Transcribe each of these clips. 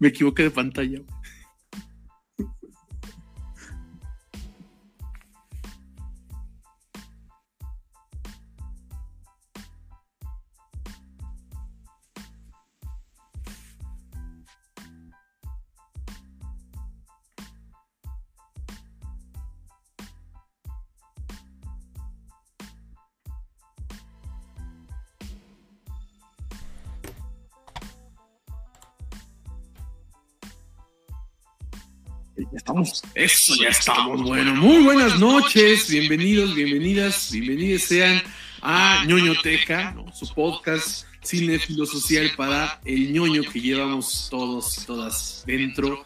Me equivoqué de pantalla. Eso, ya estamos. Bueno, muy buenas noches. Bienvenidos, bienvenidas, bienvenidas sean a ñoñoteca, ¿no? su podcast cinéfilo social para el ñoño que llevamos todos, todas dentro.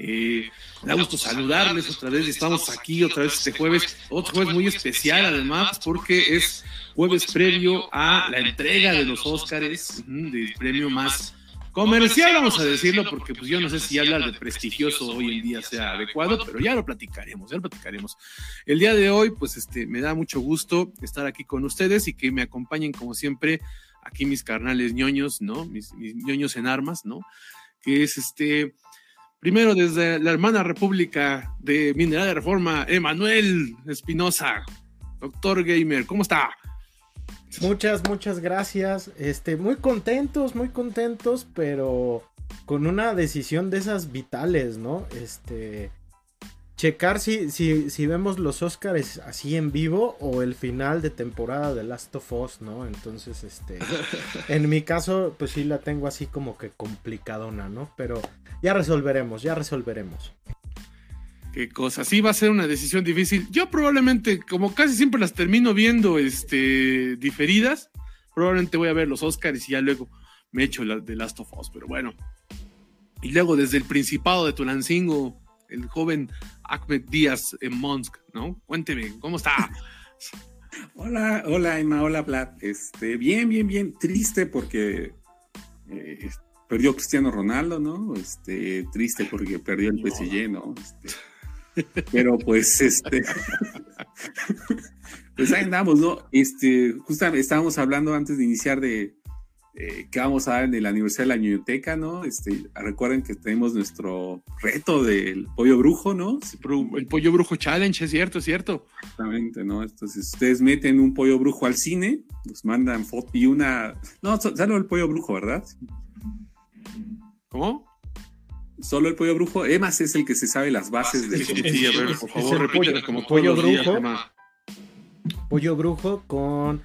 Eh, me da gusto saludarles otra vez. Estamos aquí otra vez este jueves, otro jueves muy especial además, porque es jueves previo a la entrega de los Óscares, del premio más comercial, vamos a decirlo, porque pues yo no sé si hablar de prestigioso hoy en día sea adecuado, pero ya lo platicaremos, ya lo platicaremos. El día de hoy, pues este, me da mucho gusto estar aquí con ustedes y que me acompañen como siempre aquí mis carnales ñoños, ¿no? Mis, mis ñoños en armas, ¿no? Que es este, primero desde la hermana República de Mineral de Reforma, Emanuel Espinosa, doctor gamer, ¿cómo está? Muchas, muchas gracias. Este, muy contentos, muy contentos, pero con una decisión de esas vitales, ¿no? Este, checar si, si, si vemos los Oscars así en vivo o el final de temporada de Last of Us, ¿no? Entonces, este, en mi caso, pues sí la tengo así como que complicadona, ¿no? Pero ya resolveremos, ya resolveremos. Qué cosa, sí va a ser una decisión difícil. Yo probablemente, como casi siempre las termino viendo este, diferidas, probablemente voy a ver los Oscars y ya luego me echo la de Last of Us, pero bueno. Y luego desde el Principado de Tulancingo, el joven Ahmed Díaz en Monsk, ¿no? Cuénteme, ¿cómo está? Hola, hola Emma, hola Vlad. Este, bien, bien, bien. Triste porque eh, perdió Cristiano Ronaldo, ¿no? Este, triste porque perdió el PSG, ¿no? Este, pero pues, este, pues ahí andamos, ¿no? Este, justamente estábamos hablando antes de iniciar de eh, que vamos a dar en el aniversario de la biblioteca, ¿no? Este, recuerden que tenemos nuestro reto del pollo brujo, ¿no? El pollo brujo challenge, es cierto, es cierto. Exactamente, ¿no? Entonces, ustedes meten un pollo brujo al cine, nos mandan foto y una. No, solo el pollo brujo, ¿verdad? ¿Cómo? Solo el pollo brujo. Emas es el que se sabe las bases del. Sí, sí, a ver, por favor, repítelo como pollo todos los días, brujo. Emma. Pollo brujo con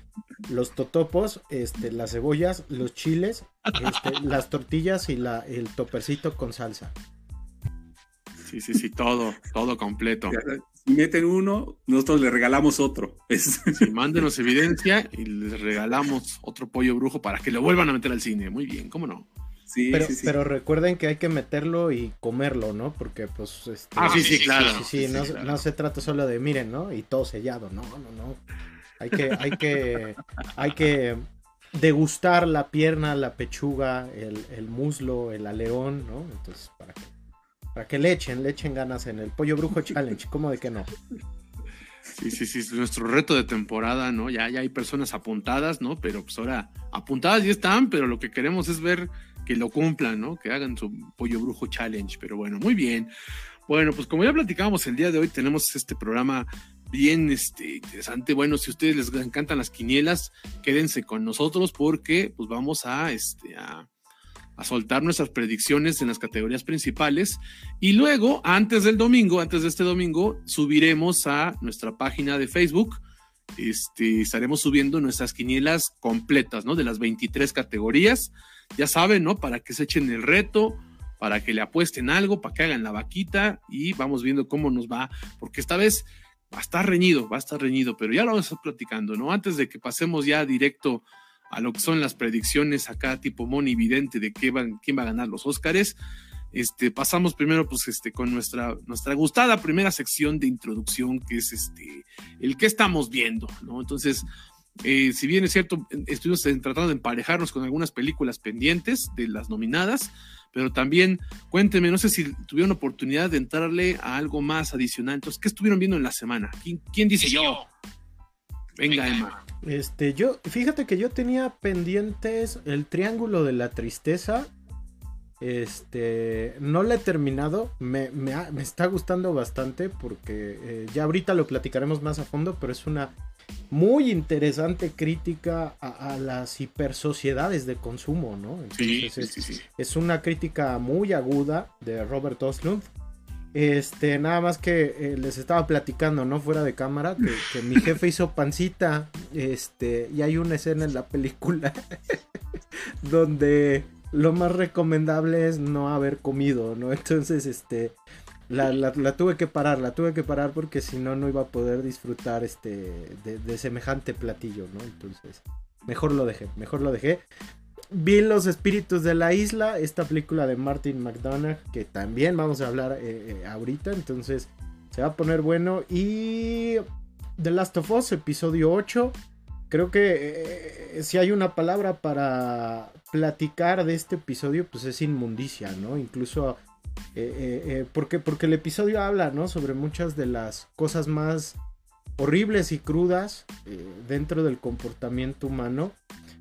los totopos, este, las cebollas, los chiles, este, las tortillas y la, el topercito con salsa. Sí, sí, sí, todo, todo completo. Si meten uno, nosotros le regalamos otro. Sí, mándenos evidencia y les regalamos otro pollo brujo para que lo vuelvan a meter al cine. Muy bien, ¿cómo no? Sí, Pero, sí, sí. pero recuerden que hay que meterlo y comerlo, ¿no? Porque pues este, Ah, sí, sí, claro. sí, sí, Sí, no, sí, claro. no se trata solo de miren, ¿no? Y todo sellado, no, no, no. Hay que, hay que, hay que degustar la pierna, la pechuga, el, el muslo, el aleón, ¿no? Entonces, para que, para que le echen, le echen ganas en el Pollo Brujo Challenge, ¿cómo de que no? Sí, sí, sí, es nuestro reto de temporada, ¿no? Ya, ya hay personas apuntadas, ¿no? Pero pues ahora, apuntadas ya están, pero lo que queremos es ver que lo cumplan, ¿no? Que hagan su pollo brujo challenge. Pero bueno, muy bien. Bueno, pues como ya platicábamos el día de hoy, tenemos este programa bien este, interesante. Bueno, si ustedes les encantan las quinielas, quédense con nosotros porque pues vamos a, este, a, a soltar nuestras predicciones en las categorías principales. Y luego, antes del domingo, antes de este domingo, subiremos a nuestra página de Facebook. Este, estaremos subiendo nuestras quinielas completas, ¿no? De las 23 categorías. Ya saben, ¿no? Para que se echen el reto, para que le apuesten algo, para que hagan la vaquita y vamos viendo cómo nos va, porque esta vez va a estar reñido, va a estar reñido, pero ya lo vamos a estar platicando, ¿no? Antes de que pasemos ya directo a lo que son las predicciones acá tipo Moni Vidente de qué van, quién va a ganar los Óscares. Este, pasamos primero pues este con nuestra nuestra gustada primera sección de introducción que es este el que estamos viendo, ¿no? Entonces, eh, si bien es cierto, estuvimos tratando de emparejarnos con algunas películas pendientes de las nominadas, pero también cuéntenme, no sé si tuvieron oportunidad de entrarle a algo más adicional. Entonces, ¿qué estuvieron viendo en la semana? ¿Quién, quién dice yo? Venga, Emma. Este, yo, fíjate que yo tenía pendientes el Triángulo de la Tristeza, Este, no la he terminado, me, está gustando bastante porque eh, ya ahorita lo platicaremos más a fondo, pero es una muy interesante crítica a, las hipersociedades de consumo, ¿no? sí, sí, sí, es, una crítica muy aguda de Robert Oslund. Este, nada más que eh, les estaba platicando, ¿no? Fuera de cámara, que, que, mi jefe hizo pancita. Este, y hay una escena en la película donde lo más recomendable es no haber comido, ¿no? Entonces, este, la, tuve que parar, la tuve que parar porque si no, no iba a poder disfrutar este, de, semejante platillo, ¿no? Entonces, mejor lo dejé, mejor lo dejé. Vi Los Espíritus de la Isla, esta película de Martin McDonagh, que también vamos a hablar eh, eh, ahorita, entonces se va a poner bueno. Y The Last of Us, episodio 8. Creo que eh, si hay una palabra para platicar de este episodio, pues es inmundicia, ¿no? Incluso eh, eh, porque, porque el episodio habla, ¿no? Sobre muchas de las cosas más horribles y crudas dentro del comportamiento humano.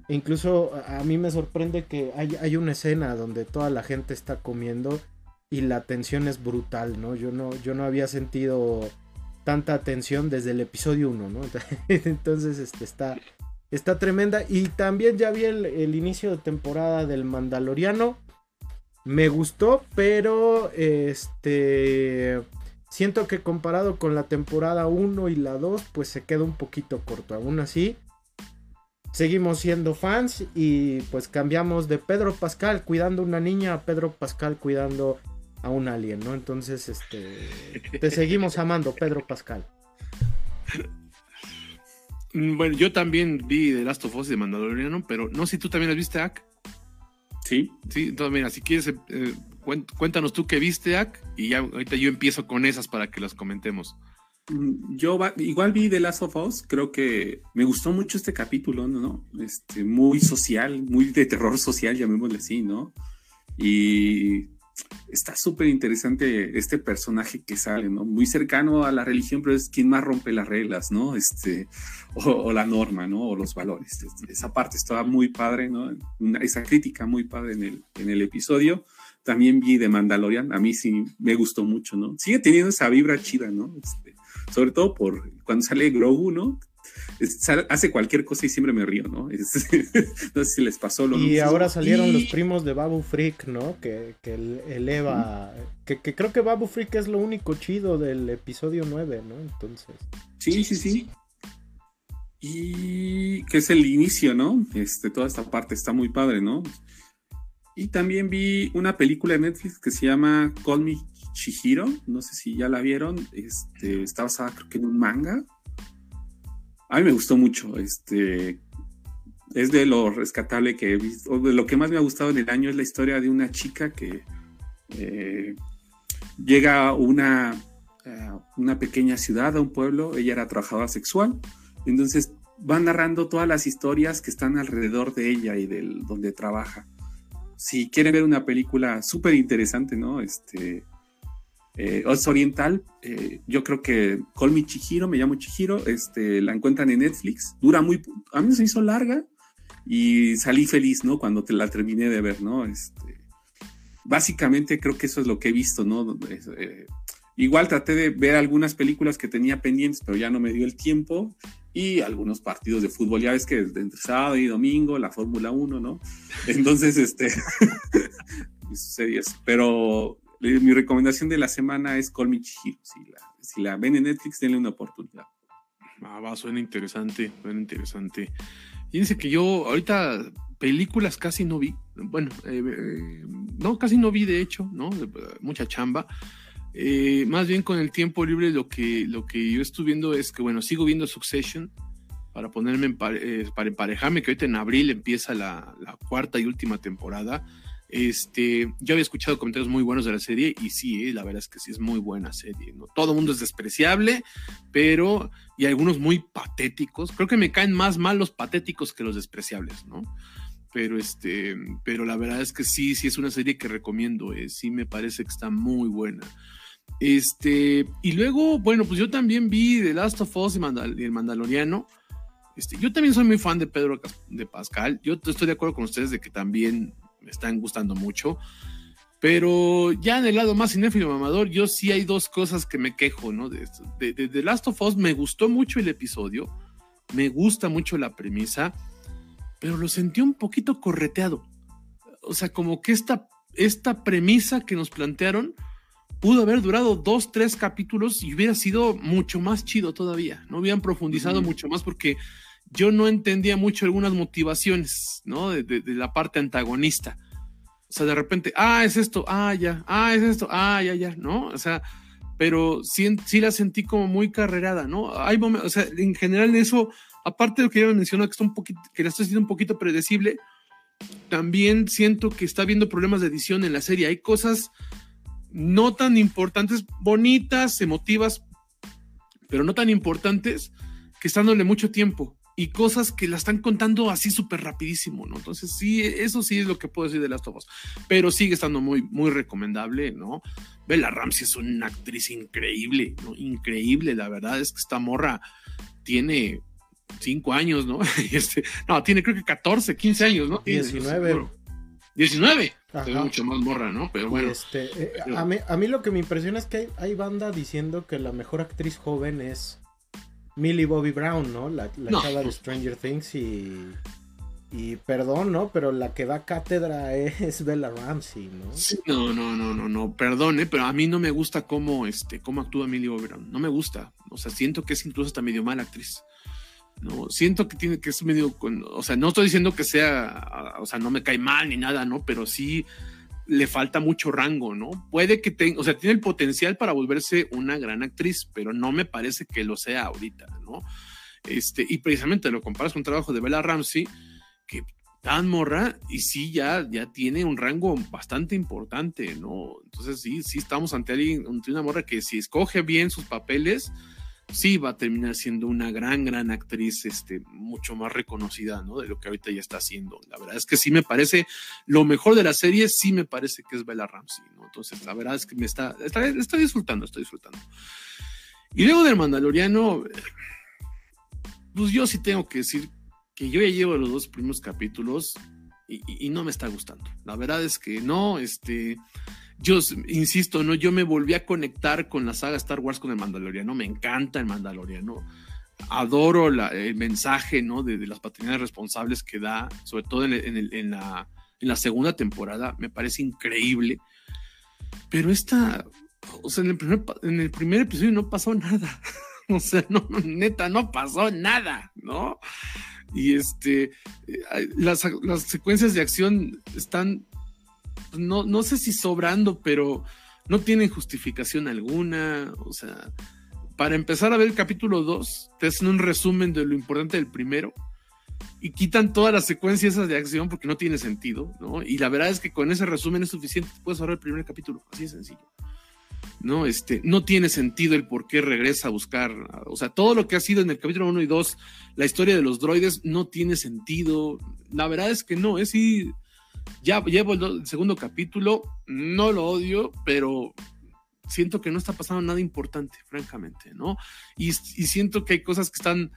E incluso a mí me sorprende que hay, hay, una escena donde toda la gente está comiendo y la tensión es brutal, ¿no? Yo no, yo no había sentido tanta atención desde el episodio 1, ¿no? Entonces, este está, está tremenda. Y también ya vi el, inicio de temporada del Mandaloriano. Me gustó, pero este siento que comparado con la temporada 1 y la 2, pues se queda un poquito corto. Aún así, seguimos siendo fans y pues cambiamos de Pedro Pascal cuidando una niña a Pedro Pascal cuidando a un alien, ¿no? Entonces, este, te seguimos amando, Pedro Pascal. Bueno, yo también vi The Last of Us de Mandaloriano, pero no sé si tú también las viste, Ak. Sí. Sí, entonces mira, si quieres, eh, eh, cuéntanos tú qué viste, Ak, y ya ahorita yo empiezo con esas para que las comentemos. Mm, yo igual vi The Last of Us, creo que me gustó mucho este capítulo, ¿no? Este, muy social, muy de terror social, llamémosle así, ¿no? Y está súper interesante este personaje que sale, ¿no? Muy cercano a la religión, pero es quien más rompe las reglas, ¿no? Este, o, la norma, ¿no? O los valores. Este, esa parte estaba muy padre, ¿no? esa crítica muy padre en el, en el episodio. También vi de Mandalorian, a mí sí me gustó mucho, ¿no? Sigue teniendo esa vibra chida, ¿no? Este, sobre todo por cuando sale Grogu, ¿no? Hace cualquier cosa y siempre me río, ¿no? no sé si les pasó lo Y ahora salieron los primos de Babu Freak, ¿no? Que, que eleva. que, creo que Babu Freak es lo único chido del episodio 9, ¿no? Entonces. Sí, sí, sí. Y que es el inicio, ¿no? Este, toda esta parte está muy padre, ¿no? Y también vi una película de Netflix que se llama Call Me Chihiro, no sé si ya la vieron, este, está basada creo que en un manga, a mí me gustó mucho. Este, es de lo rescatable que he visto, lo que más me ha gustado en el año es la historia de una chica que eh, llega a una, una pequeña ciudad, a un pueblo, ella era trabajadora sexual, entonces va narrando todas las historias que están alrededor de ella y del donde trabaja. Si quieren ver una película súper interesante, ¿no? Este, eh, es oriental. Eh, yo creo que Call Me Chihiro, me llamo Chihiro, este, la encuentran en Netflix. Dura muy, a mí se hizo larga y salí feliz, ¿no? Cuando te la terminé de ver, ¿no? Este, básicamente creo que eso es lo que he visto, ¿no? Eh, igual traté de ver algunas películas que tenía pendientes, pero ya no me dio el tiempo. Y algunos partidos de fútbol, ya ves que entre sábado y domingo, la Fórmula 1, ¿no? Entonces, este, series. Pero mi recomendación de la semana es Call Me Chihiro. Si la, ven en Netflix, denle una oportunidad. Ah, va, suena interesante, suena interesante. Fíjense que yo ahorita películas casi no vi. Bueno, eh, eh, no, casi no vi de hecho, ¿no? Mucha chamba. Eh, más bien con el tiempo libre lo que, lo que yo estuve viendo es que, bueno, sigo viendo Succession para ponerme para emparejarme, que ahorita en abril empieza la, la cuarta y última temporada. Este, yo había escuchado comentarios muy buenos de la serie y sí, la verdad es que sí es muy buena serie. Todo mundo es despreciable, pero y algunos muy patéticos. Creo que me caen más mal los patéticos que los despreciables, ¿no? Pero este, pero la verdad es que sí, sí es una serie que recomiendo. Eh, sí me parece que está muy buena. Este, y luego, bueno, pues yo también vi The Last of Us y, el Mandaloriano. Este, yo también soy muy fan de Pedro de Pascal. Yo estoy de acuerdo con ustedes de que también me están gustando mucho. Pero ya en el lado más cinéfilo mamador, yo sí hay dos cosas que me quejo, ¿no? De, de, de, The Last of Us me gustó mucho el episodio, me gusta mucho la premisa, pero lo sentí un poquito correteado. O sea, como que esta, esta premisa que nos plantearon pudo haber durado dos, tres capítulos y hubiera sido mucho más chido todavía. No hubieran profundizado mucho más porque yo no entendía mucho algunas motivaciones, ¿no? De, la parte antagonista. O sea, de repente, ah, es esto, ah, ya, ah, es esto, ah, ya, ya, ¿no? O sea, pero sí, sí la sentí como muy carrerada, ¿no? Hay momentos, o sea, en general eso, aparte de lo que ya me mencionó, que, está un poquito, que la estoy haciendo un poquito predecible, también siento que está habiendo problemas de edición en la serie. Hay cosas no tan importantes, bonitas, emotivas, pero no tan importantes, que están dándole mucho tiempo y cosas que la están contando así súper rapidísimo, ¿no? Entonces, sí, eso sí es lo que puedo decir de las of pero sigue estando muy, muy recomendable, ¿no? Bella Ramsey es una actriz increíble, ¿no? Increíble, la verdad es que esta morra tiene cinco años, ¿no? Este, no, tiene creo que 14, 15 años, ¿no? 19. 19. mucho más morra, ¿no? Pero bueno. Este, eh, a, mí, a, mí, lo que me impresiona es que hay, hay banda diciendo que la mejor actriz joven es Millie Bobby Brown, ¿no? La, la chava de Stranger Things y. Y perdón, ¿no? Pero la que da cátedra es Bella Ramsey, ¿no? no, no, no, no, no, perdone, pero a mí no me gusta cómo, este, cómo actúa Millie Bobby Brown. No me gusta. O sea, siento que es incluso hasta medio mala actriz. No, siento que tiene que es medio con, o sea, no estoy diciendo que sea, o sea, no me cae mal ni nada, ¿no? Pero sí le falta mucho rango, ¿no? Puede que tenga, o sea, tiene el potencial para volverse una gran actriz, pero no me parece que lo sea ahorita, ¿no? Este, y precisamente lo comparas con un trabajo de Bella Ramsey, que tan morra y sí ya, ya tiene un rango bastante importante, ¿no? Entonces sí, sí estamos ante alguien, ante una morra que si escoge bien sus papeles, sí va a terminar siendo una gran, gran actriz, este, mucho más reconocida, ¿no? De lo que ahorita ya está haciendo. La verdad es que sí me parece, lo mejor de la serie sí me parece que es Bella Ramsey, ¿no? Entonces, la verdad es que me está, estoy disfrutando, estoy disfrutando. Y luego del Mandaloriano, pues yo sí tengo que decir que yo ya llevo los dos primeros capítulos y, y no me está gustando. La verdad es que no, este, yo insisto, ¿no? Yo me volví a conectar con la saga Star Wars con el Mandaloriano. Me encanta el Mandaloriano. Adoro el mensaje, ¿no? De, las paternidades responsables que da, sobre todo en, la, segunda temporada. Me parece increíble. Pero esta, o sea, en el primer, en el primer episodio no pasó nada. o sea, no, neta, no pasó nada, ¿no? Y este, eh, las, las secuencias de acción están no, no sé si sobrando, pero no tienen justificación alguna. O sea, para empezar a ver el capítulo 2, te hacen un resumen de lo importante del primero y quitan todas las secuencias de acción porque no tiene sentido, ¿no? Y la verdad es que con ese resumen es suficiente, puedes ahorrar el primer capítulo, así de sencillo. ¿no? Este, no tiene sentido el por qué regresa a buscar, o sea, todo lo que ha sido en el capítulo 1 y 2, la historia de los droides, no tiene sentido. La verdad es que no, es sí, ya llevo el, segundo capítulo, no lo odio, pero siento que no está pasando nada importante, francamente, ¿no? Y, siento que hay cosas que están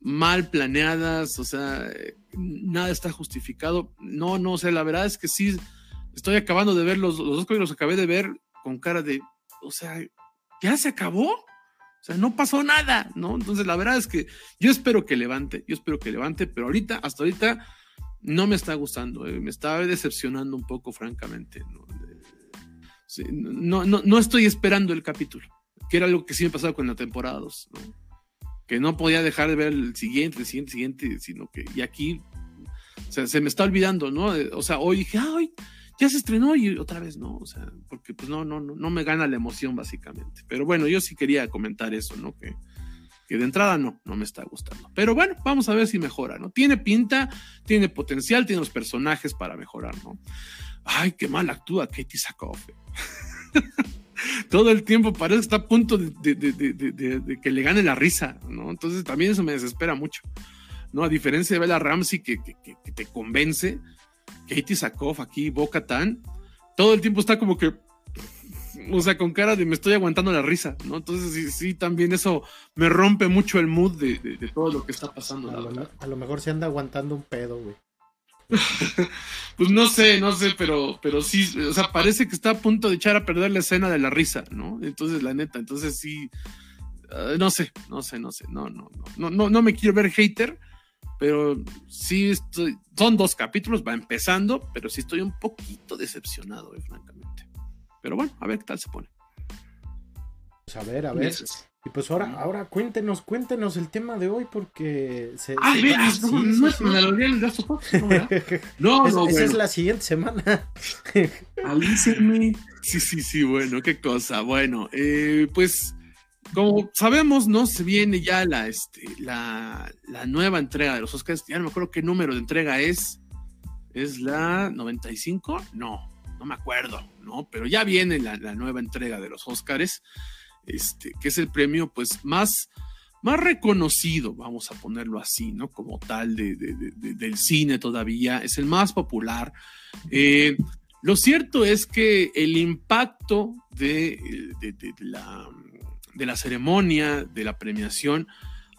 mal planeadas, o sea, nada está justificado. No, no, o sea, la verdad es que sí, estoy acabando de ver los, los dos que los acabé de ver con cara de, o sea, ya se acabó. O sea, no pasó nada, ¿no? Entonces, la verdad es que yo espero que levante, yo espero que levante, pero ahorita, hasta ahorita, no me está gustando, eh, me está decepcionando un poco, francamente. ¿no? no, estoy esperando el capítulo, que era algo que sí me pasaba con la temporada 2, que no podía dejar de ver el siguiente, el siguiente, siguiente, sino que, y aquí, se me está olvidando, ¿no? O sea, hoy dije, ay, ya se estrenó y otra vez no, o sea, porque pues no, no, no, no me gana la emoción básicamente. Pero bueno, yo sí quería comentar eso, ¿no? Que, que de entrada no, no me está gustando. Pero bueno, vamos a ver si mejora, ¿no? Tiene pinta, tiene potencial, tiene los personajes para mejorar, ¿no? Ay, qué mal actúa Katie Sackhoff. Todo el tiempo parece que está a punto de, que le gane la risa, ¿no? Entonces también eso me desespera mucho, ¿no? A diferencia de Bella Ramsey que, te convence, Katie Sackhoff aquí, Boca Tan, todo el tiempo está como que o sea, con cara de me estoy aguantando la risa, ¿no? Entonces sí, sí también eso me rompe mucho el mood de, todo lo que está pasando. A lo, mejor se anda aguantando un pedo, güey. pues no sé, no sé, pero, pero sí, o sea, parece que está a punto de echar a perder la escena de la risa, ¿no? Entonces, la neta, entonces sí, ah, no sé, no sé, no sé, no, no, no, no, no me quiero ver hater, pero sí estoy, son dos capítulos, va empezando, pero sí estoy un poquito decepcionado, eh, francamente. Pero bueno, a ver qué tal se pone. Pues a ver, a ver. Y pues ahora, ahora cuéntenos, cuéntenos el tema de hoy porque se. Ah, no, no, es No, no, Esa es la siguiente semana. Avísenme. Sí, sí, sí, bueno, qué cosa. Bueno, eh, pues como sabemos, ¿no? Se viene ya la, este, la, la, nueva entrega de los Oscars. Ya no me acuerdo qué número de entrega es. ¿Es la 95? No, no me acuerdo, ¿no? Pero ya viene la, la nueva entrega de los Oscars. Este, que es el premio pues más, más reconocido, vamos a ponerlo así, ¿no? Como tal de, del cine todavía, es el más popular. Eh, lo cierto es que el impacto de, la, de la ceremonia, de la premiación,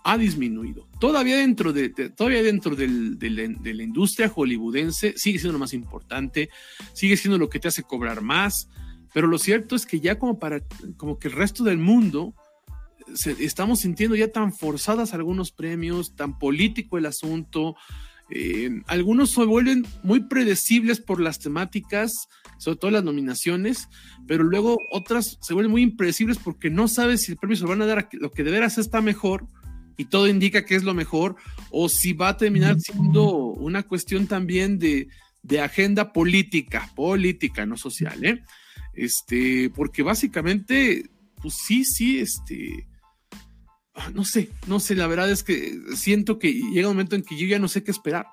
ha disminuido. Todavía dentro de, todavía dentro de, la, industria hollywoodense sigue siendo lo más importante, sigue siendo lo que te hace cobrar más, pero lo cierto es que ya como para, como que el resto del mundo, estamos sintiendo ya tan forzadas algunos premios, tan político el asunto. Eh, algunos se vuelven muy predecibles por las temáticas, sobre todo las nominaciones, pero luego otras se vuelven muy impredecibles porque no sabes si el premio se lo van a dar a lo que de veras está mejor y todo indica que es lo mejor, o si va a terminar siendo una cuestión también de, de agenda política, política, no social, ¿eh? Este, porque básicamente, pues sí, sí, este, ah, no sé, no sé, la verdad es que siento que llega un momento en que yo ya no sé qué esperar,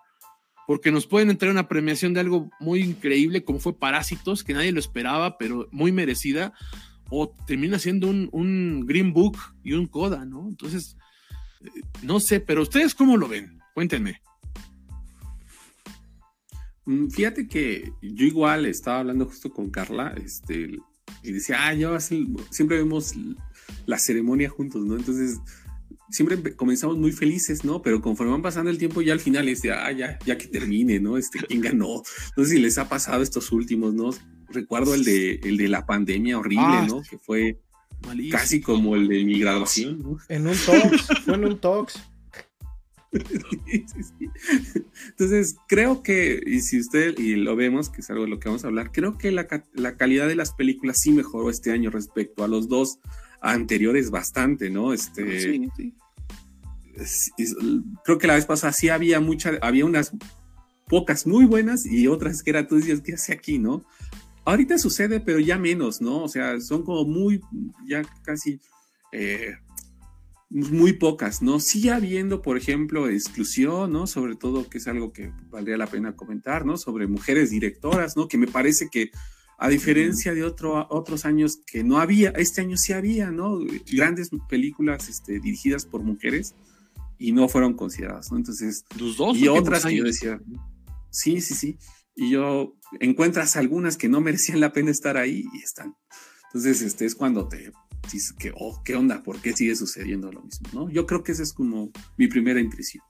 porque nos pueden entrar una premiación de algo muy increíble como fue Parásitos, que nadie lo esperaba, pero muy merecida, o termina siendo un, un Green Book y un Coda, ¿no? Entonces, no sé, pero ustedes cómo lo ven, cuéntenme. Mm, fíjate que yo igual estaba hablando justo con Carla, este, y decía, ah, yo siempre vemos la ceremonia juntos, ¿no? Entonces, siempre comenzamos muy felices, ¿no? Pero conforme van pasando el tiempo, ya al final es de, ah, ya, ya que termine, ¿no? Este, ¿quién ganó? No sé si les ha pasado estos últimos, ¿no? Recuerdo el de, el de la pandemia horrible, ah, ¿no? Que fue casi como el de mi graduación, ¿no? En un talks, fue en un talks. Entonces, creo que, y si usted, y lo vemos, que es algo de lo que vamos a hablar, creo que la, calidad de las películas sí mejoró este año respecto a los dos anteriores bastante, ¿no? Este, creo que la vez pasada sí había mucha, había unas pocas muy buenas y otras que era, tú decías, ¿qué hace aquí, no? Ahorita sucede, pero ya menos, ¿no? O sea, son como muy, ya casi eh, muy pocas, ¿no? Sigue habiendo, por ejemplo, exclusión, ¿no? Sobre todo, que es algo que valdría la pena comentar, ¿no? Sobre mujeres directoras, ¿no? Que me parece que, a diferencia de otro, otros años que no había, este año sí había, ¿no? Grandes películas este, dirigidas por mujeres y no fueron consideradas, ¿no? Entonces, Los dos y otras que yo decía, sí, sí, sí. Y yo encuentras algunas que no merecían la pena estar ahí y están. Entonces, este es cuando te que, oh, ¿qué onda? ¿Por qué sigue sucediendo lo mismo? ¿no? Yo creo que esa es como mi primera impresión.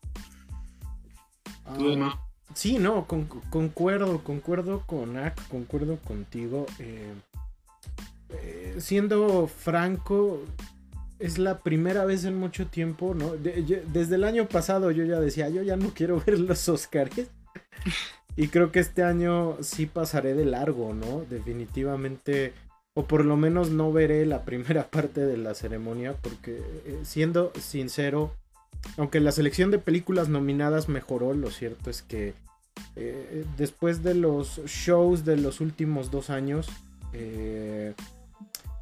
Ah, sí, no, concuerdo, concuerdo con Ak, concuerdo contigo. Eh, eh, siendo franco, es la primera vez en mucho tiempo, ¿no? desde el año pasado yo ya decía, yo ya no quiero ver los Oscars. Y creo que este año sí pasaré de largo, ¿no? Definitivamente o por lo menos no veré la primera parte de la ceremonia porque eh, siendo sincero, aunque la selección de películas nominadas mejoró, lo cierto es que eh, después de los shows de los últimos dos años, eh,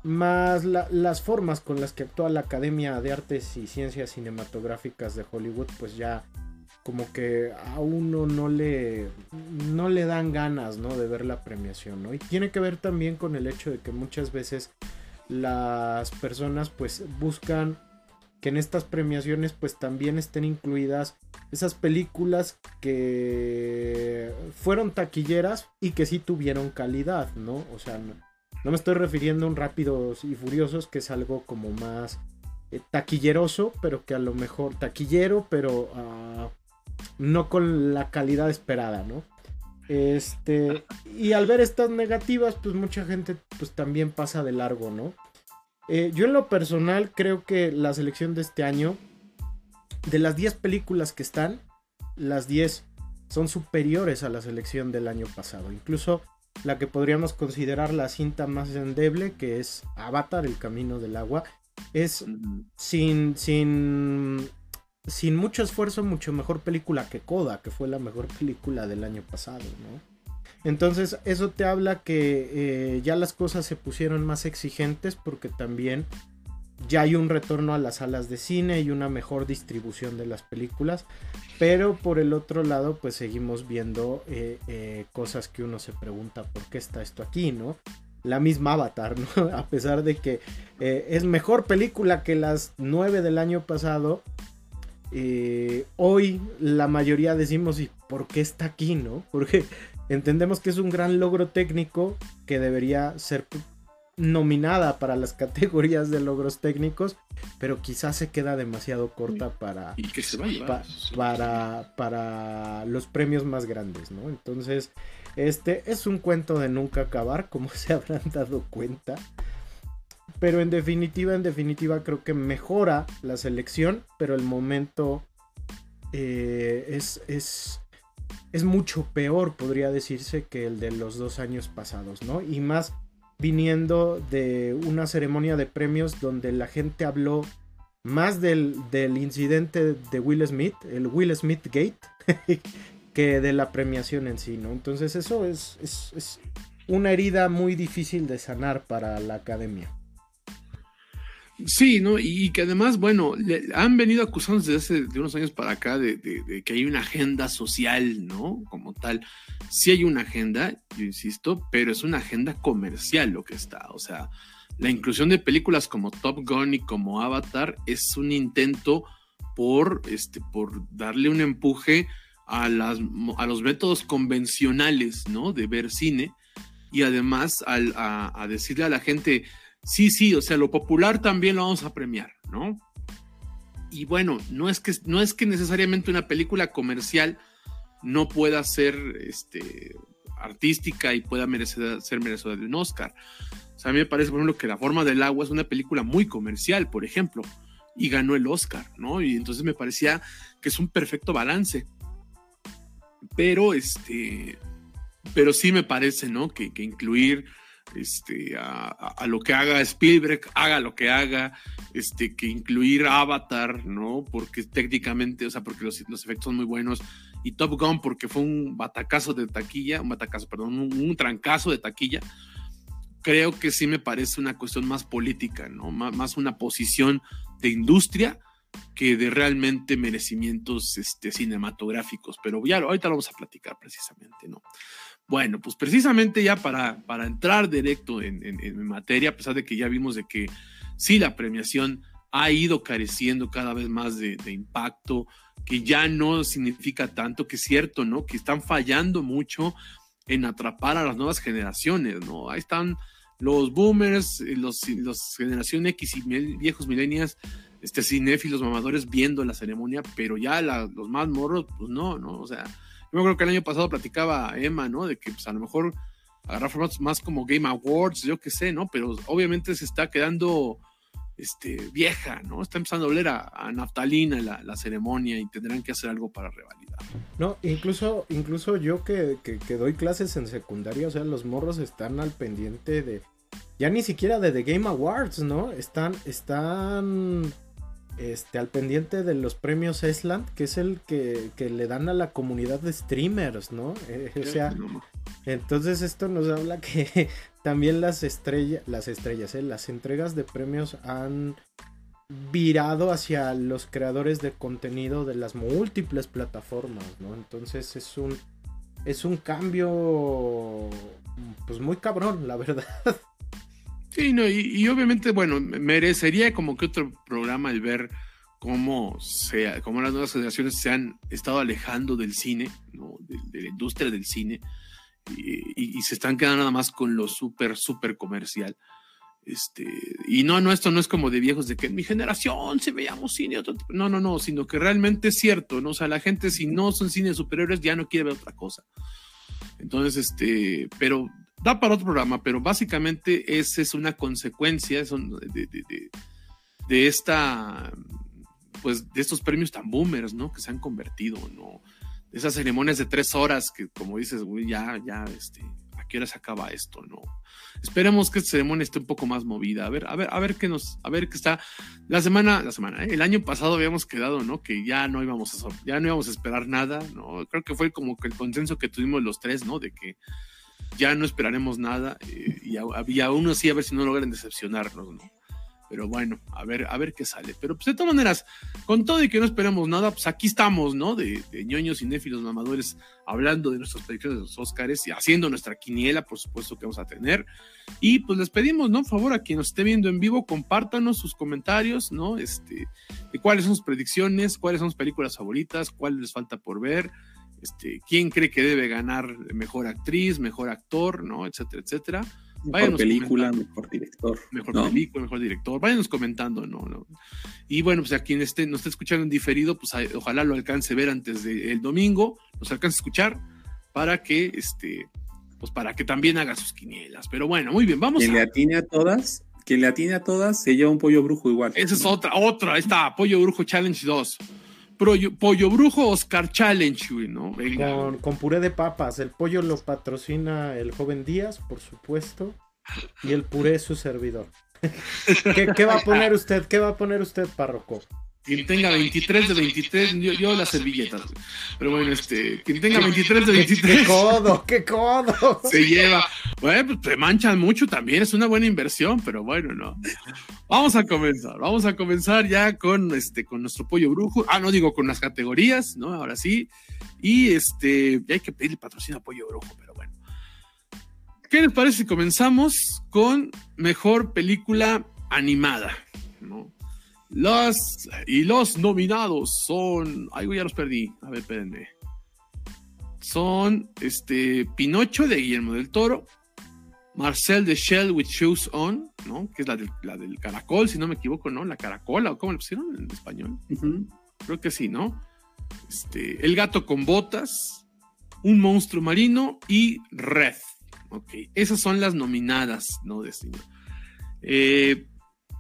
más las formas con las que actúa la Academia de Artes y Ciencias Cinematográficas de Hollywood, pues ya como que a uno no le, no le dan ganas, ¿no? De ver la premiación, ¿no? Y tiene que ver también con el hecho de que muchas veces las personas pues buscan que en estas premiaciones pues también estén incluidas esas películas que fueron taquilleras y que sí tuvieron calidad, ¿no? O sea, no, me estoy refiriendo a un Rápidos y Furiosos que es algo como más eh, taquilleroso, pero que a lo mejor taquillero, pero... Uh, no con la calidad esperada, ¿no? Este, y al ver estas negativas, pues mucha gente pues también pasa de largo, ¿no? Eh, yo en lo personal creo que la selección de este año, de las 10 películas que están, las 10 son superiores a la selección del año pasado. Incluso la que podríamos considerar la cinta más endeble, que es Avatar, el camino del agua, es sin, sin, sin mucho esfuerzo, mucho mejor película que Coda, que fue la mejor película del año pasado, ¿no? Entonces eso te habla que eh, ya las cosas se pusieron más exigentes porque también ya hay un retorno a las salas de cine y una mejor distribución de las películas. Pero por el otro lado pues seguimos viendo eh, eh, cosas que uno se pregunta por qué está esto aquí, ¿no? La misma Avatar, ¿no? A pesar de que es mejor película que las nueve del año pasado. Hoy la mayoría decimos, ¿y por qué está aquí, no? Porque Entendemos que es un gran logro técnico que debería ser nominada para las categorías de logros técnicos, pero quizás se queda demasiado corta para, para, para los premios más grandes, ¿no? Entonces, este es un cuento de nunca acabar, como se habrán dado cuenta. Pero en definitiva, en definitiva, creo que mejora la selección, pero el momento eh, es, es es mucho peor, podría decirse, que el de los dos años pasados, ¿no? Y más viniendo de una ceremonia de premios donde la gente habló más del, incidente de Will Smith, el Will Smith Gate, que de la premiación en sí, ¿no? Entonces eso es, es una herida muy difícil de sanar para la academia. Sí, ¿no? Y que además, bueno, han venido acusando desde hace de unos años para acá de, que hay una agenda social, ¿no? Como tal. Sí hay una agenda, yo insisto, pero es una agenda comercial lo que está. O sea, la inclusión de películas como Top Gun y como Avatar es un intento por, este, por darle un empuje a, las, a los métodos convencionales, ¿no? De ver cine y además a decirle a la gente sí, sí, o sea, lo popular también lo vamos a premiar, ¿no? Y bueno, no es que, no es que necesariamente una película comercial no pueda ser este, artística y pueda merecer, ser merecedora de un Oscar. O sea, a mí me parece, por ejemplo, que La forma del agua es una película muy comercial, por ejemplo, y ganó el Oscar, ¿no? Y entonces me parecía que es un perfecto balance. Pero, este, pero sí me parece, ¿no? Que, que incluir este, a, lo que haga Spielberg, haga lo que haga, este, que incluir Avatar, ¿no? Porque técnicamente, o sea, porque los, efectos son muy buenos, y Top Gun porque fue un batacazo de taquilla, un batacazo, perdón, un, trancazo de taquilla, creo que sí me parece una cuestión más política, ¿no? más una posición de industria que de realmente merecimientos este, cinematográficos, pero ya ahorita lo vamos a platicar precisamente, ¿no? Bueno, pues precisamente ya para, para entrar directo en, materia, a pesar de que ya vimos de que sí la premiación ha ido careciendo cada vez más de, impacto, que ya no significa tanto, que es cierto, ¿no? Que están fallando mucho en atrapar a las nuevas generaciones, ¿no? Ahí están los boomers, eh, los, los generación X y viejos millennials, este cinéfilos mamadores viendo la ceremonia, pero ya los más morros, pues no, ¿no? O sea, yo creo que el año pasado platicaba Emma, ¿no? De que pues, a lo mejor agarrar formatos más como Game Awards, yo qué sé, ¿no? Pero obviamente se está quedando este, vieja, ¿no? Está empezando a oler a, naftalina la, ceremonia y tendrán que hacer algo para revalidar. No, incluso, incluso yo que, que, doy clases en secundaria, o sea, los morros están al pendiente de. Ya ni siquiera de Game Awards, ¿no? Están. Están este, al pendiente de los premios Esland, que es el que, le dan a la comunidad de streamers, ¿no? Eh, o sea, entonces esto nos habla que también las estrellas, las estrellas, ¿eh? las entregas de premios han virado hacia los creadores de contenido de las múltiples plataformas, ¿no? Entonces es un es un cambio pues muy cabrón, la verdad. Sí, no, y, obviamente, bueno, merecería como que otro programa el ver cómo, sea, cómo las nuevas generaciones se han estado alejando del cine, ¿no? de, la industria del cine, y, se están quedando nada más con lo súper, súper comercial. Este, y no, no, esto no es como de viejos de que en mi generación se veíamos cine, otro, no, no, no, sino que realmente es cierto, ¿no? O sea, la gente si no son cine superiores ya no quiere ver otra cosa. Entonces, este, pero da para otro programa, pero básicamente esa es una consecuencia de, de, de, esta, pues, de estos premios tan boomers, ¿no? Que se han convertido, ¿no? Esas ceremonias de tres horas que, como dices, güey, ya, ya, este, ¿a qué hora se acaba esto, no? Esperemos que esta ceremonia esté un poco más movida. A ver, a ver, a ver qué nos, a ver qué está. La semana, la semana, ¿eh? el año pasado habíamos quedado, ¿no? Que ya no íbamos a, ya no íbamos a esperar nada, ¿no? Creo que fue como que el consenso que tuvimos los tres, ¿no? De que ya no esperaremos nada eh, y, y aún así a ver si no logran decepcionarnos, ¿no? Pero bueno, a ver, a ver qué sale. Pero pues de todas maneras, con todo y que no esperemos nada, pues aquí estamos, ¿no? De, de ñoños cinéfilos mamadores hablando de nuestras predicciones de los Oscars y haciendo nuestra quiniela, por supuesto que vamos a tener. Y pues les pedimos, ¿no? Por favor, a quien nos esté viendo en vivo, compártanos sus comentarios, ¿no? Este, de cuáles son sus predicciones, cuáles son sus películas favoritas, cuáles les falta por ver. Este, quién cree que debe ganar mejor actriz, mejor actor, ¿no? Etcétera, etcétera. Mejor película, mejor director. Mejor película, mejor director. Váyanos comentando, ¿no? ¿no? Y bueno, pues a quien esté, nos esté escuchando en diferido, pues ojalá lo alcance a ver antes del domingo, nos alcance a escuchar para que, este, pues para que también haga sus quinielas. Pero bueno, muy bien, vamos quien le atine a todas, quien le atine a todas, se lleva un pollo brujo igual. Esa es otra, otra, está, Pollo Brujo Challenge 2. Pollo, Brujo Oscar Challenge, ¿no? Con, con, puré de papas. El pollo lo patrocina el joven Díaz, por supuesto. Y el puré es su servidor. ¿Qué, va a poner usted? ¿Qué va a poner usted, párroco? Quien tenga 23 de 23, yo, yo las servilletas. Pero bueno, este, quien tenga 23 de 23. ¡Qué codo! ¡Qué codo! Se lleva. Bueno, pues te manchan mucho también, es una buena inversión, pero bueno, no. Vamos a comenzar, vamos a comenzar ya con este, con nuestro pollo brujo. Ah, no digo con las categorías, ¿no? Ahora sí. Y este, ya hay que pedirle patrocinio a pollo brujo, pero bueno. ¿Qué les parece si comenzamos con mejor película animada? ¿no? Las y los nominados son. Ay, ya los perdí. A ver, espérenme. Son este Pinocho de Guillermo del Toro, Marcel de Shell with Shoes On, ¿no? Que es la del, la del caracol, si no me equivoco, ¿no? La caracola, o cómo le pusieron en español. Creo que sí, ¿no? Este, El gato con botas, Un monstruo marino y Red. Ok, esas son las nominadas, ¿no? De este eh,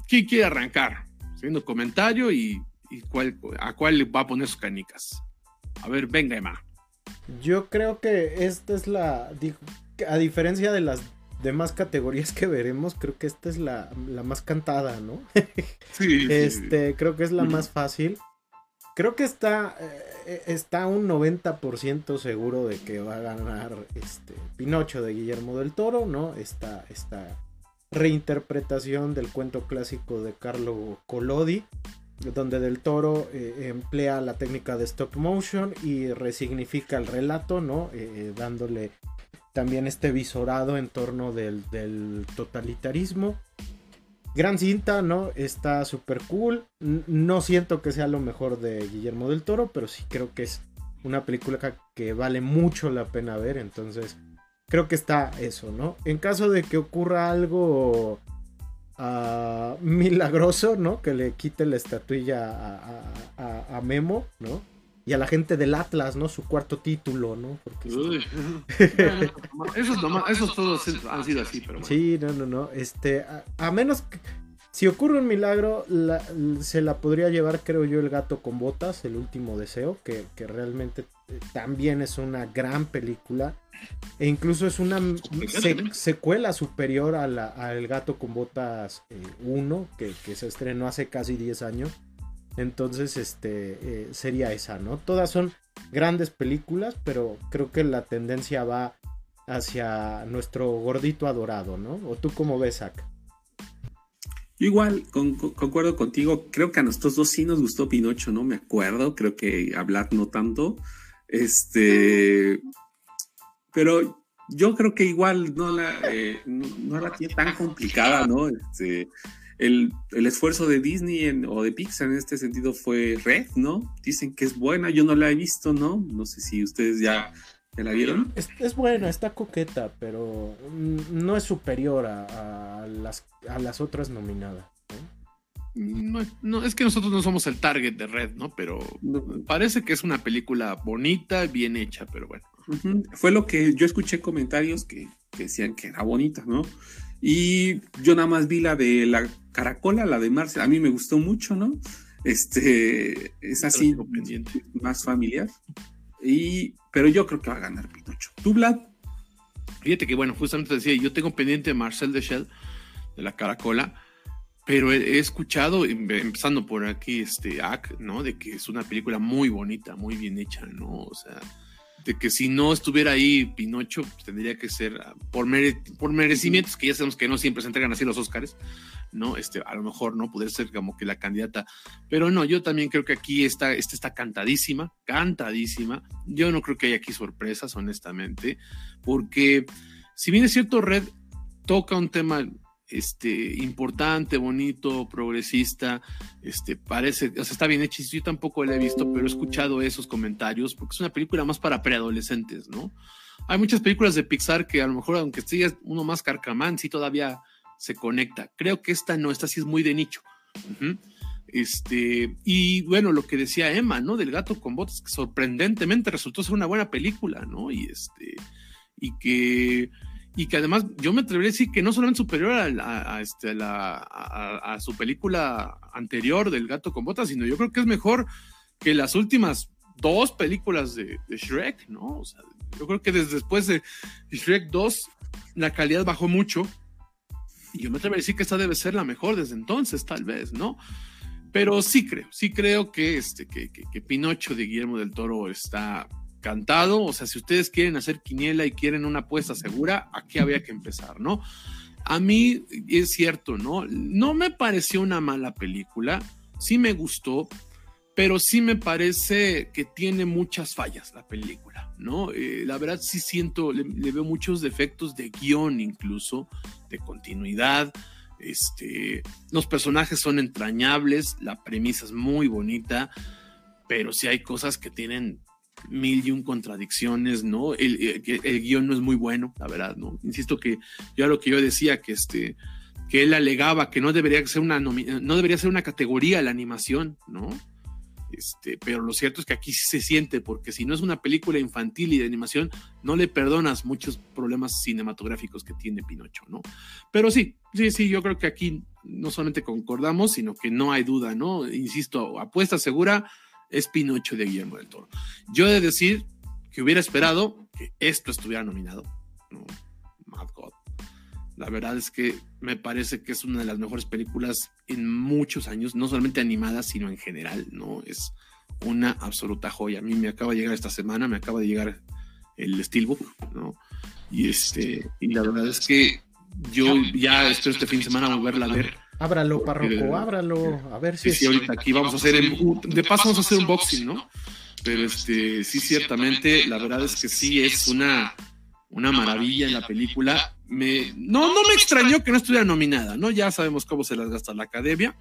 ¿Quién quiere arrancar? Haciendo comentario y, cuál, a cuál va a poner sus canicas. A ver, venga, Emma. Yo creo que esta es la. A diferencia de las demás categorías que veremos, creo que esta es la, más cantada, ¿no? Sí. este, creo que es la más fácil. Creo que está, eh, está un 90% seguro de que va a ganar este, Pinocho de Guillermo del Toro, ¿no? Esta, esta reinterpretación del cuento clásico de Carlo Collodi, donde Del Toro eh, emplea la técnica de stop motion y resignifica el relato, ¿no? Eh, eh, dándole también este visorado en torno del, del totalitarismo. Gran cinta, ¿no? Está súper cool. No siento que sea lo mejor de Guillermo del Toro, pero sí creo que es una película que vale mucho la pena ver. Entonces, creo que está eso, ¿no? En caso de que ocurra algo uh, milagroso, ¿no? Que le quite la estatuilla a, a, Memo, ¿no? Y a la gente del Atlas, ¿no? Su cuarto título, ¿no? Porque esos, esos, todos han sido así, pero bueno. Sí, no, no, no. Este, a, menos que si ocurre un milagro, se la podría llevar, creo yo, el gato con botas, el último deseo, que, que realmente también es una gran película. E incluso es una secuela superior a, la, El gato con botas 1, eh, que, se estrenó hace casi 10 años. Entonces, este eh, sería esa, ¿no? Todas son grandes películas, pero creo que la tendencia va hacia nuestro gordito adorado, ¿no? ¿O tú cómo ves, Zach? Igual, concuerdo contigo. Creo que a nosotros dos sí nos gustó Pinocho, ¿no? Me acuerdo. Creo que hablar no tanto. Este. Pero yo creo que igual no la, eh, no, la tiene tan complicada, ¿no? Este, el, esfuerzo de Disney o de Pixar en este sentido fue Red, ¿no? Dicen que es buena, yo no la he visto, ¿no? No sé si ustedes ya, la vieron. Es, buena, está coqueta, pero no es superior a, las, a las otras nominadas. No, no, es que nosotros no somos el target de Red, ¿no? Pero parece que es una película bonita, bien hecha, pero bueno. Fue lo que yo escuché comentarios que, decían que era bonita, ¿no? Y yo nada más vi la de la caracola, la de Marcel, a mí me gustó mucho, ¿no? Este, es así, más familiar. Y, pero yo creo que va a ganar Pinocho. ¿Tú, Vlad? Fíjate que, bueno, justamente decía, yo tengo pendiente Marcel de Shell, de la caracola, pero he, escuchado, em, empezando por aquí, este Ack, ¿no? De que es una película muy bonita, muy bien hecha, ¿no? O sea, de que si no estuviera ahí Pinocho, pues, tendría que ser ah, por, por merecimientos, que ya sabemos que no siempre se entregan así los Oscars, ¿no? Este, a lo mejor, ¿no? Poder ser como que la candidata. Pero no, yo también creo que aquí está, esta está cantadísima, cantadísima. Yo no creo que haya aquí sorpresas, honestamente, porque si bien es cierto, Red toca un tema este, importante, bonito, progresista, este, parece, o sea, está bien hecho, yo tampoco la he visto, pero he escuchado esos comentarios, porque es una película más para preadolescentes, ¿no? Hay muchas películas de Pixar que a lo mejor, aunque esté uno más carcamán, sí todavía se conecta. Creo que esta no, esta sí es muy de nicho. Este, y bueno, lo que decía Emma, ¿no? Del gato con botas, que sorprendentemente resultó ser una buena película, ¿no? Y este, y que y que además yo me atrevería a decir que no solamente superior a, este, a, su película anterior del gato con botas, sino yo creo que es mejor que las últimas dos películas de, Shrek, ¿no? O sea, yo creo que desde después de Shrek 2 la calidad bajó mucho y yo me atrevería a decir que esta debe ser la mejor desde entonces, tal vez, ¿no? Pero sí creo, sí creo que, este, que, que Pinocho de Guillermo del Toro está cantado. O sea, si ustedes quieren hacer quiniela y quieren una apuesta segura, aquí había que empezar, ¿no? A mí es cierto, ¿no? No me pareció una mala película, sí me gustó, pero sí me parece que tiene muchas fallas la película, ¿no? Eh, la verdad sí siento, le, veo muchos defectos de guion incluso, de continuidad. Este, los personajes son entrañables, la premisa es muy bonita, pero sí hay cosas que tienen mil y un contradicciones, ¿no? El, el, guion no es muy bueno, la verdad, ¿no? Insisto que yo lo que yo decía, que este, que él alegaba que no debería ser una, no debería ser una categoría la animación, ¿no? Este, pero lo cierto es que aquí sí se siente, porque si no es una película infantil y de animación, no le perdonas muchos problemas cinematográficos que tiene Pinocho, ¿no? Pero sí, sí, sí, yo creo que aquí no solamente concordamos, sino que no hay duda, ¿no? Insisto, apuesta segura, es Pinocho de Guillermo del Toro. Yo he de decir que hubiera esperado que esto estuviera nominado. ¿no? Mad God. La verdad es que me parece que es una de las mejores películas en muchos años, no solamente animadas, sino en general, ¿no? Es una absoluta joya. A mí me acaba de llegar esta semana, me acaba de llegar el Steelbook, ¿no? Y este, y la verdad es que yo ya espero este fin de semana volverla a ver Ábralo, párroco, ábralo. A ver si. Sí, sí, ahorita aquí vamos a hacer. de paso, vamos a hacer un boxing, ¿no? Pero este, sí, ciertamente, la verdad es que sí es una, una maravilla en la película. Me, no, no me extrañó que no estuviera nominada, ¿no? Ya sabemos cómo se las gasta la academia.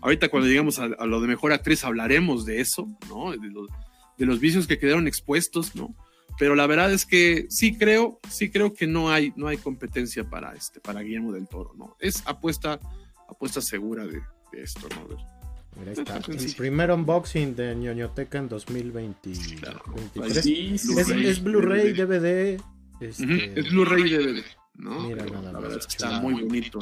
Ahorita, cuando llegamos a, lo de mejor actriz, hablaremos de eso, ¿no? De los, de los vicios que quedaron expuestos, ¿no? pero la verdad es que sí creo, sí creo que no hay, no hay competencia para este, para Guillermo del Toro, ¿no? Es apuesta apuesta segura de, esto, ¿no? Mira, está. El primer unboxing de ñoñoteca en 2023. es, Blu-ray, DVD. Este, es Blu-ray DVD, ¿no? Mira, nada la verdad es que está muy bonito.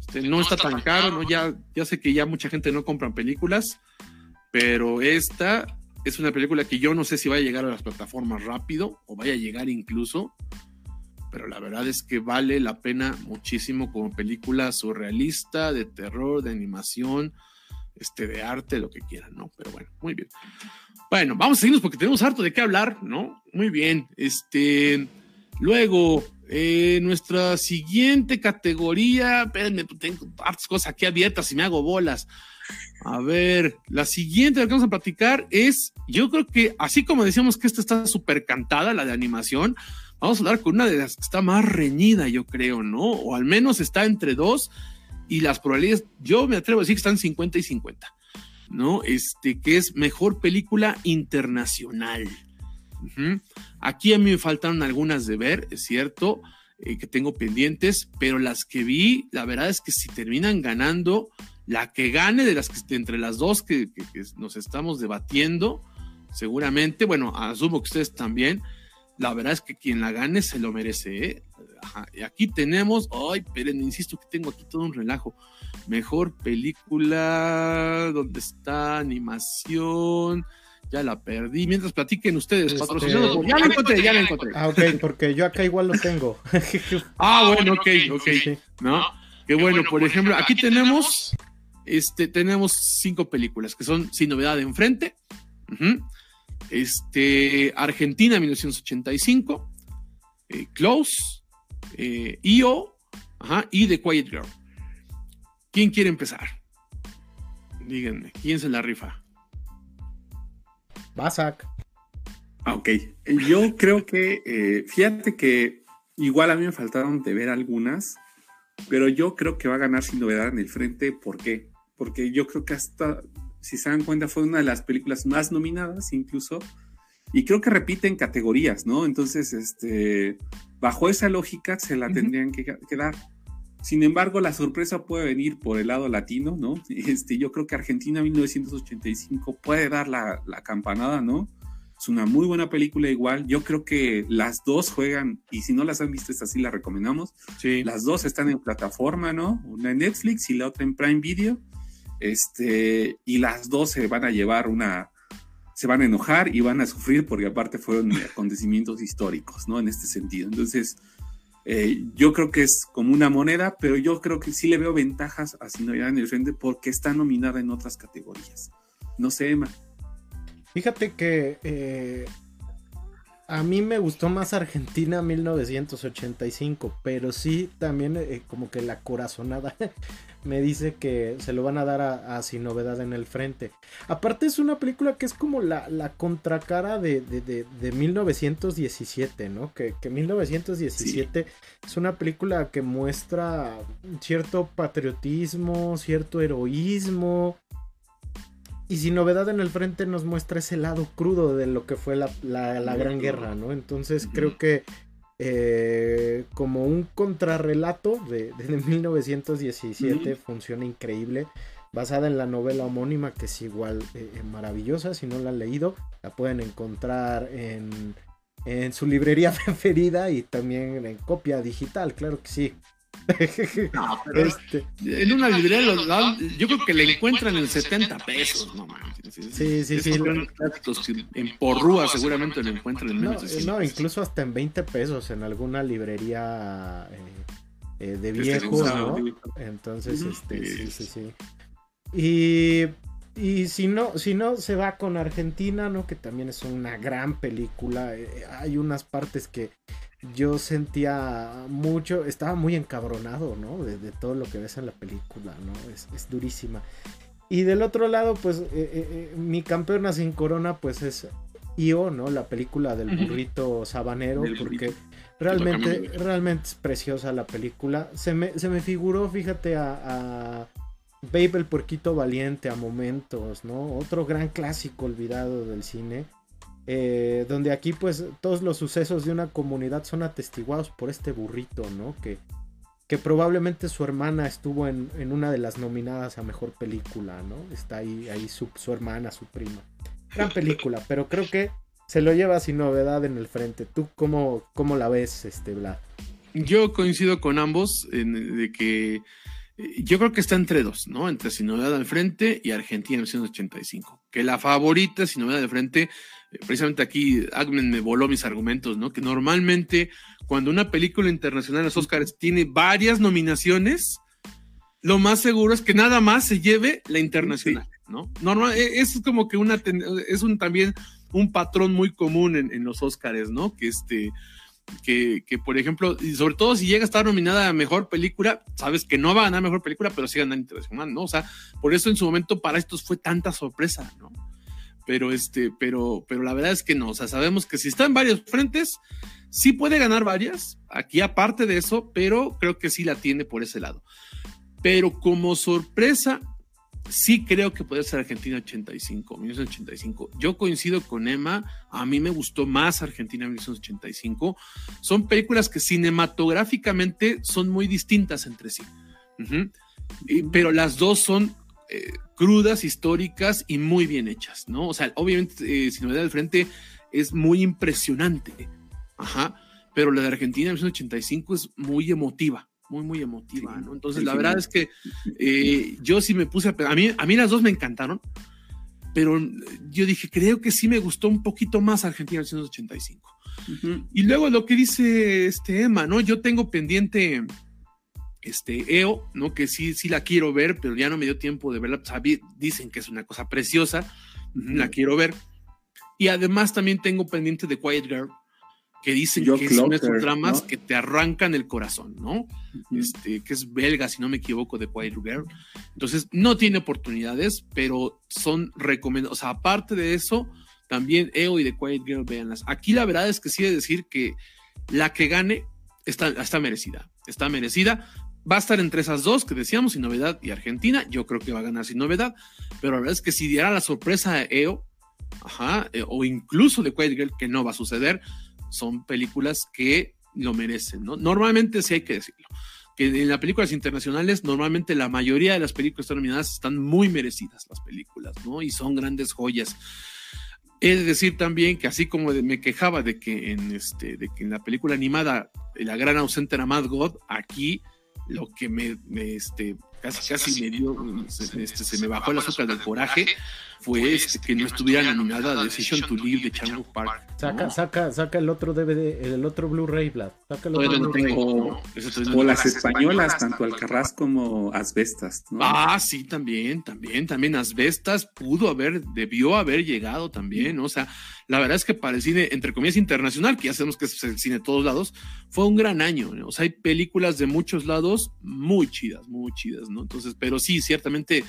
Este, no está tan caro, ¿no? Ya, ya sé que ya mucha gente no compra películas, pero esta es una película que yo no sé si va a llegar a las plataformas rápido o vaya a llegar incluso pero la verdad es que vale la pena muchísimo como película surrealista, de terror, de animación, este, de arte, lo que quieran, ¿no? Pero bueno, muy bien. Bueno, vamos a seguirnos porque tenemos harto de qué hablar, ¿no? Muy bien. Este, luego, eh, nuestra siguiente categoría, espérenme, pues, tengo hartas cosas aquí abiertas y me hago bolas. A ver, la siguiente que vamos a platicar es, yo creo que así como decíamos que esta está súper cantada, la de animación, vamos a hablar con una de las que está más reñida, yo creo, ¿no? O al menos está entre dos y las probabilidades, yo me atrevo a decir que están 50 y 50, ¿no? Este, que es mejor película internacional. Aquí a mí me faltaron algunas de ver, es cierto, eh, que tengo pendientes, pero las que vi, la verdad es que si terminan ganando, la que gane de las que entre las dos que, que nos estamos debatiendo, seguramente, bueno, asumo que ustedes también, la verdad es que quien la gane se lo merece. ¿eh? Y aquí tenemos, ay, pero insisto que tengo aquí todo un relajo. Mejor película, ¿dónde está? Animación, ya la perdí. Mientras platiquen ustedes, este, Ya la encontré, ya la encontré. Ah, ok, porque yo acá igual lo tengo. ah, bueno, ok, ok. ¿No? Qué bueno, por ejemplo, aquí tenemos, este, tenemos cinco películas que son Sin Novedad Enfrente, este, Argentina 1985, eh, Close, eh, IO y The Quiet Girl. ¿Quién quiere empezar? Díganme, ¿quién se la rifa? Basak. Ah, ok. Yo creo que, eh, fíjate que igual a mí me faltaron de ver algunas, pero yo creo que va a ganar sin novedad en el frente. ¿Por qué? Porque yo creo que hasta, si se dan cuenta, fue una de las películas más nominadas incluso. Y creo que repiten categorías, ¿no? Entonces, este, bajo esa lógica se la tendrían que, que, dar. Sin embargo, la sorpresa puede venir por el lado latino, ¿no? Este, yo creo que Argentina 1985 puede dar la, la campanada, ¿no? Es una muy buena película igual. Yo creo que las dos juegan, y si no las han visto, esta sí la recomendamos. Sí. Las dos están en plataforma, ¿no? Una en Netflix y la otra en Prime Video. Este, y las dos se van a llevar una, se van a enojar y van a sufrir porque aparte fueron acontecimientos históricos, ¿no? En este sentido. Entonces, eh, yo creo que es como una moneda, pero yo creo que sí le veo ventajas a Sinoya en el frente porque está nominada en otras categorías. No sé, Emma. Fíjate que eh, a mí me gustó más Argentina 1985, pero sí también eh, como que la corazonada me dice que se lo van a dar a, Sin Novedad en el Frente. Aparte es una película que es como la, contracara de, de, 1917, ¿no? Que, que 1917 es una película que muestra cierto patriotismo, cierto heroísmo y sin novedad en el frente nos muestra ese lado crudo de lo que fue la, Gran Guerra, ¿no? Entonces creo que eh, como un contrarrelato de, 1917 funciona increíble, basada en la novela homónima que es igual eh, eh, maravillosa, si no la han leído, la pueden encontrar en, en su librería preferida y también en copia digital, claro que sí. No, pero este, en una librería yo creo que le encuentran en 70 pesos, no Sí, sí, sí. en porrúa seguramente le encuentran en menos no, No, incluso hasta en 20 pesos en alguna librería eh, eh, de viejos, ¿no? Entonces, este, sí, sí, sí. Y y si no, si no se va con Argentina, ¿no? Que también es una gran película. Eh, hay unas partes que yo sentía mucho, estaba muy encabronado, ¿no? De, todo lo que ves en la película, ¿no? Es, durísima. Y del otro lado, pues, eh, eh, mi campeona sin corona, pues es Io, ¿no? La película del burrito sabanero, porque realmente, realmente es preciosa la película. Se me, se me figuró, fíjate, a Babe el puerquito valiente a momentos, ¿no? Otro gran clásico olvidado del cine. Eh, donde aquí pues todos los sucesos de una comunidad son atestiguados por este burrito, ¿no? Que, que probablemente su hermana estuvo en, una de las nominadas a mejor película, ¿no? Está ahí, ahí su, su hermana, su prima. Gran película, pero creo que se lo lleva sin novedad en el frente. ¿Tú cómo, cómo la ves, este Vlad? Yo coincido con ambos en, de que yo creo que está entre dos, ¿no? Entre Sin Novedad al Frente y Argentina 1985. Que la favorita, Sin Novedad al Frente, eh, precisamente aquí Agmen me voló mis argumentos, ¿no? Que normalmente cuando una película internacional en los Oscars tiene varias nominaciones, lo más seguro es que nada más se lleve la internacional, ¿no? Normal, eso es como que una, es un también un patrón muy común en, en los Oscars, ¿no? Que este, que, por ejemplo, y sobre todo si llega a estar nominada a mejor película, sabes que no va a ganar mejor película, pero sí ganar internacional, ¿no? O sea, por eso en su momento para estos fue tanta sorpresa, ¿no? Pero este, pero, pero la verdad es que no, o sea, sabemos que si está en varios frentes, sí puede ganar varias, aquí aparte de eso, pero creo que sí la tiene por ese lado. Pero como sorpresa, sí creo que puede ser Argentina 85, 1985. Yo coincido con Emma, a mí me gustó más Argentina 1985. Son películas que cinematográficamente son muy distintas entre sí, pero las dos son eh, crudas, históricas y muy bien hechas, ¿no? O sea, obviamente, eh, Sin Novedad del Frente es muy impresionante, Ajá, pero la de Argentina en 1985 es muy emotiva, muy, muy emotiva, ¿no? Entonces, la verdad es que eh, yo sí me puse a, a mí, a mí las dos me encantaron, pero yo dije, creo que sí me gustó un poquito más Argentina en 1985. Y luego lo que dice este Emma, ¿no? Yo tengo pendiente este EO, ¿no? Que sí, sí la quiero ver, pero ya no me dio tiempo de verla. dicen que es una cosa preciosa, la quiero ver. Y además también tengo pendiente de Quiet Girl, que dicen que es una de dramas que te arrancan el corazón, ¿no? este, que es belga, si no me equivoco, de Quiet Girl. Entonces, no tiene oportunidades, pero son recomendados. O sea, aparte de eso, también EO y The Quiet Girl, véanlas. Aquí la verdad es que sí de decir que la que gane está, está merecida. Está merecida. Va a estar entre esas dos que decíamos, Sin Novedad y Argentina. Yo creo que va a ganar Sin Novedad. Pero la verdad es que si diera la sorpresa a EO, ajá, eh, o incluso The Quiet Girl, que no va a suceder, son películas que lo merecen, ¿no? Normalmente sí hay que decirlo. Que en las películas internacionales, normalmente la mayoría de las películas nominadas están muy merecidas, las películas, ¿no? Y son grandes joyas. Es decir también que así como me quejaba de que en este, de que en la película animada la gran ausente era Mad God, aquí lo que me, este, casi, casi me dio, se, este, se me bajó el azúcar del coraje, fue este, que no estuviera nominada Decision to Live de Chango Park. Saca, saca, saca el otro DVD, el otro Blu-ray, Vlad. Saca el otro Blu-ray. O, las españolas, tanto Alcarraz como Asbestas. Ah, sí, también, también, también Asbestas pudo haber, debió haber llegado también, ¿no? O sea, la verdad es que para el cine, entre comillas, internacional, que ya sabemos que es el cine de todos lados, fue un gran año, O sea, hay películas de muchos lados muy chidas, muy chidas, ¿no? Entonces, pero sí, ciertamente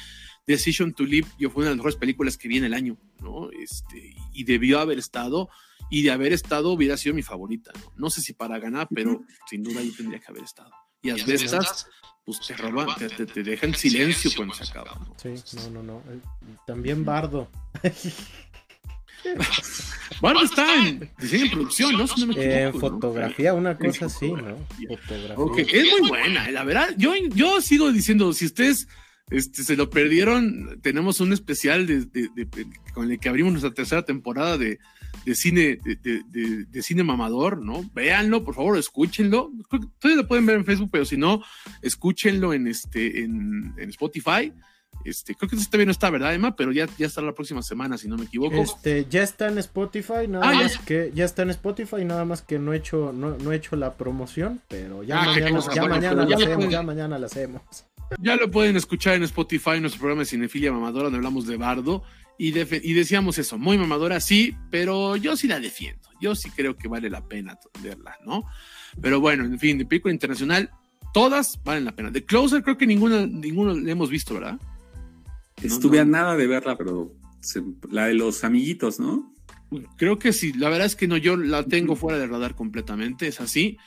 Decision to Live yo fue una de las mejores películas que vi en el año, ¿no? Este, y debió haber estado, y de haber estado hubiera sido mi favorita, ¿no? No sé si para ganar, pero sin duda ahí tendría que haber estado. Y a veces, pues te roban, te, te, dejan silencio cuando se acaba. ¿no? Sí, no, no, no. También Bardo. Bardo está en diseño y producción, ¿no? Si eh, fotografía, una cosa así, ¿no? Fotografía. Es muy buena, la verdad. Yo, yo sigo diciendo, si ustedes este, se lo perdieron. Tenemos un especial con el que abrimos nuestra tercera temporada de, cine, de, cine mamador, ¿no? Véanlo, por favor, escúchenlo. Todavía lo pueden ver en Facebook, pero si no, escúchenlo en este, en, Spotify. Este, creo que este todavía no está, ¿verdad, Emma? Pero ya, ya está la próxima semana, si no me equivoco. Este, ya está en Spotify, nada ah, más que ya está en Spotify, nada más que no he hecho, no, he hecho la promoción, pero ya ah, mañana, ya mañana la hacemos, ya mañana la hacemos. Ya lo pueden escuchar en Spotify, nuestro programa de Cinefilia Mamadora, donde hablamos de Bardo. Y, y, decíamos eso, muy mamadora, sí, pero yo sí la defiendo. Yo sí creo que vale la pena verla, ¿no? Pero bueno, en fin, de película internacional, todas valen la pena. De Closer creo que ninguna, ninguno le hemos visto, ¿verdad? Estuve a nada de verla, pero la de los amiguitos, ¿no? Creo que sí, la verdad es que no, yo la tengo fuera de radar completamente, es así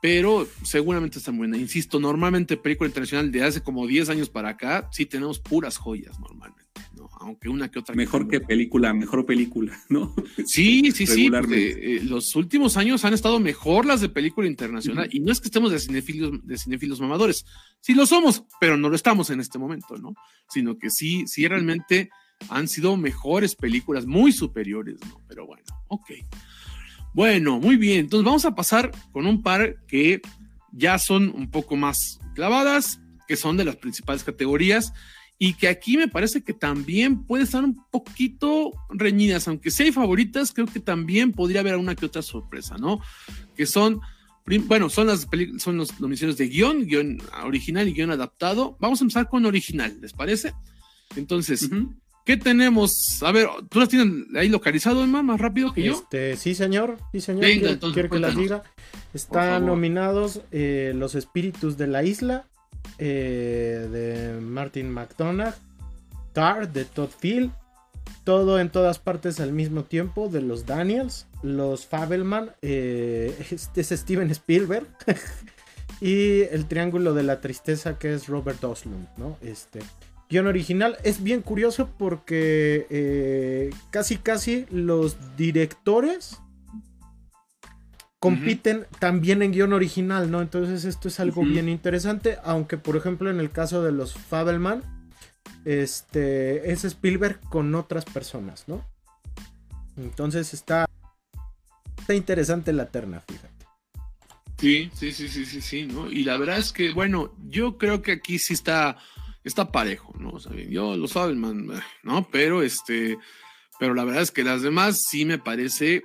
pero seguramente está buena. Insisto, normalmente película internacional de hace como 10 años para acá, sí tenemos puras joyas normalmente, ¿no? Aunque una que otra. Mejor que, película, mejor película, ¿no? Sí, sí, sí. Eh, los últimos años han estado mejor las de película internacional. Y no es que estemos de cinefilos, de cinefilos mamadores. Sí lo somos, pero no lo estamos en este momento, ¿no? Sino que sí, sí realmente han sido mejores películas, muy superiores, ¿no? Pero bueno, ok. Bueno, muy bien. Entonces vamos a pasar con un par que ya son un poco más clavadas, que son de las principales categorías y que aquí me parece que también puede estar un poquito reñidas, aunque sí hay favoritas, creo que también podría haber una que otra sorpresa, ¿no? Que son, bueno, son las son los nominaciones de guion, guion original y guion adaptado. Vamos a empezar con original, ¿les parece? Entonces, ¿Qué tenemos? A ver, ¿tú las tienes ahí localizado, Emma, más rápido que yo? Este, sí, señor. Sí, señor. quiero, que las diga. Están nominados eh, Los Espíritus de la Isla, eh, de Martin McDonagh, Tar, de Todd Field, Todo en todas partes al mismo tiempo, de los Daniels, Los Fabelman, eh, este es Steven Spielberg, y El Triángulo de la Tristeza, que es Robert Oslund, ¿no? Este guion original. Es bien curioso porque eh, casi casi los directores compiten también en guion original, ¿no? Entonces esto es algo bien interesante, aunque por ejemplo en el caso de los Fabelman, este es Spielberg con otras personas, ¿no? Entonces está está interesante la terna, fíjate. Sí, sí, sí, sí, sí, sí, ¿no? Y la verdad es que, bueno, yo creo que aquí sí está, está parejo, ¿no? O sea, yo lo sabe, man, ¿no? Pero este, pero la verdad es que las demás sí me parece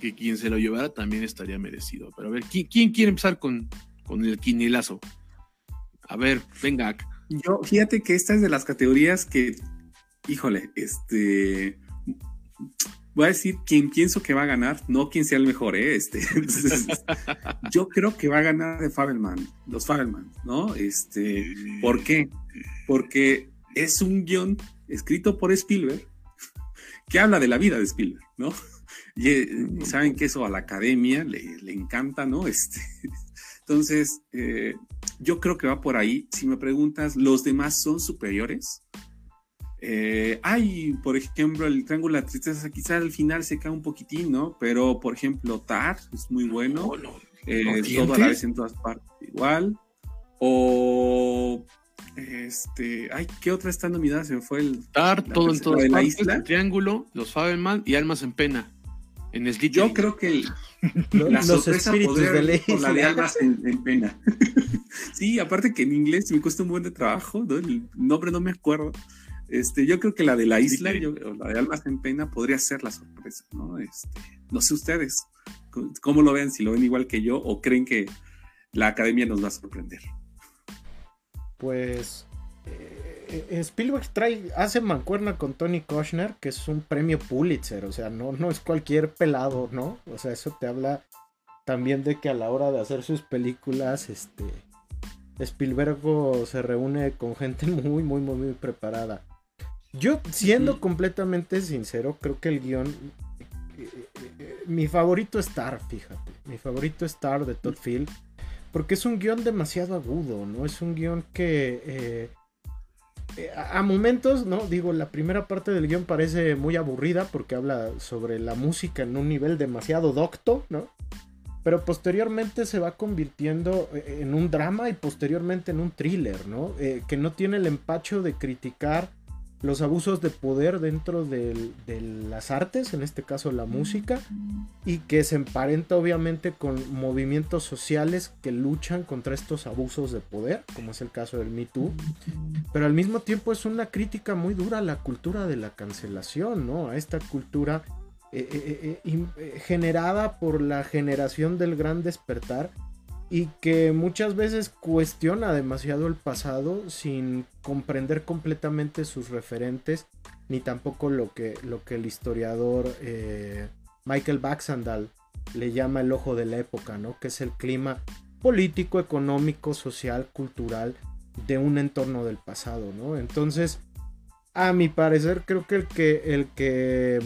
que quien se lo llevara también estaría merecido. Pero a ver, ¿quién, quiere empezar con, con el quinielazo? A ver, venga. Yo, fíjate que esta es de las categorías que, híjole, este, voy a decir quién pienso que va a ganar, no quién sea el mejor, ¿eh? Este, yo creo que va a ganar de Fabelman, los Fabelman, ¿no? Este, ¿por qué? Porque es un guion escrito por Spielberg que habla de la vida de Spielberg, ¿no? Y, eh, saben que eso a la academia le, le encanta, ¿no? Este, entonces, eh, yo creo que va por ahí. Si me preguntas, ¿los demás son superiores? Eh, hay, por ejemplo, el Triángulo de la Tristeza, quizá al final se cae un poquitín, ¿no? Pero, por ejemplo, Tar es muy bueno. Eh, todo a la vez en todas partes igual. O. Este. Ay, ¿qué otra está nominada? Se me fue el. Tar, todo en todas partes. El Triángulo, Los Fabelman y Almas en Pena. En el Yo creo que la los espíritus de ley. la de Almas en, Pena. sí, aparte que en inglés me cuesta un buen de trabajo, ¿no? El nombre no me acuerdo. Este, yo creo que la de la isla, o la de Almas en Pena, podría ser la sorpresa, ¿no? Este, no sé ustedes, ¿cómo lo ven? Si lo ven igual que yo o creen que la academia nos va a sorprender. Pues eh, Spielberg trae, hace mancuerna con Tony Kushner, que es un premio Pulitzer, o sea, no, no es cualquier pelado, ¿no? O sea, eso te habla también de que a la hora de hacer sus películas, este, Spielberg se reúne con gente muy, muy, muy, muy preparada. Yo, siendo completamente sincero, creo que el guion. Eh, eh, eh, mi favorito es Star, fíjate. Mi favorito es Star de Todd Field. Porque es un guion demasiado agudo, ¿no? Es un guion que. a momentos, ¿no? Digo, la primera parte del guion parece muy aburrida porque habla sobre la música en un nivel demasiado docto, ¿no? Pero posteriormente se va convirtiendo en un drama y posteriormente en un thriller, ¿no? que no tiene el empacho de criticar los abusos de poder dentro de las artes, en este caso la música, y que se emparenta obviamente con movimientos sociales que luchan contra estos abusos de poder, como es el caso del Me Too, pero al mismo tiempo es una crítica muy dura a la cultura de la cancelación, ¿no? A esta cultura eh, eh, eh, generada por la generación del gran despertar y que muchas veces cuestiona demasiado el pasado sin comprender completamente sus referentes ni tampoco lo que, lo que el historiador eh, Michael Baxandal le llama el ojo de la época, ¿no? que es el clima político, económico, social, cultural de un entorno del pasado. ¿no? Entonces, a mi parecer, creo que el que, el que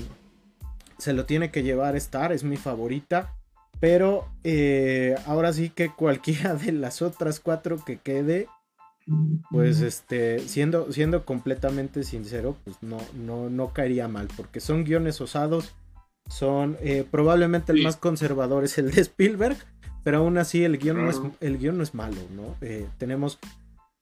se lo tiene que llevar a Star es mi favorita. Pero eh, ahora sí que cualquiera de las otras cuatro que quede, pues este, siendo, siendo completamente sincero, pues no, no, no caería mal, porque son guiones osados, son eh, probablemente el más conservador es el de Spielberg, pero aún así el guion, no, es, el guion no es malo, ¿no? Eh, tenemos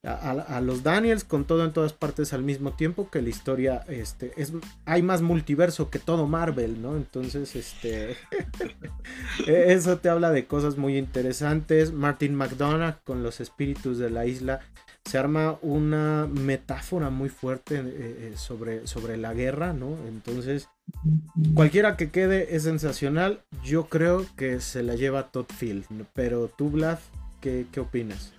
a, los Daniels con todo en todas partes al mismo tiempo que la historia este es hay más multiverso que todo Marvel no entonces este e, eso te habla de cosas muy interesantes. Martin McDonagh con los espíritus de la isla. Se arma una metáfora muy fuerte eh, eh, sobre, sobre la guerra no entonces cualquiera que quede es sensacional. Yo creo que se la lleva Todd Field pero tú Vlad qué, qué opinas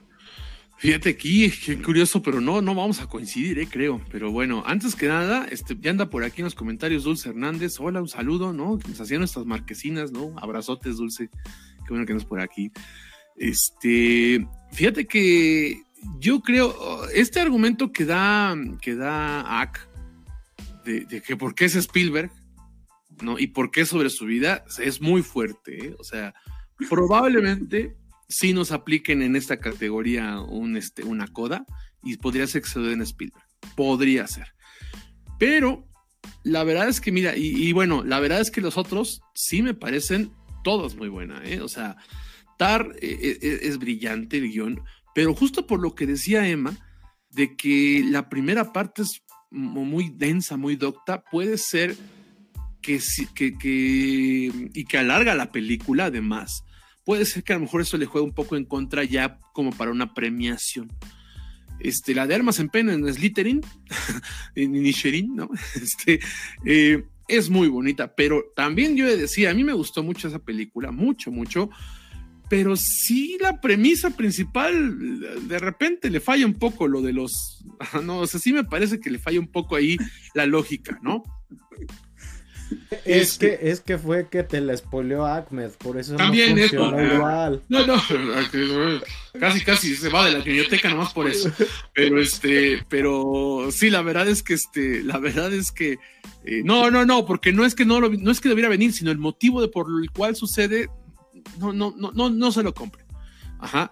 Fíjate aquí, qué curioso, pero no, no vamos a coincidir, eh, creo. Pero bueno, antes que nada, este, ya anda por aquí en los comentarios Dulce Hernández. Hola, un saludo, ¿no? Que nos hacían nuestras marquesinas, ¿no? Abrazotes, Dulce. Qué bueno que nos por aquí. Este, fíjate que yo creo, este argumento que da, que da de, de, que por qué es Spielberg, ¿no? Y por qué sobre su vida, es muy fuerte, ¿eh? O sea, probablemente si nos apliquen en esta categoría un, este, una coda y podría ser que se en Spielberg. Podría ser. Pero la verdad es que, mira, y, bueno, la verdad es que los otros sí me parecen todos muy buena, ¿eh? O sea, Tar eh, eh, es, brillante el guion, pero justo por lo que decía Emma, de que la primera parte es muy densa, muy docta, puede ser que, que, que, y que alarga la película además. Puede ser que a lo mejor eso le juegue un poco en contra ya como para una premiación. Este, la de Armas en Pena en Slytherin, en Nisherin, ¿no? Este, eh, es muy bonita, pero también yo decía, a mí me gustó mucho esa película, mucho, mucho, pero sí la premisa principal, de repente le falla un poco lo de los, no, o sea, sí me parece que le falla un poco ahí la lógica, ¿no? Es que, es que fue que te la spoileó Ahmed, por eso También no funcionó igual. No, no, casi, casi se va de la biblioteca nomás por eso. Pero este, pero sí, la verdad es que este, la verdad es que eh, no, no, no, porque no es que no lo, no es que debiera venir, sino el motivo de por el cual sucede, no, no, no, no, no se lo compre. Ajá.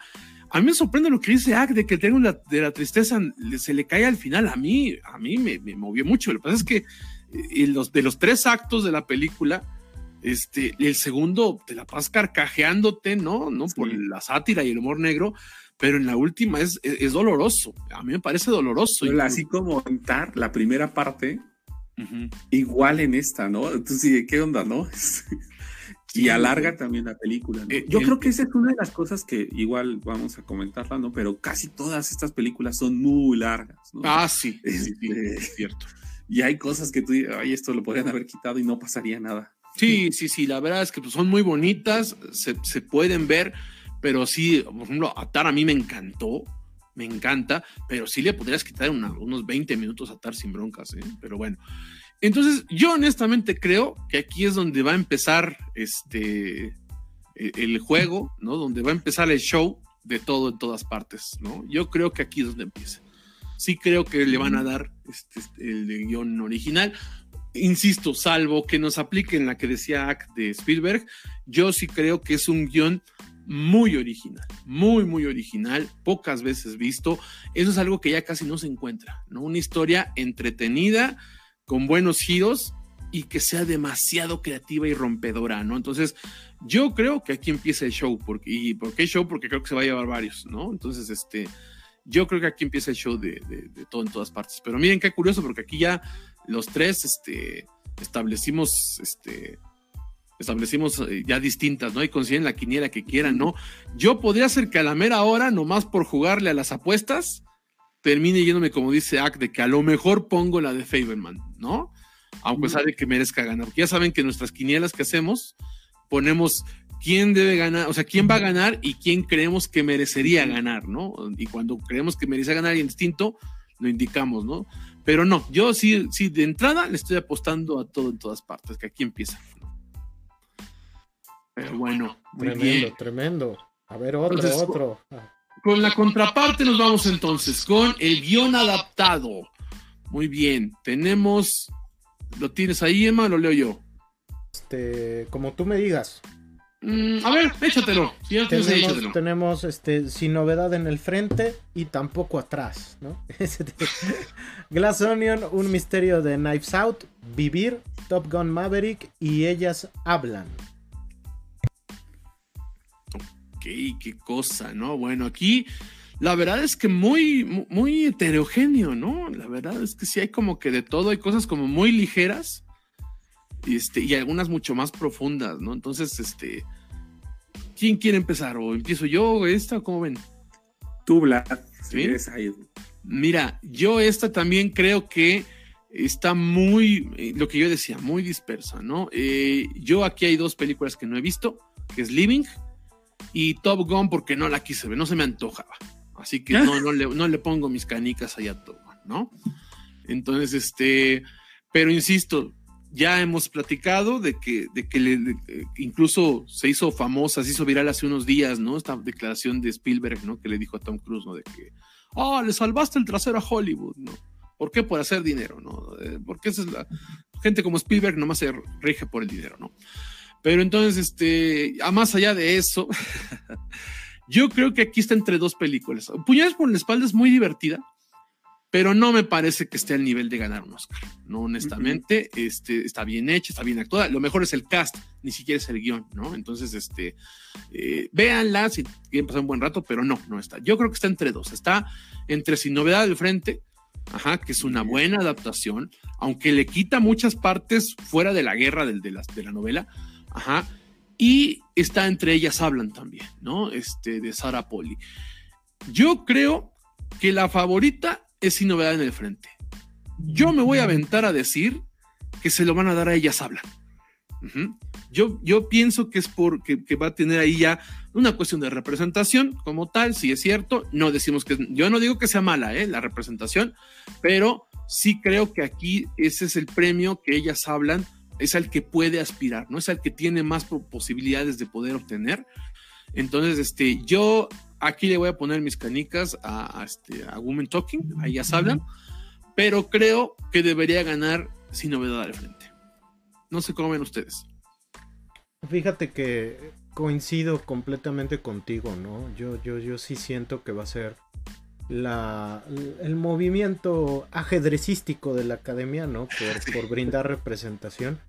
A mí me sorprende lo que dice Ack de que tengo la, de la tristeza se le cae al final. A mí, a mí me, me movió mucho. Lo que pasa es que y los, de los tres actos de la película, este, el segundo te la pasas carcajeándote, ¿no? ¿no? Por la sátira y el humor negro, pero en la última es, es, doloroso. A mí me parece doloroso. así como contar la primera parte, igual en esta, ¿no? Entonces, ¿qué onda, no? y alarga también la película. Eh, Yo creo que esa es una de las cosas que igual vamos a comentarla, ¿no? Pero casi todas estas películas son muy largas, ¿no? Ah, sí, es este, cierto y hay cosas que tú ay, esto lo podrían haber quitado y no pasaría nada. Sí, sí, sí, la verdad es que pues, son muy bonitas, se, pueden ver, pero sí, por ejemplo, Atar a mí me encantó, me encanta, pero sí le podrías quitar unos 20 minutos a Atar sin broncas, ¿eh? pero bueno. Entonces, yo honestamente creo que aquí es donde va a empezar este, e, el juego, ¿no? Donde va a empezar el show de todo en todas partes, ¿no? Yo creo que aquí es donde empieza sí creo que le van a dar este, este, el guion original. Insisto, salvo que nos apliquen la que decía Ack de Spielberg, yo sí creo que es un guion muy original, muy, muy original, pocas veces visto. Eso es algo que ya casi no se encuentra, ¿no? Una historia entretenida, con buenos giros y que sea demasiado creativa y rompedora, ¿no? Entonces, yo creo que aquí empieza el show, porque, ¿y por qué show? Porque creo que se va a llevar varios, ¿no? Entonces, este, yo creo que aquí empieza el show de, todo en todas partes. Pero miren qué curioso, porque aquí ya los tres este, establecimos, este, establecimos eh, ya distintas, ¿no? Y consiguen la quiniela que quieran, ¿no? Yo podría ser que a la mera hora, nomás por jugarle a las apuestas, termine yéndome, como dice Ack, de que a lo mejor pongo la de Faberman, ¿no? Aunque sabe que merezca ganar. Porque ya saben que nuestras quinielas que hacemos, ponemos quién debe ganar, o sea, quién va a ganar y quién creemos que merecería ganar, ¿no? Y cuando creemos que merece ganar y instinto, lo indicamos, ¿no? Pero no, yo sí, sí, de entrada le estoy apostando a todo en todas partes, que aquí empieza. Pero bueno, muy tremendo, tremendo. A ver, otro, otro. Con la contraparte nos vamos entonces, con el guion adaptado. Muy bien, tenemos, ¿lo tienes ahí, Emma? Lo leo yo. Este, como tú me digas. Mm, a ver, échatelo. tenemos, este, sin novedad en el frente y tampoco atrás, ¿no? Glass Onion, Un misterio de Knives Out, Vivir, Top Gun Maverick y Ellas Hablan. Ok, qué cosa, ¿no? Bueno, aquí la verdad es que muy, muy heterogéneo, ¿no? La verdad es que sí hay como que de todo, hay cosas como muy ligeras este, y algunas mucho más profundas, ¿no? Entonces, este, ¿quién quiere empezar? ¿O empiezo yo esta? ¿Cómo ven? Tú, Vlad. Mira, yo esta también creo que está muy, eh, lo que yo decía, muy dispersa, ¿no? Eh, yo aquí hay dos películas que no he visto, que es Living y Top Gun porque no la quise ver, no se me antojaba. Así que no, no, le, no le pongo mis canicas allá a Top Gun, ¿no? Entonces, este, pero insisto, ya hemos platicado de que, de que le, incluso se hizo famosa, se hizo viral hace unos días, ¿no? Esta declaración de Spielberg, ¿no? Que le dijo a Tom Cruise, ¿no? De que, oh, le salvaste el trasero a Hollywood, ¿no? ¿Por qué? Por hacer dinero, ¿no? Eh, porque esa es la gente como Spielberg nomás se rige por el dinero, ¿no? Pero entonces, este, a más allá de eso, yo creo que aquí está entre dos películas. Puñales por la espalda es muy divertida, pero no me parece que esté al nivel de ganar un Oscar. No, honestamente, este, está bien hecha, está bien actuada. Lo mejor es el cast, ni siquiera es el guion, ¿no? Entonces, este, eh, véanla si quieren pasar un buen rato, pero no, no está. Yo creo que está entre dos. Está entre Sin Novedad del Frente ajá, que es una buena adaptación, aunque le quita muchas partes fuera de la guerra de, la, de la novela, ajá, y está entre ellas hablan también, ¿no? Este, de Sara Poli. Yo creo que la favorita es Sin Novedad en el Frente. Yo me voy a aventar a decir que se lo van a dar a ellas hablan. yo, yo pienso que es porque que va a tener ahí ya una cuestión de representación como tal, si es cierto, no decimos que, yo no digo que sea mala ¿eh? la representación, pero sí creo que aquí ese es el premio que ellas hablan, es al que puede aspirar, ¿no? Es al que tiene más posibilidades de poder obtener. Entonces, este, yo aquí le voy a poner mis canicas a, este, a Women Talking, ahí ya hablan, pero creo que debería ganar sin novedad al frente. No sé cómo ven ustedes. Fíjate que coincido completamente contigo, ¿no? Yo, yo, yo sí siento que va a ser la, el movimiento ajedrecístico de la academia, ¿no? Por, por brindar representación.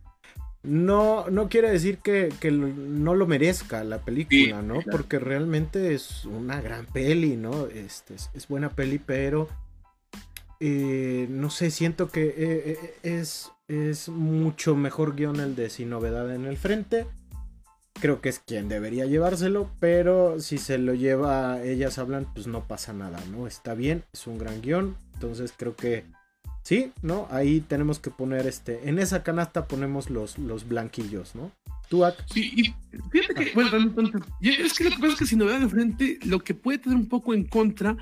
No, no quiere decir que, no lo merezca la película, ¿no? Porque realmente es una gran peli, ¿no? Este, es, buena peli, pero eh, no sé, siento que eh, eh, es, es mucho mejor guion el de Sin Novedad en el Frente. Creo que es quien debería llevárselo, pero si se lo lleva, ellas hablan, pues no pasa nada, ¿no? Está bien, es un gran guion, entonces creo que Sí, ¿no? Ahí tenemos que poner este. En esa canasta ponemos los, los blanquillos, ¿no? Tuac. Sí, y fíjate que, bueno, entonces, es que lo que pasa es que si no vean de frente, lo que puede tener un poco en contra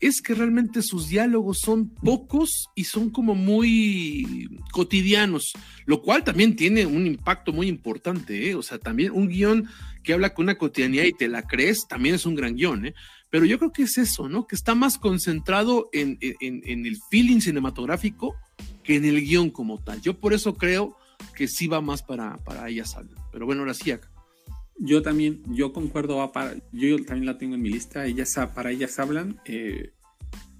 es que realmente sus diálogos son pocos y son como muy cotidianos, lo cual también tiene un impacto muy importante, ¿eh? O sea, también un guion que habla con una cotidianidad y te la crees, también es un gran guion, ¿eh? Pero yo creo que es eso, ¿no? Que está más concentrado en, el feeling cinematográfico que en el guion como tal. Yo por eso creo que sí va más para, para hablan. Pero bueno, ahora sí acá. Yo también, yo concuerdo, para, yo también la tengo en mi lista, ellas, para ellas hablan. Eh,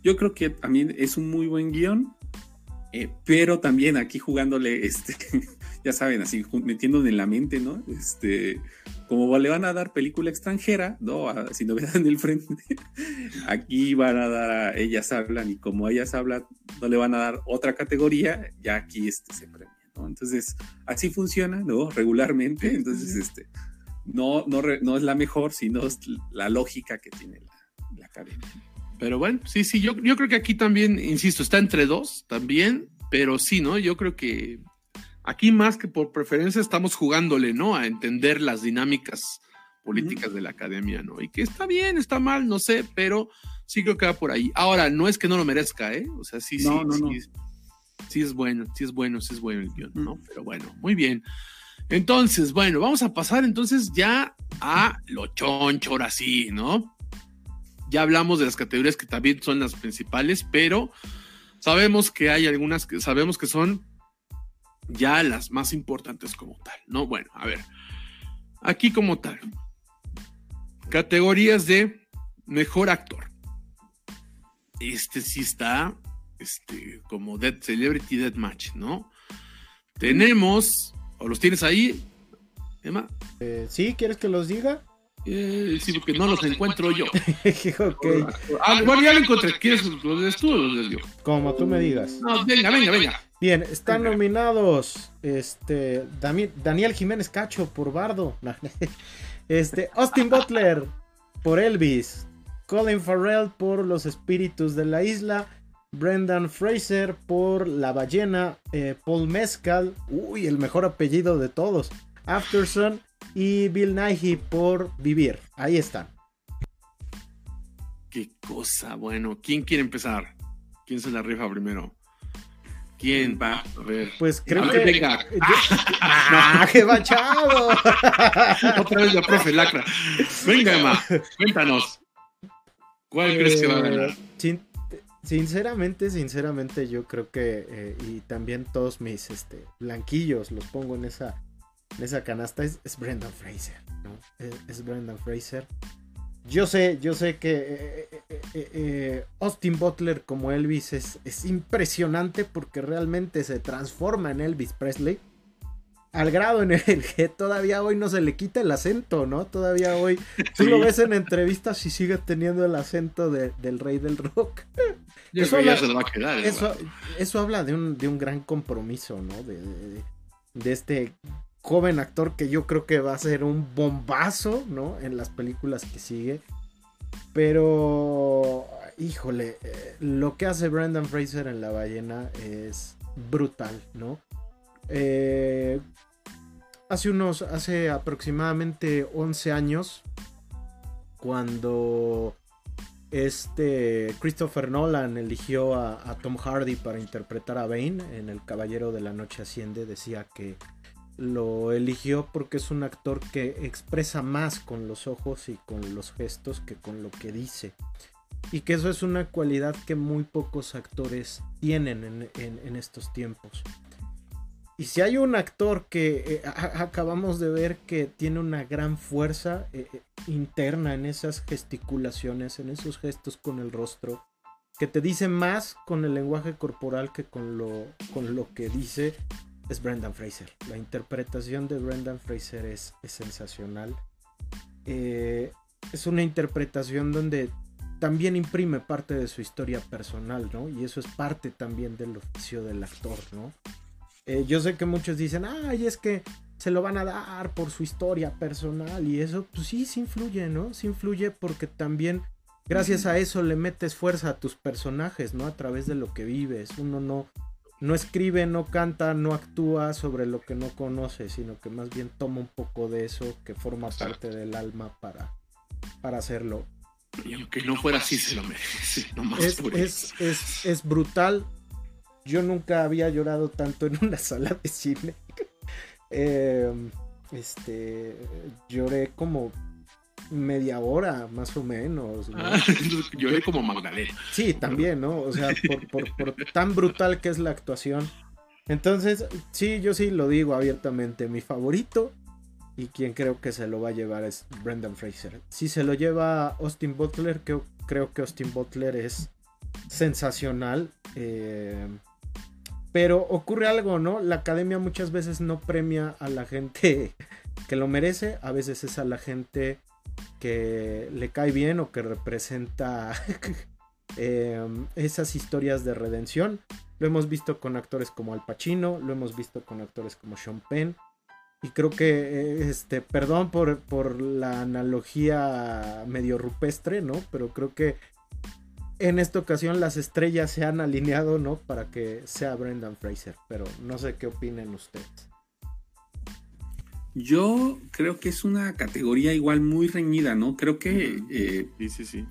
yo creo que también es un muy buen guion, eh, pero también aquí jugándole, este, ya saben, así metiéndole en la mente, ¿no? Este, como le van a dar película extranjera, ¿no? si no en el frente, aquí van a dar a ellas hablan y como ellas hablan, no le van a dar otra categoría, ya aquí este se premia, ¿no? Entonces, así funciona, ¿no? Regularmente, entonces, este, no, no, no es la mejor, sino es la lógica que tiene la, la academia. Pero bueno, sí, sí, yo, yo creo que aquí también, insisto, está entre dos también, pero sí, ¿no? Yo creo que Aquí más que por preferencia estamos jugándole, ¿no? A entender las dinámicas políticas de la academia, ¿no? Y que está bien, está mal, no sé, pero sí creo que va por ahí. Ahora, no es que no lo merezca, ¿eh? O sea, sí, sí, sí, sí es bueno, sí es bueno, sí es bueno el guion, ¿no? Pero bueno, muy bien. Entonces, bueno, vamos a pasar entonces ya a lo choncho, ahora sí, ¿no? Ya hablamos de las categorías que también son las principales, pero sabemos que hay algunas que sabemos que son ya las más importantes como tal, ¿no? Bueno, a ver, aquí como tal, categorías de mejor actor. Este sí está, este, como Dead Celebrity Dead Match, ¿no? Tenemos, o los tienes ahí, Emma. Eh, sí, ¿quieres que los diga? Eh, sí, porque no los encuentro yo. Ah, bueno, ya lo encontré. ¿Quieres los tú o los yo? Como tú me digas. No, venga, venga, venga. Bien, están nominados este Daniel Jiménez Cacho por Bardo. Este Austin Butler por Elvis. Colin Farrell por Los Espíritus de la Isla. Brendan Fraser por La Ballena. Eh, Paul Mescal. Uy, el mejor apellido de todos. Afterson. Y Bill Nighy por Vivir. Ahí están. Qué cosa. Bueno, ¿quién quiere empezar? ¿Quién se la rifa primero? ¿Quién va? A ver. Pues creo que. Venga. ¡Ah, qué bachado! Otra vez la profe Lacra. Venga, Emma, cuéntanos. ¿Cuál crees que va a ganar? Eh, sinceramente, sinceramente, yo creo que. Eh, y también todos mis este, blanquillos los pongo en esa, en esa canasta. Es, Brendan Fraser, ¿no? es Brendan Fraser. Yo sé, yo sé que eh, eh, eh, Austin Butler como Elvis es, es, impresionante porque realmente se transforma en Elvis Presley. al grado en el que todavía hoy no se le quita el acento, ¿no? Todavía hoy tú lo ves en entrevistas y sigue teniendo el acento del rey del rock. Eso, habla, se lo va a quedar, eso, habla de un, de un, gran compromiso, ¿no? De, de, este joven actor que yo creo que va a ser un bombazo, ¿no? En las películas que sigue. Pero, híjole, eh, lo que hace Brendan Fraser en La ballena es brutal, ¿no? Eh, hace unos, hace aproximadamente 11 años, cuando este Christopher Nolan eligió a, Tom Hardy para interpretar a Bane en El Caballero de la Noche Asciende, decía que lo eligió porque es un actor que expresa más con los ojos y con los gestos que con lo que dice. Y que eso es una cualidad que muy pocos actores tienen en estos tiempos. Y si hay un actor que eh, acabamos de ver que tiene una gran fuerza eh, eh, interna en esas gesticulaciones, en esos gestos con el rostro, que te dice más con el lenguaje corporal que con lo, con lo que dice, es Brendan Fraser. La interpretación de Brendan Fraser es, sensacional. es una interpretación donde también imprime parte de su historia personal, ¿no? Y eso es parte también del oficio del actor, ¿no? Eh, yo sé que muchos dicen, ay, es que se lo van a dar por su historia personal y eso, pues sí, sí influye, ¿no? Sí influye porque también gracias a eso le metes fuerza a tus personajes, ¿no? A través de lo que vives. Uno no, no escribe, no canta, no actúa sobre lo que no conoce, sino que más bien toma un poco de eso que forma parte del alma para, para hacerlo. Y aunque no fuera así, se lo merece. es, es, es, es, brutal yo nunca había llorado tanto en una sala de cine. Em, este, lloré como media hora, más o menos. Ah, lloré como Magdalena. Sí, también, ¿no? O sea, por, tan brutal que es la actuación. Entonces, sí, yo sí lo digo abiertamente. Mi favorito y quien creo que se lo va a llevar es Brendan Fraser. Si se lo lleva Austin Butler, creo, creo que Austin Butler es sensacional. Eh, pero ocurre algo, ¿no? La academia muchas veces no premia a la gente que lo merece, a veces es a la gente que le cae bien o que representa em, esas historias de redención. Lo hemos visto con actores como Al Pacino, lo hemos visto con actores como Sean Penn. Y creo que, eh, este, perdón por, por la analogía medio rupestre, ¿no? Pero creo que en esta ocasión las estrellas se han alineado, ¿no? Para que sea Brendan Fraser, pero no sé qué opinen ustedes. Yo creo que es una categoría igual muy reñida, ¿no? Creo que eh, sí, sí, sí.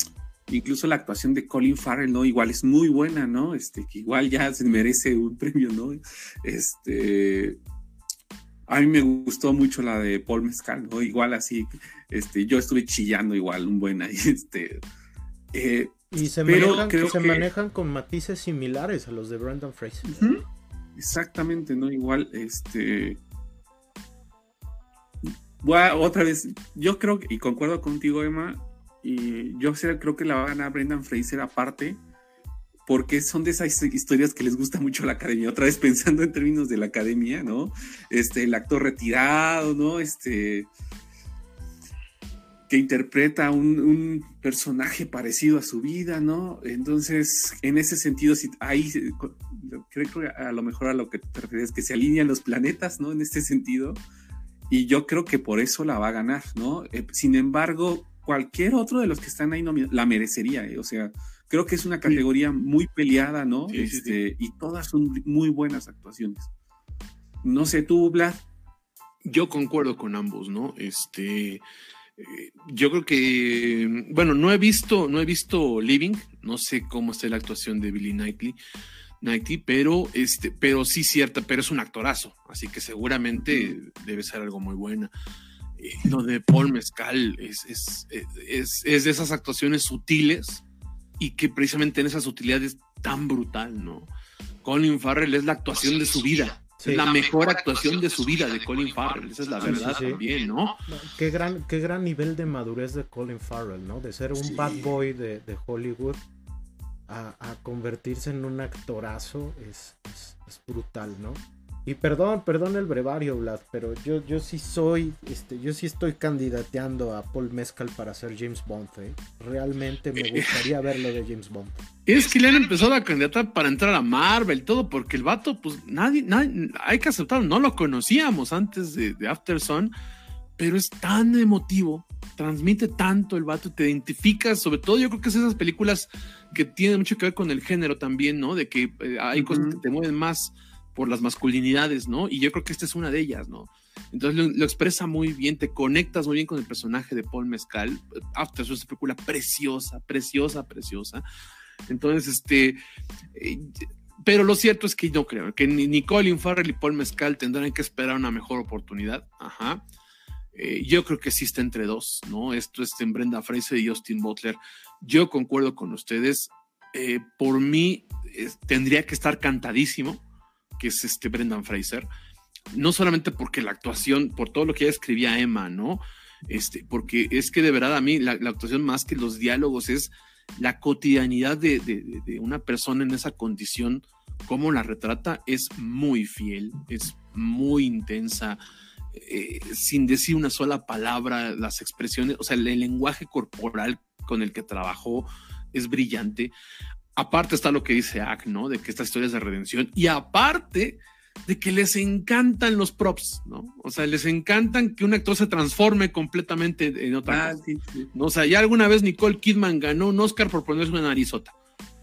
incluso la actuación de Colin Farrell, ¿no? Igual es muy buena, ¿no? Este, que igual ya se merece un premio, ¿no? Este, a mí me gustó mucho la de Paul Mescal, ¿no? Igual así, este, yo estuve chillando igual un buen ahí, este, eh, y se, manejan, se manejan con matices similares a los de Brandon Fraser. Exactamente, ¿no? Igual, este. Otra vez, yo creo, y concuerdo contigo, Emma, y yo creo que la va a ganar Brendan Fraser aparte, porque son de esas historias que les gusta mucho a la academia. Otra vez pensando en términos de la academia, ¿no? Este, el actor retirado, ¿no? Este, que interpreta un, personaje parecido a su vida, ¿no? Entonces, en ese sentido, si ahí creo que a lo mejor a lo que te refieres que se alinean los planetas, ¿no? En este sentido, y yo creo que por eso la va a ganar, ¿no? Eh, sin embargo, cualquier otro de los que están ahí la merecería, ¿eh? o sea, creo que es una categoría muy peleada, ¿no? este, y todas son muy buenas actuaciones. No sé, tú, Vlad. Yo concuerdo con ambos, ¿no? Este, eh, yo creo que, bueno, no he visto, no he visto Living, no sé cómo está la actuación de Billy Knightley, Knightley pero, este, pero sí cierta, pero es un actorazo, así que seguramente debe ser algo muy bueno. Eh, lo de Paul Mezcal es, es, es, es, de esas actuaciones sutiles y que precisamente en esa sutilidad es tan brutal, ¿no? Colin Farrell es la actuación de su vida. la, mejor actuación de su vida de Colin Farrell, esa es la verdad también, ¿no? Qué gran, qué gran nivel de madurez de Colin Farrell, ¿no? De ser un bad boy de, Hollywood a, convertirse en un actorazo es, brutal, ¿no? Y perdón, perdón el brevario, Vlad, pero yo, yo sí soy, este, yo sí estoy candidateando a Paul Mescal para ser James Bond, ¿eh? Realmente me gustaría verlo de James Bond. Es que le han empezado a candidatar para entrar a Marvel, todo, porque el vato, pues nadie, nadie hay que aceptarlo, no lo conocíamos antes de, de After Sun, pero es tan emotivo, transmite tanto el vato, te identificas, sobre todo yo creo que es esas películas que tienen mucho que ver con el género también, ¿no? De que eh, hay cosas que te mueven más por las masculinidades, ¿no? Y yo creo que esta es una de ellas, ¿no? Entonces lo, expresa muy bien, te conectas muy bien con el personaje de Paul Mezcal. After es una película preciosa, preciosa, preciosa. Entonces, este, eh, pero lo cierto es que no creo que ni, Colin Farrell y Paul Mezcal tendrán que esperar una mejor oportunidad. Ajá. Eh, yo creo que sí está entre dos, ¿no? Esto es en Brenda Fraser y Austin Butler. Yo concuerdo con ustedes. Eh, por mí tendría que estar cantadísimo que es este Brendan Fraser, no solamente porque la actuación, por todo lo que ella escribía Emma, ¿no? Este, porque es que de verdad a mí la, actuación más que los diálogos es la cotidianidad de, una persona en esa condición, cómo la retrata, es muy fiel, es muy intensa, eh, sin decir una sola palabra, las expresiones, o sea, el lenguaje corporal con el que trabajó es brillante aparte está lo que dice Ack, ¿no? De que esta historia es de redención. Y aparte de que les encantan los props, ¿no? O sea, les encantan que un actor se transforme completamente en otra ah, ¿no? O sea, ya alguna vez Nicole Kidman ganó un Oscar por ponerse una narizota,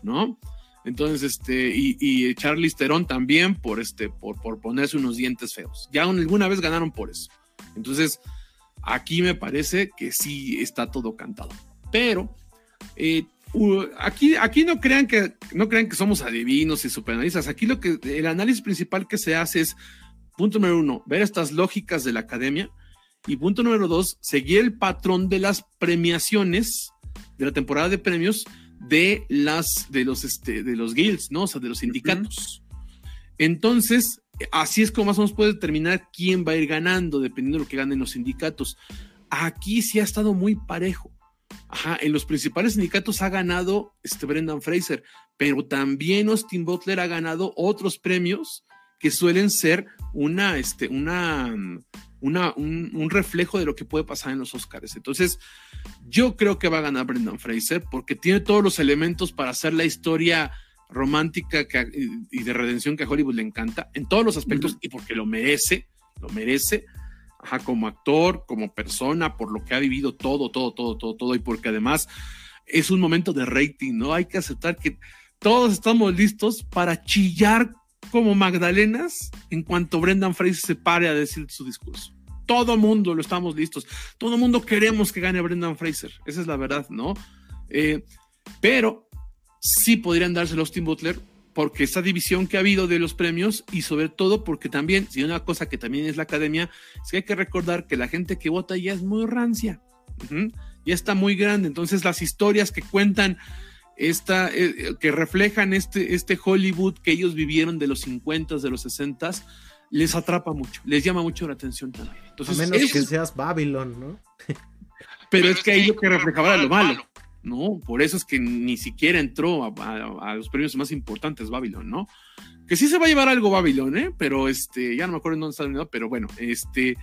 ¿no? Entonces, este, y, y Charlize Theron también por este, por, por ponerse unos dientes feos. Ya alguna vez ganaron por eso. Entonces, aquí me parece que sí está todo cantado. Pero eh, aquí, aquí no crean que no crean que somos adivinos y superanalistas. Aquí lo que el análisis principal que se hace es punto número uno, ver estas lógicas de la academia y punto número dos, seguir el patrón de las premiaciones de la temporada de premios de las de los este, de los guilds, ¿no? O sea, de los sindicatos. Entonces, así es como más o menos puede determinar quién va a ir ganando dependiendo de lo que ganen los sindicatos. Aquí sí ha estado muy parejo. Ajá, en los principales sindicatos ha ganado este Brendan Fraser, pero también Austin Butler ha ganado otros premios que suelen ser una, este, una, una un, reflejo de lo que puede pasar en los Oscars. Entonces, yo creo que va a ganar Brendan Fraser porque tiene todos los elementos para hacer la historia romántica y de redención que a Hollywood le encanta en todos los aspectos y porque lo merece, lo merece ajá, como actor, como persona, por lo que ha vivido todo, todo, todo, todo, todo, y porque además es un momento de rating, ¿no? Hay que aceptar que todos estamos listos para chillar como Magdalenas en cuanto Brendan Fraser se pare a decir su discurso. Todo mundo lo estamos listos. Todo mundo queremos que gane Brendan Fraser. Esa es la verdad, ¿no? Eh, pero sí podrían dárselo a Austin Butler porque esa división que ha habido de los premios y sobre todo porque también, si una cosa que también es la academia, es que hay que recordar que la gente que vota ya es muy rancia, ya está muy grande, entonces las historias que cuentan, esta, eh, que reflejan este, este Hollywood que ellos vivieron de los 50, de los 60, les atrapa mucho, les llama mucho la atención también. Entonces, A menos que seas Babylon, ¿no? pero es que ahí lo que reflejaba era lo malo. ¿no? Por eso es que ni siquiera entró a, los premios más importantes Babylon, ¿no? Que sí se va a llevar algo Babylon, ¿eh? Pero este, ya no me acuerdo en dónde está el pero bueno, este,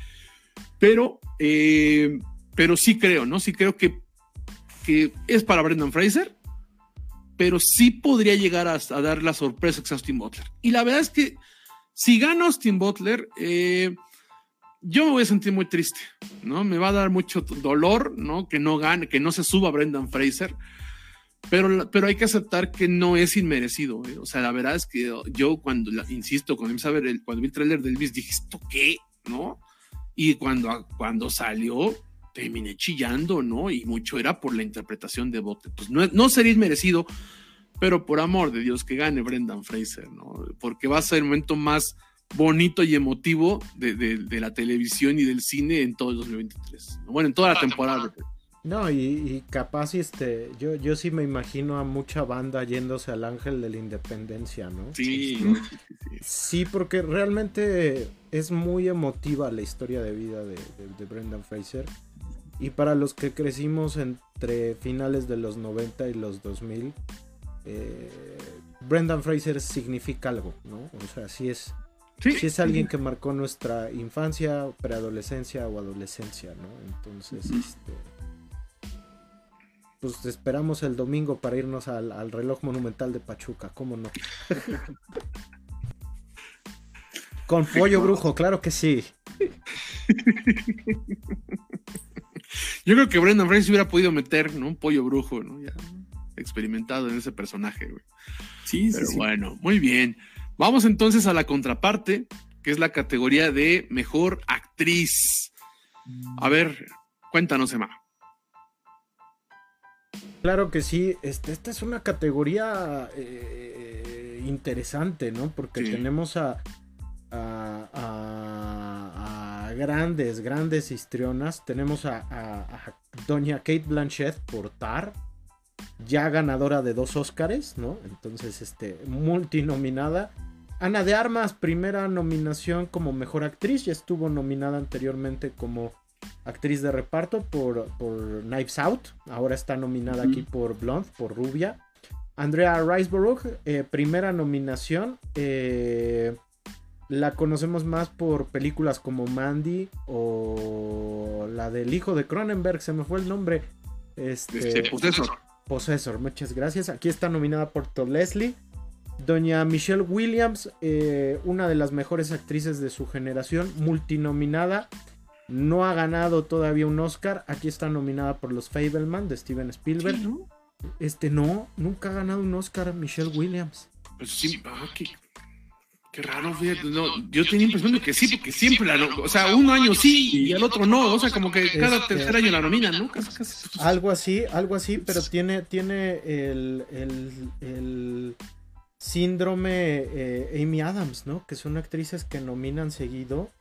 pero, eh, pero sí creo, ¿no? Sí creo que, que es para Brendan Fraser, pero sí podría llegar a, dar la sorpresa que Austin Butler. Y la verdad es que si gana Austin Butler, eh, yo me voy a sentir muy triste, ¿no? Me va a dar mucho dolor, ¿no? Que no gane, que no se suba Brendan Fraser. Pero, pero hay que aceptar que no es inmerecido. ¿eh? O sea, la verdad es que yo cuando, insisto, cuando, a ver el, cuando vi el tráiler de Elvis, dije, ¿esto qué? ¿No? Y cuando, cuando salió, terminé chillando, ¿no? Y mucho era por la interpretación de Bote. Entonces, no, no sería inmerecido, pero por amor de Dios, que gane Brendan Fraser, ¿no? Porque va a ser el momento más bonito y emotivo de, la televisión y del cine en todo el 2023. Bueno, en toda la temporada. No, y, capaz este, yo, yo sí me imagino a mucha banda yéndose al ángel de la independencia, ¿no? Sí, sí, porque realmente es muy emotiva la historia de vida de, Brendan Fraser. Y para los que crecimos entre finales de los 90 y los 2000, eh, Brendan Fraser significa algo, ¿no? O sea, sí es, Si es alguien que marcó nuestra infancia, preadolescencia o adolescencia, ¿no? Entonces, este. Pues esperamos el domingo para irnos al, al reloj monumental de Pachuca, ¿cómo no? Con pollo brujo, claro que sí. Yo creo que Brendan Fraser hubiera podido meter ¿no? un pollo brujo, ¿no? Ya experimentado en ese personaje, güey. Sí, Pero bueno, muy bien. Vamos entonces a la contraparte, que es la categoría de mejor actriz. A ver, cuéntanos, Emma. Claro que sí, este, esta es una categoría eh, interesante, ¿no? Porque tenemos a, a, grandes, grandes histrionas. Tenemos a, doña Kate Blanchett por Tar, ya ganadora de dos Óscares, ¿no? Entonces, este, multinominada. Ana de Armas, primera nominación como mejor actriz, ya estuvo nominada anteriormente como actriz de reparto por, por Knives Out, ahora está nominada aquí por Blonde, por Rubia. Andrea Riseborough, eh, primera nominación, eh, la conocemos más por películas como Mandy o la del hijo de Cronenberg, se me fue el nombre. Este, este Possessor. Possessor, muchas gracias. Aquí está nominada por Todd Leslie. Doña Michelle Williams, eh, una de las mejores actrices de su generación, multinominada. No ha ganado todavía un Oscar. Aquí está nominada por Los Fableman de Steven Spielberg. Este no, nunca ha ganado un Oscar Michelle Williams. Pues sí, ah, Qué raro, fíjate, no, yo tenía impresión de que sí, porque siempre la, o sea, un año sí y el otro no, o sea, como que cada este, tercer año la nominan, ¿no? Algo así, algo así, pero tiene, tiene el, el, síndrome eh, Amy Adams, ¿no? Que son actrices que nominan seguido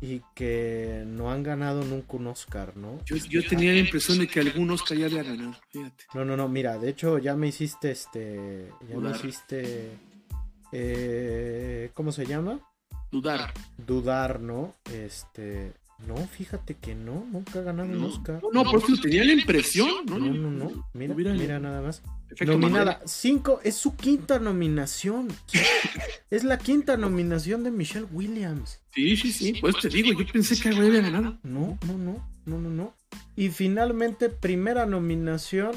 y que no han ganado nunca un Oscar, ¿no? Yo, yo tenía la impresión de que algún Oscar ya había ganado, fíjate. No, no, no, mira, de hecho ya me hiciste este, ya me hiciste eh, ¿cómo se llama? Dudar. Dudar, ¿no? Este, no, fíjate que no, nunca ha ganado un Oscar. No, no, por eso tenía la impresión. No, no, no, Mira, mira, nada más. Nominada, cinco, es su quinta nominación. es la quinta nominación de Michelle Williams. Sí, sí, sí, pues te digo, yo pensé que algo había ganado. No, no, no, no, no, no. Y finalmente, primera nominación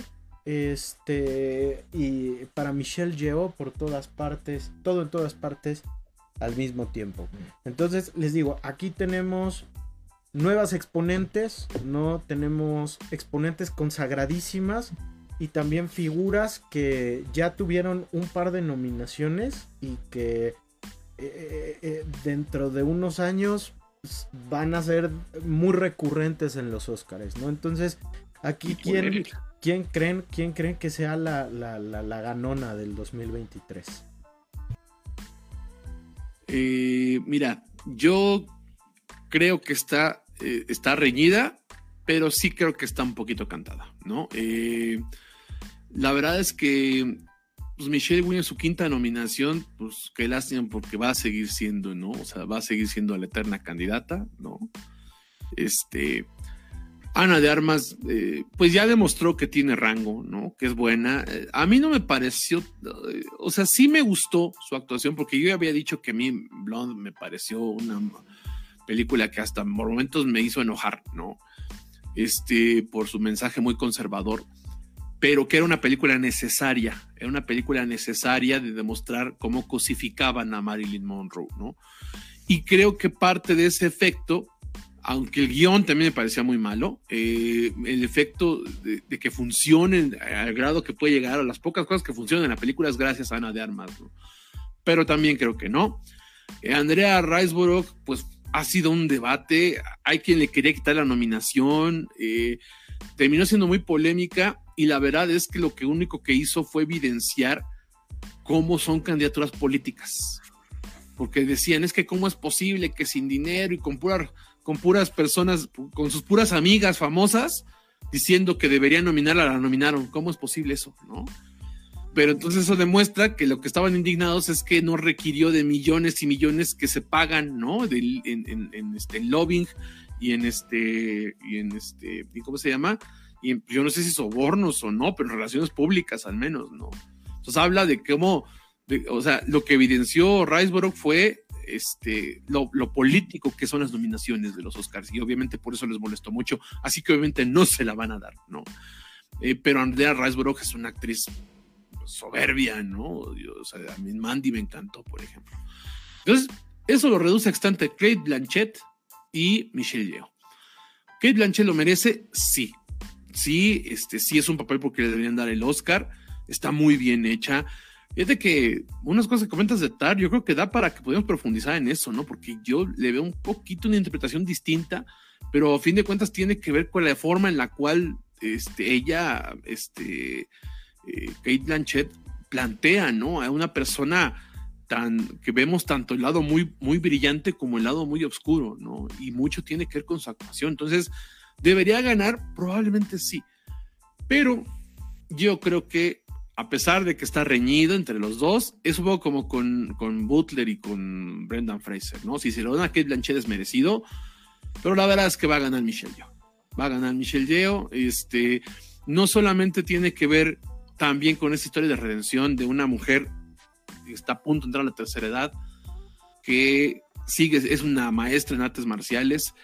este, y para Michelle Yeoh por todas partes, todo en todas partes al mismo tiempo. Entonces, les digo, aquí tenemos nuevas exponentes, ¿no? Tenemos exponentes consagradísimas y también figuras que ya tuvieron un par de nominaciones y que eh, eh, eh, dentro de unos años pues, van a ser muy recurrentes en los Oscars, ¿no? Entonces, aquí quién, ¿Quién creen, quién creen que sea la, ganona del 2023? Eh, mira, yo creo que está, eh, está reñida, pero sí creo que está un poquito cantada, ¿no? Eh, la verdad es que pues Michelle Williams, su quinta nominación, pues qué lástima porque va a seguir siendo, ¿no? O sea, va a seguir siendo la eterna candidata, ¿no? Este, Ana de Armas, eh, pues ya demostró que tiene rango, ¿no? Que es buena. Eh, a mí no me pareció, eh, o sea, sí me gustó su actuación, porque yo ya había dicho que a mí Blonde me pareció una película que hasta momentos me hizo enojar, ¿no? Este, por su mensaje muy conservador, pero que era una película necesaria, era una película necesaria de demostrar cómo cosificaban a Marilyn Monroe, ¿no? Y creo que parte de ese efecto aunque el guion también me parecía muy malo, eh, el efecto de, que funcionen al grado que puede llegar a las pocas cosas que funcionan en la película es gracias a Ana de Armas, pero también creo que no. Eh, Andrea Riseborough, pues ha sido un debate, hay quien le quería quitar la nominación, eh, terminó siendo muy polémica y la verdad es que lo que único que hizo fue evidenciar cómo son candidaturas políticas, porque decían, es que cómo es posible que sin dinero y con pura con puras personas, con sus puras amigas famosas, diciendo que deberían nominarla, la nominaron. ¿Cómo es posible eso? ¿No? Pero entonces eso demuestra que lo que estaban indignados es que no requirió de millones y millones que se pagan, ¿no? en, este lobbying y en este, y en este, ¿cómo se llama? Y yo no sé si sobornos o no, pero en relaciones públicas al menos, ¿no? Entonces habla de cómo, o sea, lo que evidenció Riceborough fue este, lo, político que son las nominaciones de los Oscars y obviamente por eso les molestó mucho, así que obviamente no se la van a dar, ¿no? Eh, pero Andrea Riseborough es una actriz soberbia, ¿no? O sea, a mí Mandy me encantó, por ejemplo. Entonces, eso lo reduce a extante Kate Blanchett y Michelle Yeoh. Kate Blanchett lo merece, sí. Sí, este, sí es un papel porque le deberían dar el Oscar. Está muy bien hecha. Es de que unas cosas que comentas de Tar, yo creo que da para que podamos profundizar en eso, ¿no? Porque yo le veo un poquito una interpretación distinta, pero a fin de cuentas tiene que ver con la forma en la cual este, ella, este, eh, Kate Blanchett, plantea, ¿no? A una persona tan, que vemos tanto el lado muy, muy brillante como el lado muy oscuro, ¿no? Y mucho tiene que ver con su actuación. Entonces, ¿debería ganar? Probablemente sí. Pero yo creo que a pesar de que está reñido entre los dos, es un poco como con, con Butler y con Brendan Fraser, ¿no? Si se lo dan a Kate Blanchett es merecido, pero la verdad es que va a ganar Michelle Yeoh. Va a ganar Michelle Yeoh, este, no solamente tiene que ver también con esa historia de redención de una mujer que está a punto de entrar a la tercera edad, que sigue, es una maestra en artes marciales,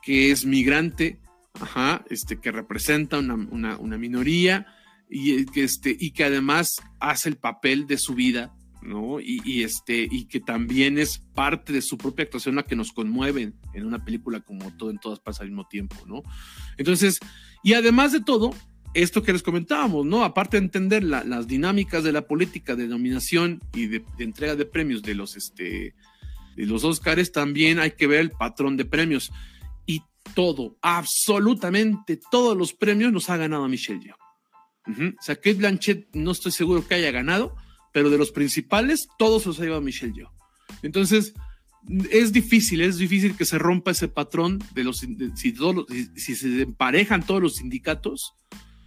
que es migrante, ajá, este, que representa una, una, una minoría, y que, este, y que además hace el papel de su vida, ¿no? Y, este, y que también es parte de su propia actuación la que nos conmueve en una película como todo en todas partes al mismo tiempo, ¿no? Entonces, y además de todo, esto que les comentábamos, ¿no? Aparte de entender las dinámicas de la política de nominación y de, entrega de premios de los, este, de los Oscars, también hay que ver el patrón de premios. Y todo, absolutamente todos los premios los ha ganado Michelle. O sea, Kate Blanchett no estoy seguro que haya ganado, pero de los principales, todos los ha llevado Michelle Yeoh. Entonces, es difícil, es difícil que se rompa ese patrón de los, si, se emparejan todos los sindicatos,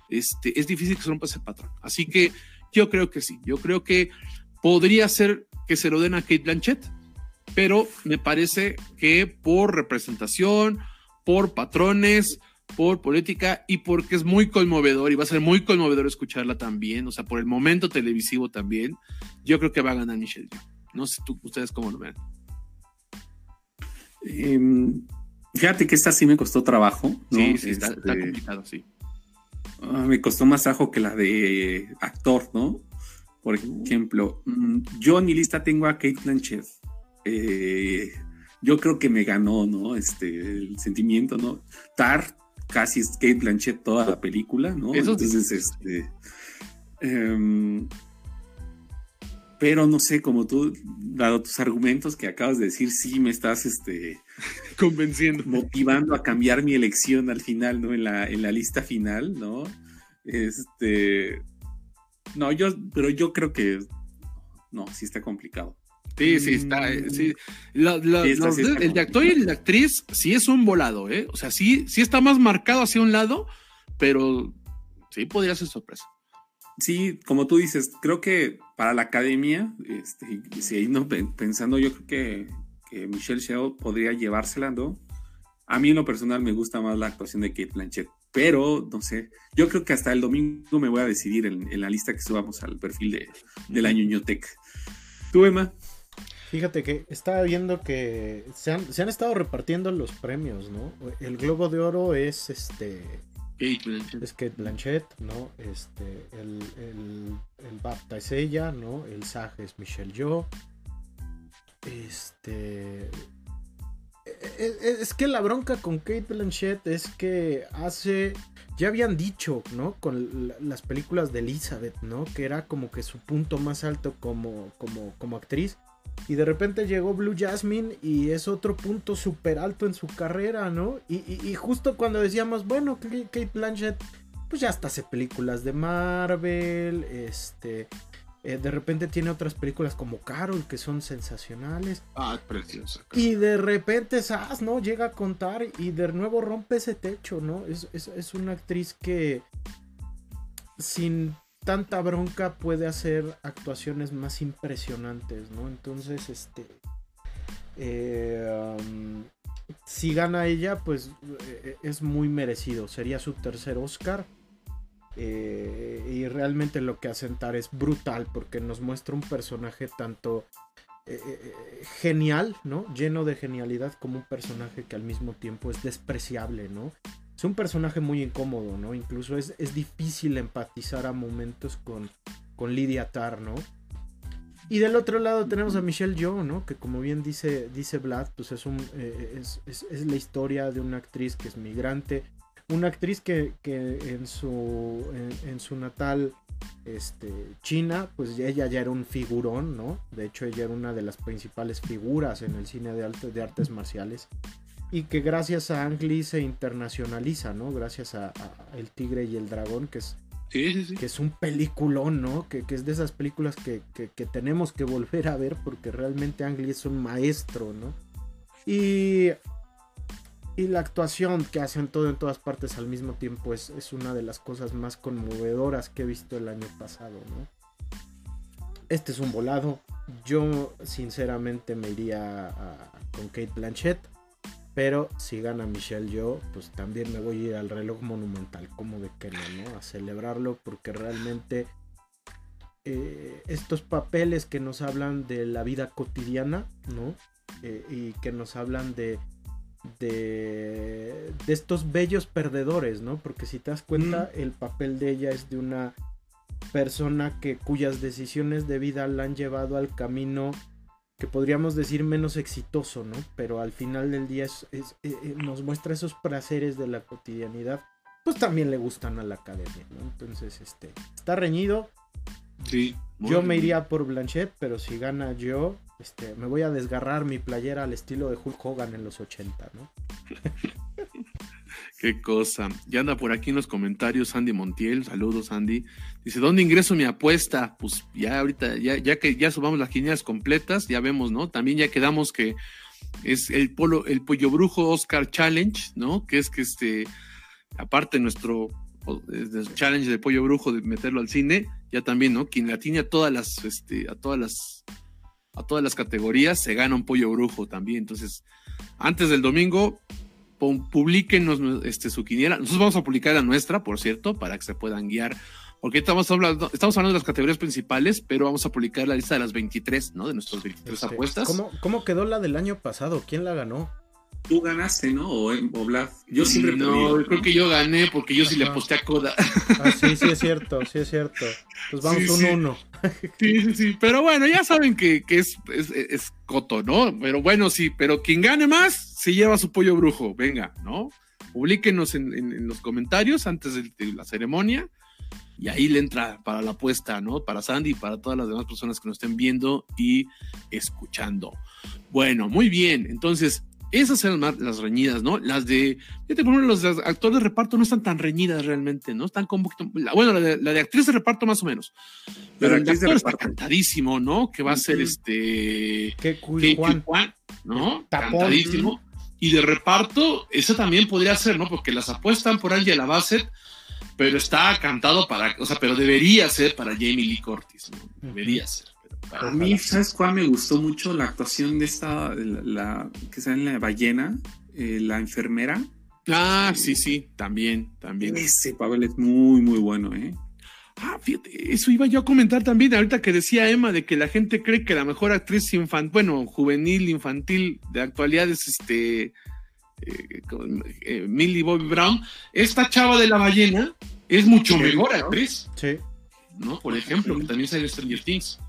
este, es difícil que se rompa ese patrón. Así que yo creo que sí, yo creo que podría ser que se lo den a Kate Blanchett, pero me parece que por representación, por patrones, por política y porque es muy conmovedor y va a ser muy conmovedor escucharla también, o sea, por el momento televisivo también, yo creo que va a ganar Michelle No sé tú, ustedes cómo lo ven. Em, fíjate que esta sí me costó trabajo. Sí, sí, está, este, complicado, sí. Ah, me costó más trabajo que la de actor, ¿no? Por ejemplo, mm, yo en mi lista tengo a Kate Blanchett. Eh, yo creo que me ganó, ¿no? Este, el sentimiento, ¿no? Tar casi es Kate Blanchett toda la película, ¿no? Entonces, este. Em, pero no sé, como tú, dado tus argumentos que acabas de decir, sí me estás este, convenciendo. Motivando a cambiar mi elección al final, ¿no? En la, en la lista final, ¿no? Este. No, yo, pero yo creo que. No, sí está complicado. Sí, sí, está. Sí. el de actor y el de actriz sí es un volado, ¿eh? O sea, sí, sí está más marcado hacia un lado, pero sí podría ser sorpresa. Sí, como tú dices, creo que para la academia, este, si no, pensando, yo creo que, que Michelle Sheo podría llevársela, ¿no? A mí en lo personal me gusta más la actuación de Kate Blanchett, pero no sé, yo creo que hasta el domingo me voy a decidir en, la lista que subamos al perfil de, de la Ñuñotec. ¿Tú, Emma? Fíjate que estaba viendo que se han, se han, estado repartiendo los premios, ¿no? El Globo de Oro es este. Kate Blanchett. Es Kate Blanchett, ¿no? Este, el, el, el BAFTA es ella, ¿no? El SAG es Michelle Yeoh. Este. E, e, es que la bronca con Kate Blanchett es que hace. Ya habían dicho, ¿no? Con las películas de Elizabeth, ¿no? Que era como que su punto más alto como, como, como actriz. Y de repente llegó Blue Jasmine y es otro punto súper alto en su carrera, ¿no? Y, justo cuando decíamos, bueno, Kate Blanchett, pues ya hasta hace películas de Marvel, este... Eh, de repente tiene otras películas como Carol que son sensacionales. Ah, preciosa. Y de repente Sass, ¿no? Llega a contar y de nuevo rompe ese techo, ¿no? Es, es una actriz que sin tanta bronca puede hacer actuaciones más impresionantes, ¿no? Entonces, este... Eh, um, si gana ella, pues eh, es muy merecido. Sería su tercer Oscar. Eh, y realmente lo que hace Tar es brutal porque nos muestra un personaje tanto genial, ¿no? Lleno de genialidad como un personaje que al mismo tiempo es despreciable, ¿no? Es un personaje muy incómodo, ¿no? Incluso es, es difícil empatizar a momentos con, con Lydia Tarr, ¿no? Y del otro lado tenemos a Michelle Yeoh, ¿no? Que como bien dice, dice Vlad, pues es, un, es, es, la historia de una actriz que es migrante, una actriz que, en, su, en, su natal este, China, pues ella ya era un figurón, ¿no? De hecho, ella era una de las principales figuras en el cine de, de artes marciales. Y que gracias a Ang Lee se internacionaliza, ¿no? Gracias a, El Tigre y el Dragón, que es, que es un peliculón, ¿no? Que, es de esas películas que, que, tenemos que volver a ver porque realmente Ang Lee es un maestro, ¿no? Y y la actuación que hacen todo en todas partes al mismo tiempo es, es, una de las cosas más conmovedoras que he visto el año pasado, ¿no? Este es un volado. Yo sinceramente me iría con Kate Blanchett. Pero si gana Michelle yo, pues también me voy a ir al reloj monumental, como de que no, ¿no? A celebrarlo porque realmente eh, estos papeles que nos hablan de la vida cotidiana, ¿no? Eh, y que nos hablan de de, de estos bellos perdedores, ¿no? Porque si te das cuenta, el papel de ella es de una persona que cuyas decisiones de vida la han llevado al camino que podríamos decir menos exitoso, ¿no? Pero al final del día es, eh, eh, nos muestra esos placeres de la cotidianidad, pues también le gustan a la academia, ¿no? Entonces, este, está reñido. Sí. Yo me iría por Blanchet, pero si gana yo, este, me voy a desgarrar mi playera al estilo de Hulk Hogan en los 80, ¿no? Qué cosa. Ya anda por aquí en los comentarios Andy Montiel. Saludos, Andy. Dice, ¿dónde ingreso mi apuesta? Pues ya ahorita, ya, ya que ya subamos las quinielas completas, ya vemos, ¿no? También ya quedamos que es el polo, el pollo brujo Oscar Challenge, ¿no? Que es que este, aparte nuestro challenge de pollo brujo de meterlo al cine, ya también, ¿no? Quien la tiene a todas las, este, a todas las a todas las categorías, se gana un pollo brujo también. Entonces, antes del domingo, publiquenos este, su quiniela. Nosotros vamos a publicar la nuestra, por cierto, para que se puedan guiar. Porque estamos hablando, estamos hablando de las categorías principales, pero vamos a publicar la lista de las 23, ¿no? De nuestras 23 este, apuestas. ¿cómo, ¿Cómo quedó la del año pasado? ¿Quién la ganó? Tú ganaste, ¿no? O, Yo siempre No, creo que yo gané porque yo sí le aposté a Coda. Ah, sí, sí es cierto, sí es cierto. Pues vamos un uno. Sí, sí, sí. Pero bueno, ya saben que, es, es, coto, ¿no? Pero bueno, sí, pero quien gane más se lleva su pollo brujo. Venga, ¿no? Publíquenos en, los comentarios antes de, la ceremonia y ahí le entra para la apuesta, ¿no? Para Sandy y para todas las demás personas que nos estén viendo y escuchando. Bueno, muy bien. Entonces, esas eran las reñidas, ¿no? Las de, fíjate, por ejemplo, los actores de reparto no están tan reñidas realmente, ¿no? Están como, bueno, la de, actriz de reparto más o menos. Pero el actor está cantadísimo, ¿no? Que va a ser este... Qué Juan. ¿no? Cantadísimo. Y de reparto, eso también podría ser, ¿no? Porque las apuestan por Angela Bassett, pero está cantado para, o sea, pero debería ser para Jamie Lee Curtis, ¿no? Debería ser. A mí, ¿sabes cuál me gustó mucho? La actuación de esta, la, que sale en la ballena, eh, la enfermera. Ah, sí, sí, también, también. Ese papel es muy, muy bueno, ¿eh? Ah, fíjate, eso iba yo a comentar también, ahorita que decía Emma de que la gente cree que la mejor actriz infantil, bueno, juvenil, infantil de actualidad es este eh, eh, Millie Bobby Brown. Esta chava de la ballena es mucho mejor actriz. Sí. ¿No? Por ejemplo, que también sale Stranger Things.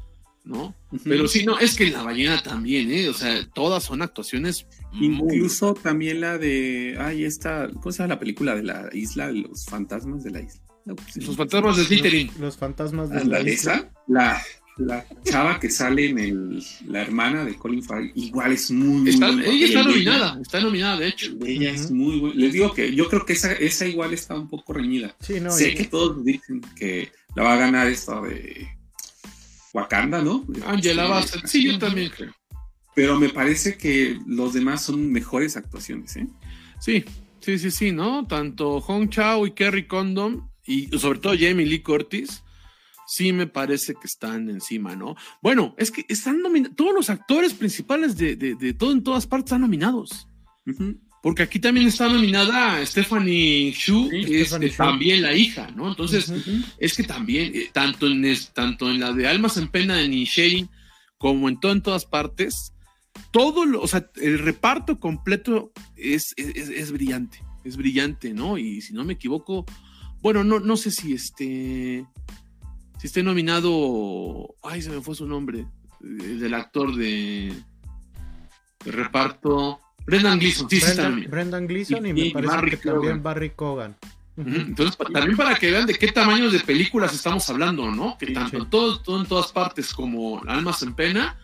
¿no? Pero sí, no, es que la ballena también, ¿eh? O sea, todas son actuaciones. Incluso también la de. Ay, esta. ¿Cómo se llama la película de la isla? Los fantasmas de la isla. Los fantasmas de Slytherin. Los, fantasmas de la, isla. La, la chava que sale en el, la hermana de Colin Farrell, igual es muy, está, Ella está nominada, está nominada, de hecho. Ella es muy buena. Les digo que yo creo que esa, esa igual está un poco reñida. Sí, no, sé que todos dicen que la va a ganar esta de Wakanda, ¿no? Angela Bassett, sí, yo también creo. Pero me parece que los demás son mejores actuaciones, ¿eh? Sí, sí, sí, sí, ¿no? Tanto Hong Chao y Kerry Condon, y sobre todo Jamie Lee Curtis, sí me parece que están encima, ¿no? Bueno, es que están nominados, todos los actores principales de, de, todo en todas partes están nominados. Porque aquí también está nominada Stephanie Shu, que es también la hija, ¿no? Entonces, es que también, eh, tanto, en, tanto en la de Almas en Pena de Nishei como en todo en todas partes, todo lo, o sea, el reparto completo es, es, brillante, es brillante, ¿no? Y si no me equivoco, bueno, no, no sé si este, si esté nominado, ay, se me fue su nombre, el del actor de, reparto, Brendan Gleeson, sí, Brendan, sí Brendan Gleeson y, me parece que también Barry Cogan. Entonces, también para que vean de qué tamaños de películas estamos hablando, ¿no? Que tanto todo, todo en todas partes como Almas en Pena,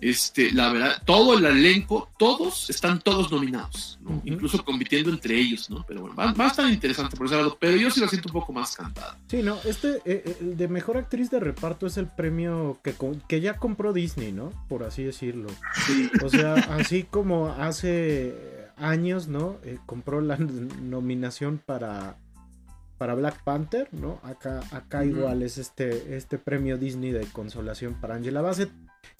este, la verdad, todo el elenco, todos están todos nominados, incluso compitiendo entre ellos, ¿no? Pero bueno, va, a estar interesante por ese lado, pero yo sí lo siento un poco más cantada. Sí, no, este, eh, eh, el de mejor actriz de reparto es el premio que, que ya compró Disney, ¿no? Por así decirlo. O sea, así como hace años, ¿no? Eh, compró la nominación para para Black Panther, ¿no? Acá, acá igual es este, este premio Disney de consolación para Angela Bassett.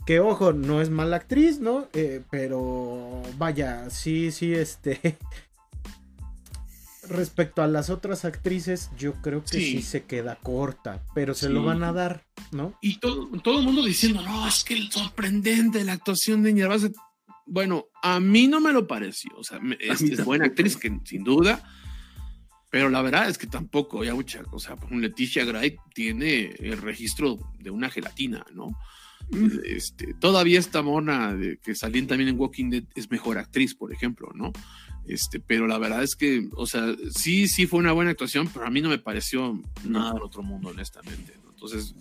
Que ojo, no es mala actriz, ¿no? Eh, pero vaya, sí, sí, este. Respecto a las otras actrices, yo creo que sí, se queda corta, pero se lo van a dar, ¿no? Y todo, todo el mundo diciendo, no, es que es sorprendente la actuación de Angela Bassett. Bueno, a mí no me lo pareció, o sea, es buena actriz, que sin duda pero la verdad es que tampoco, ya mucha, o sea, Leticia Gray tiene el registro de una gelatina, ¿no? Mm. Este, todavía esta mona de, que salían también en Walking Dead es mejor actriz, por ejemplo, ¿no? Este, pero la verdad es que, o sea, sí, sí fue una buena actuación, pero a mí no me pareció nada del otro mundo, honestamente. Entonces,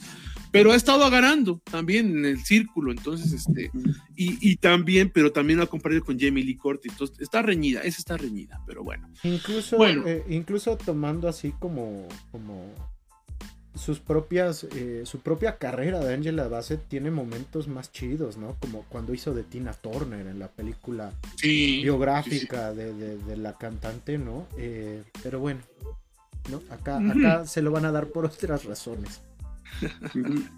pero ha estado ganando también en el círculo, entonces, este, y, también, pero también lo ha compartido con Jamie Lee Curtis, entonces está reñida, esa está reñida, pero bueno. Incluso, eh, incluso tomando así como, como sus propias, eh, su propia carrera de Angela Bassett tiene momentos más chidos, ¿no? Como cuando hizo de Tina Turner en la película biográfica De, la cantante, ¿no? Eh, pero bueno, ¿no? Acá, acá se lo van a dar por otras razones.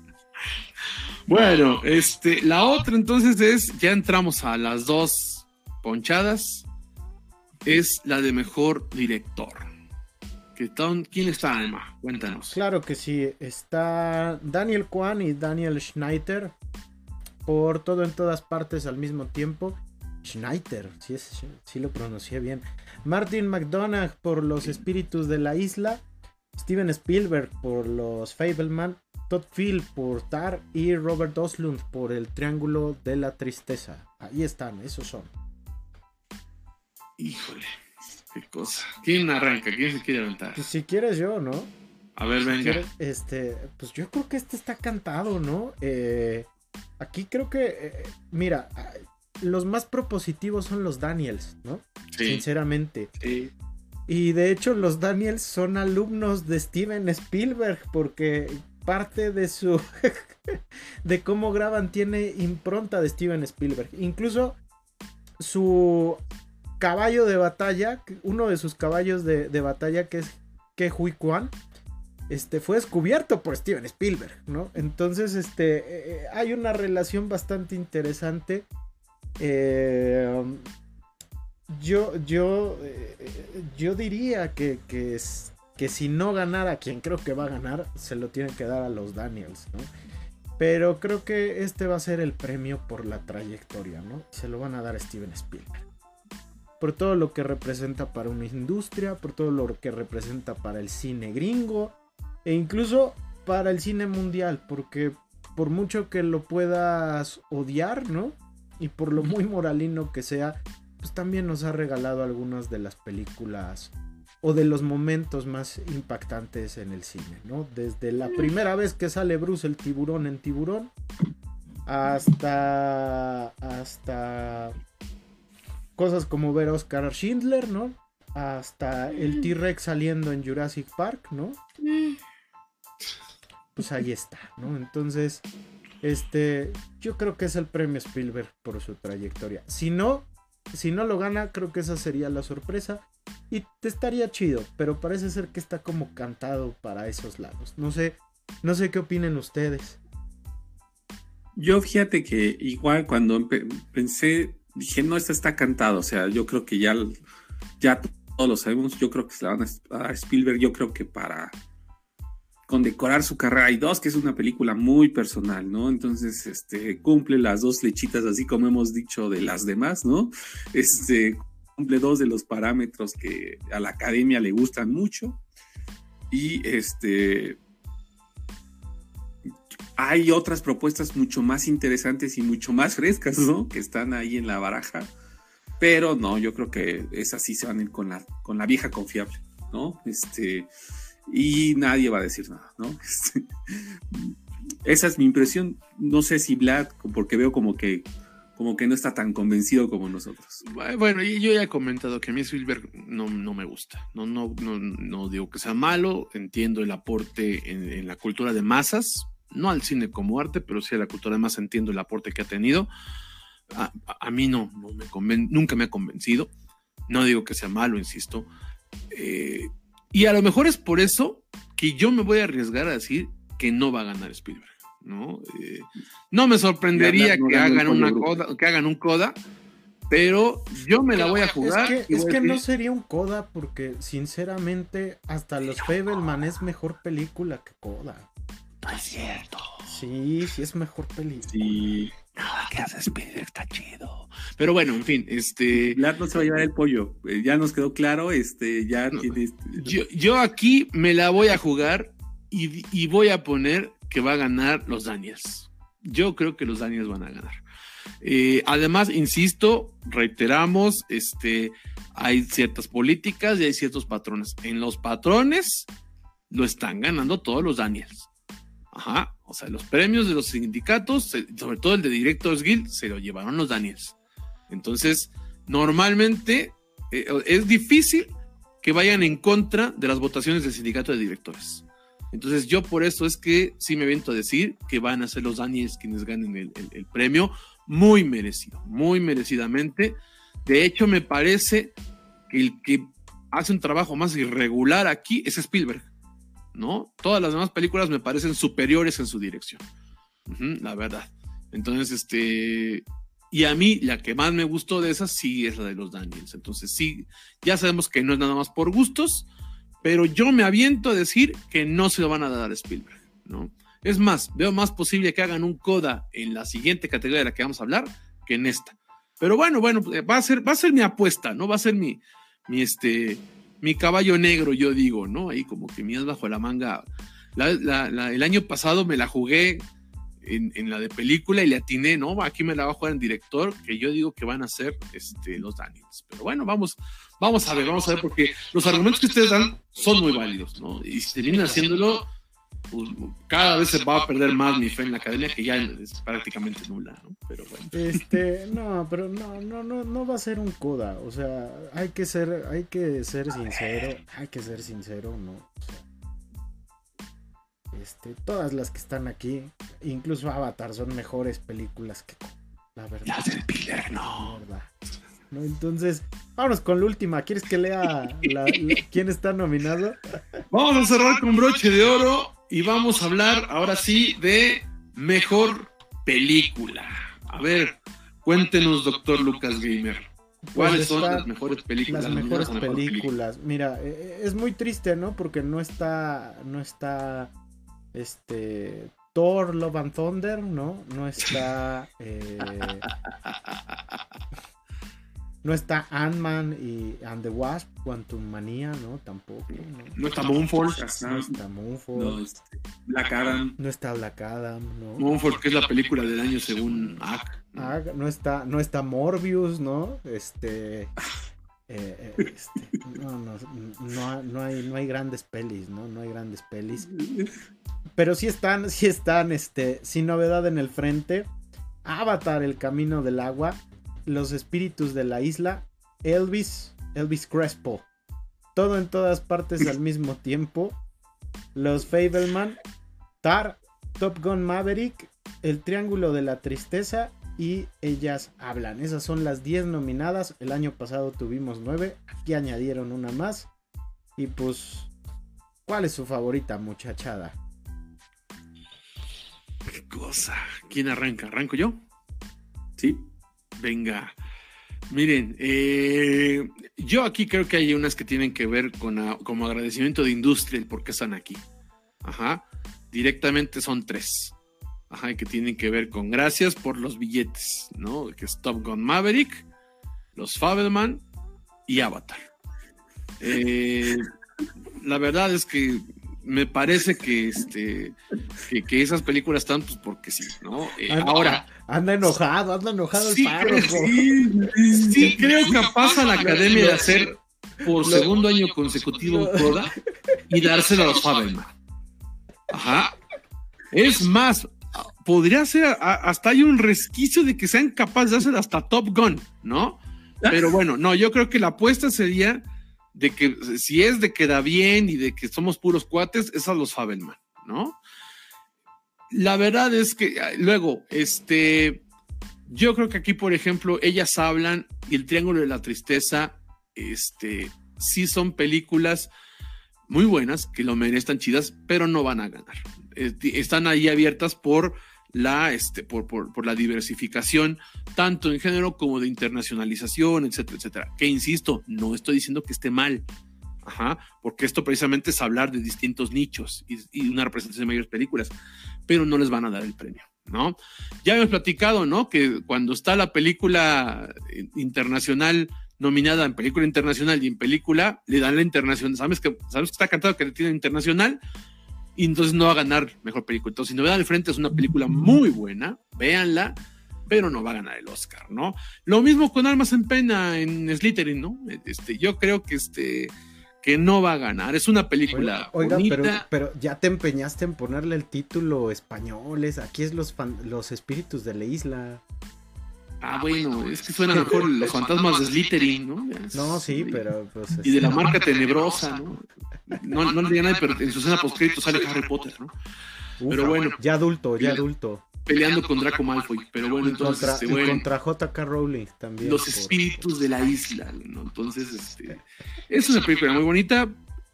bueno, este, la otra entonces es, ya entramos a las dos ponchadas, es la de mejor director. ¿Quién está, Alma? Cuéntanos. Claro que sí, está Daniel Kwan y Daniel Schneider por todo en todas partes al mismo tiempo. Schneider, si sí lo pronuncié bien. Martin McDonagh por Los Espíritus de la Isla. Steven Spielberg por los Fableman, Todd Field por Tar y Robert Oslund por el Triángulo de la Tristeza. Ahí están, esos son. Híjole, qué cosa. ¿Quién arranca? ¿Quién se quiere aventar? Pues si quieres yo, ¿no? A ver, venga. este, pues yo creo que este está cantado, ¿no? Eh, aquí creo que, eh, mira, los más propositivos son los Daniels, ¿no? Sinceramente. Sí. Y de hecho los Daniels son alumnos de Steven Spielberg porque parte de su... de cómo graban tiene impronta de Steven Spielberg. Incluso su caballo de batalla, uno de sus caballos de, batalla que es Que Hui Kwan, este, fue descubierto por Steven Spielberg, ¿no? Entonces, este, eh, eh, hay una relación bastante interesante. Eh, yo, yo, eh, yo diría que, que, que si no ganara quien creo que va a ganar, se lo tienen que dar a los Daniels, ¿no? Pero creo que este va a ser el premio por la trayectoria, ¿no? Se lo van a dar a Steven Spielberg. Por todo lo que representa para una industria, por todo lo que representa para el cine gringo e incluso para el cine mundial, porque por mucho que lo puedas odiar, ¿no? Y por lo muy moralino que sea, pues también nos ha regalado algunas de las películas o de los momentos más impactantes en el cine, ¿no? Desde la primera vez que sale Bruce el tiburón en tiburón hasta hasta cosas como ver a Oscar Schindler, ¿no? Hasta el T-Rex saliendo en Jurassic Park, ¿no? Pues ahí está, ¿no? Entonces, este, yo creo que es el premio Spielberg por su trayectoria. Si no, si no lo gana, creo que esa sería la sorpresa. Y te estaría chido, pero parece ser que está como cantado para esos lados. No sé, no sé qué opinen ustedes. Yo fíjate que igual cuando pensé, dije, no, este está cantado. O sea, yo creo que ya, ya todos lo sabemos. Yo creo que se la van a, Spielberg. Yo creo que para condecorar su carrera. Y dos, que es una película muy personal, ¿no? Entonces, este, cumple las dos flechitas, así como hemos dicho de las demás, ¿no? Este, cumple dos de los parámetros que a la academia le gustan mucho. Y este, hay otras propuestas mucho más interesantes y mucho más frescas, ¿no? Que están ahí en la baraja. Pero no, yo creo que esas sí se van a ir con la, con la vieja confiable, ¿no? Este, y nadie va a decir nada, ¿no? Este, esa es mi impresión. No sé si Vlad, porque veo como que como que no está tan convencido como nosotros. Bueno, yo ya he comentado que a mí Spielberg no, no me gusta. No, no, no, no digo que sea malo, entiendo el aporte en, la cultura de masas, no al cine como arte, pero sí a la cultura de masas entiendo el aporte que ha tenido. A, mí no, no me nunca me ha convencido. No digo que sea malo, insisto. Eh, y a lo mejor es por eso que yo me voy a arriesgar a decir que no va a ganar Spielberg, ¿no? Eh, no me sorprendería que hagan una coda, que hagan un coda, pero yo me la voy a jugar. Es que, no sería un coda porque sinceramente hasta Los Fableman es mejor película que coda. No es cierto. Sí, sí es mejor película. Sí. Nada que hace Spielberg está chido. Pero bueno, en fin, este. Vlad no se va a llevar el pollo. Eh, ya nos quedó claro, este, ya Yo, aquí me la voy a jugar y, voy a poner que va a ganar los Daniels. Yo creo que los Daniels van a ganar. Eh, además, insisto, reiteramos, este, hay ciertas políticas y hay ciertos patrones. En los patrones lo están ganando todos los Daniels. Ajá. O sea, los premios de los sindicatos, sobre todo el de Directors Guild, se lo llevaron los Daniels. Entonces, normalmente eh, es difícil que vayan en contra de las votaciones del sindicato de directores. Entonces, yo por eso es que sí me viento a decir que van a ser los Daniels quienes ganen el, premio, muy merecido, muy merecidamente. De hecho, me parece que el que hace un trabajo más irregular aquí es Spielberg. ¿No? Todas las demás películas me parecen superiores en su dirección, la verdad. Entonces, este, y a mí la que más me gustó de esas sí es la de los Daniels. Entonces, sí, ya sabemos que no es nada más por gustos, pero yo me aviento a decir que no se lo van a dar a Spielberg, ¿no? Es más, veo más posible que hagan un coda en la siguiente categoría de la que vamos a hablar que en esta. Pero bueno, bueno, va a ser, va a ser mi apuesta, ¿no? Va a ser mi, mi, este, mi caballo negro, yo digo, ¿no? Ahí como que mías bajo la manga. el año pasado me la jugué en, la de película y le atiné, ¿no? Aquí me la va a jugar en director, que yo digo que van a ser este, los Daniels. Pero bueno, vamos, vamos a ver, vamos a ver, porque los argumentos que ustedes dan son muy válidos, ¿no? Y si terminan haciéndolo, pues, cada vez se va a perder más mi fe en la academia, que ya es prácticamente nula, ¿no? Pero bueno. Este, no, pero no, no, no, no va a ser un coda. O sea, hay que ser, hay que ser sincero, hay que ser sincero, ¿no? O sea, este, todas las que están aquí, incluso Avatar, son mejores películas que la verdad. Las del Piller, no. ¿no? Entonces, vámonos con la última. ¿Quieres que lea quién está nominado? Vamos a cerrar con broche de oro y vamos a hablar ahora sí de mejor película. A ver, cuéntenos, doctor Lucas Gamer. ¿Cuáles son las mejores películas? Las mejores películas. Mira, eh, eh, es muy triste, ¿no? Porque no está, no está, este, Thor, Love and Thunder, ¿no? No está, eh, No está Ant-Man y And the Wasp, Quantum Manía, ¿no? Tampoco. No, está Moonfall. No está Moonfall. No, este, Black Adam. No está Black Adam, ¿no? Moonfall, que es la película del año según Ack. ¿no? está, no está Morbius, ¿no? Este. Eh, eh, este no, no, no, no, hay, no hay grandes pelis, ¿no? No hay grandes pelis. Pero sí están, sí están, este, sin novedad en el frente. Avatar, el camino del agua los espíritus de la isla, Elvis, Elvis Crespo. Todo en todas partes al mismo tiempo. Los Fableman, Tar, Top Gun Maverick, El Triángulo de la Tristeza y Ellas Hablan. Esas son las 10 nominadas. El año pasado tuvimos 9. Aquí añadieron una más. Y pues, ¿cuál es su favorita, muchachada? ¿Qué cosa? ¿Quién arranca? ¿Arranco yo? Sí. Venga. Miren, eh, yo aquí creo que hay unas que tienen que ver con como agradecimiento de industria el por qué están aquí. ajá, directamente son tres. Ajá, que tienen que ver con gracias por los billetes, ¿no? Que es Top Gun Maverick, los Fabelman y Avatar. Eh, la verdad es que me parece que este que, esas películas están pues porque sí, ¿no? Eh, ahora anda enojado, anda enojado sí, el párroco. Sí, sí, creo capaz a la academia de hacer por segundo año consecutivo un Coda y dárselo a los Fabelman. Ajá. Es más, podría ser, hasta hay un resquicio de que sean capaces de hacer hasta Top Gun, ¿no? Pero bueno, no, yo creo que la apuesta sería de que si es de que da bien y de que somos puros cuates, es a los Fabelman, ¿no? La verdad es que luego, este, yo creo que aquí, por ejemplo, ellas hablan y el Triángulo de la Tristeza, este, sí son películas muy buenas, que lo merecen chidas, pero no van a ganar. Están ahí abiertas por la, este, por, por, la diversificación, tanto en género como de internacionalización, etcétera, etcétera. Que insisto, no estoy diciendo que esté mal, Ajá, porque esto precisamente es hablar de distintos nichos y, y, una representación de mayores películas, pero no les van a dar el premio, ¿no? Ya hemos platicado, ¿no? Que cuando está la película internacional nominada en película internacional y en película, le dan la internacional. ¿Sabes que, sabes que está cantado que le tiene internacional? Y entonces no va a ganar mejor película. Entonces, si no al frente es una película muy buena, véanla, pero no va a ganar el Oscar, ¿no? Lo mismo con Armas en Pena en Slytherin, ¿no? Este, yo creo que este que no va a ganar. Es una película Oiga, Pero, pero, ya te empeñaste en ponerle el título españoles. Aquí es los, los espíritus de la isla. Ah, bueno, es que suena mejor los fantasmas de Slytherin, ¿no? No, sí, pero pues, Y de la este, marca tenebrosa, ¿no? No, no le digan nada, pero en su escena postcrédito sale Harry Potter, ¿no? pero bueno. Ya adulto, ya adulto. Peleando con Draco Malfoy, pero bueno, entonces... Contra, este, contra J.K. Rowling también. Los espíritus de la isla, ¿no? Entonces, este... Es una película muy bonita,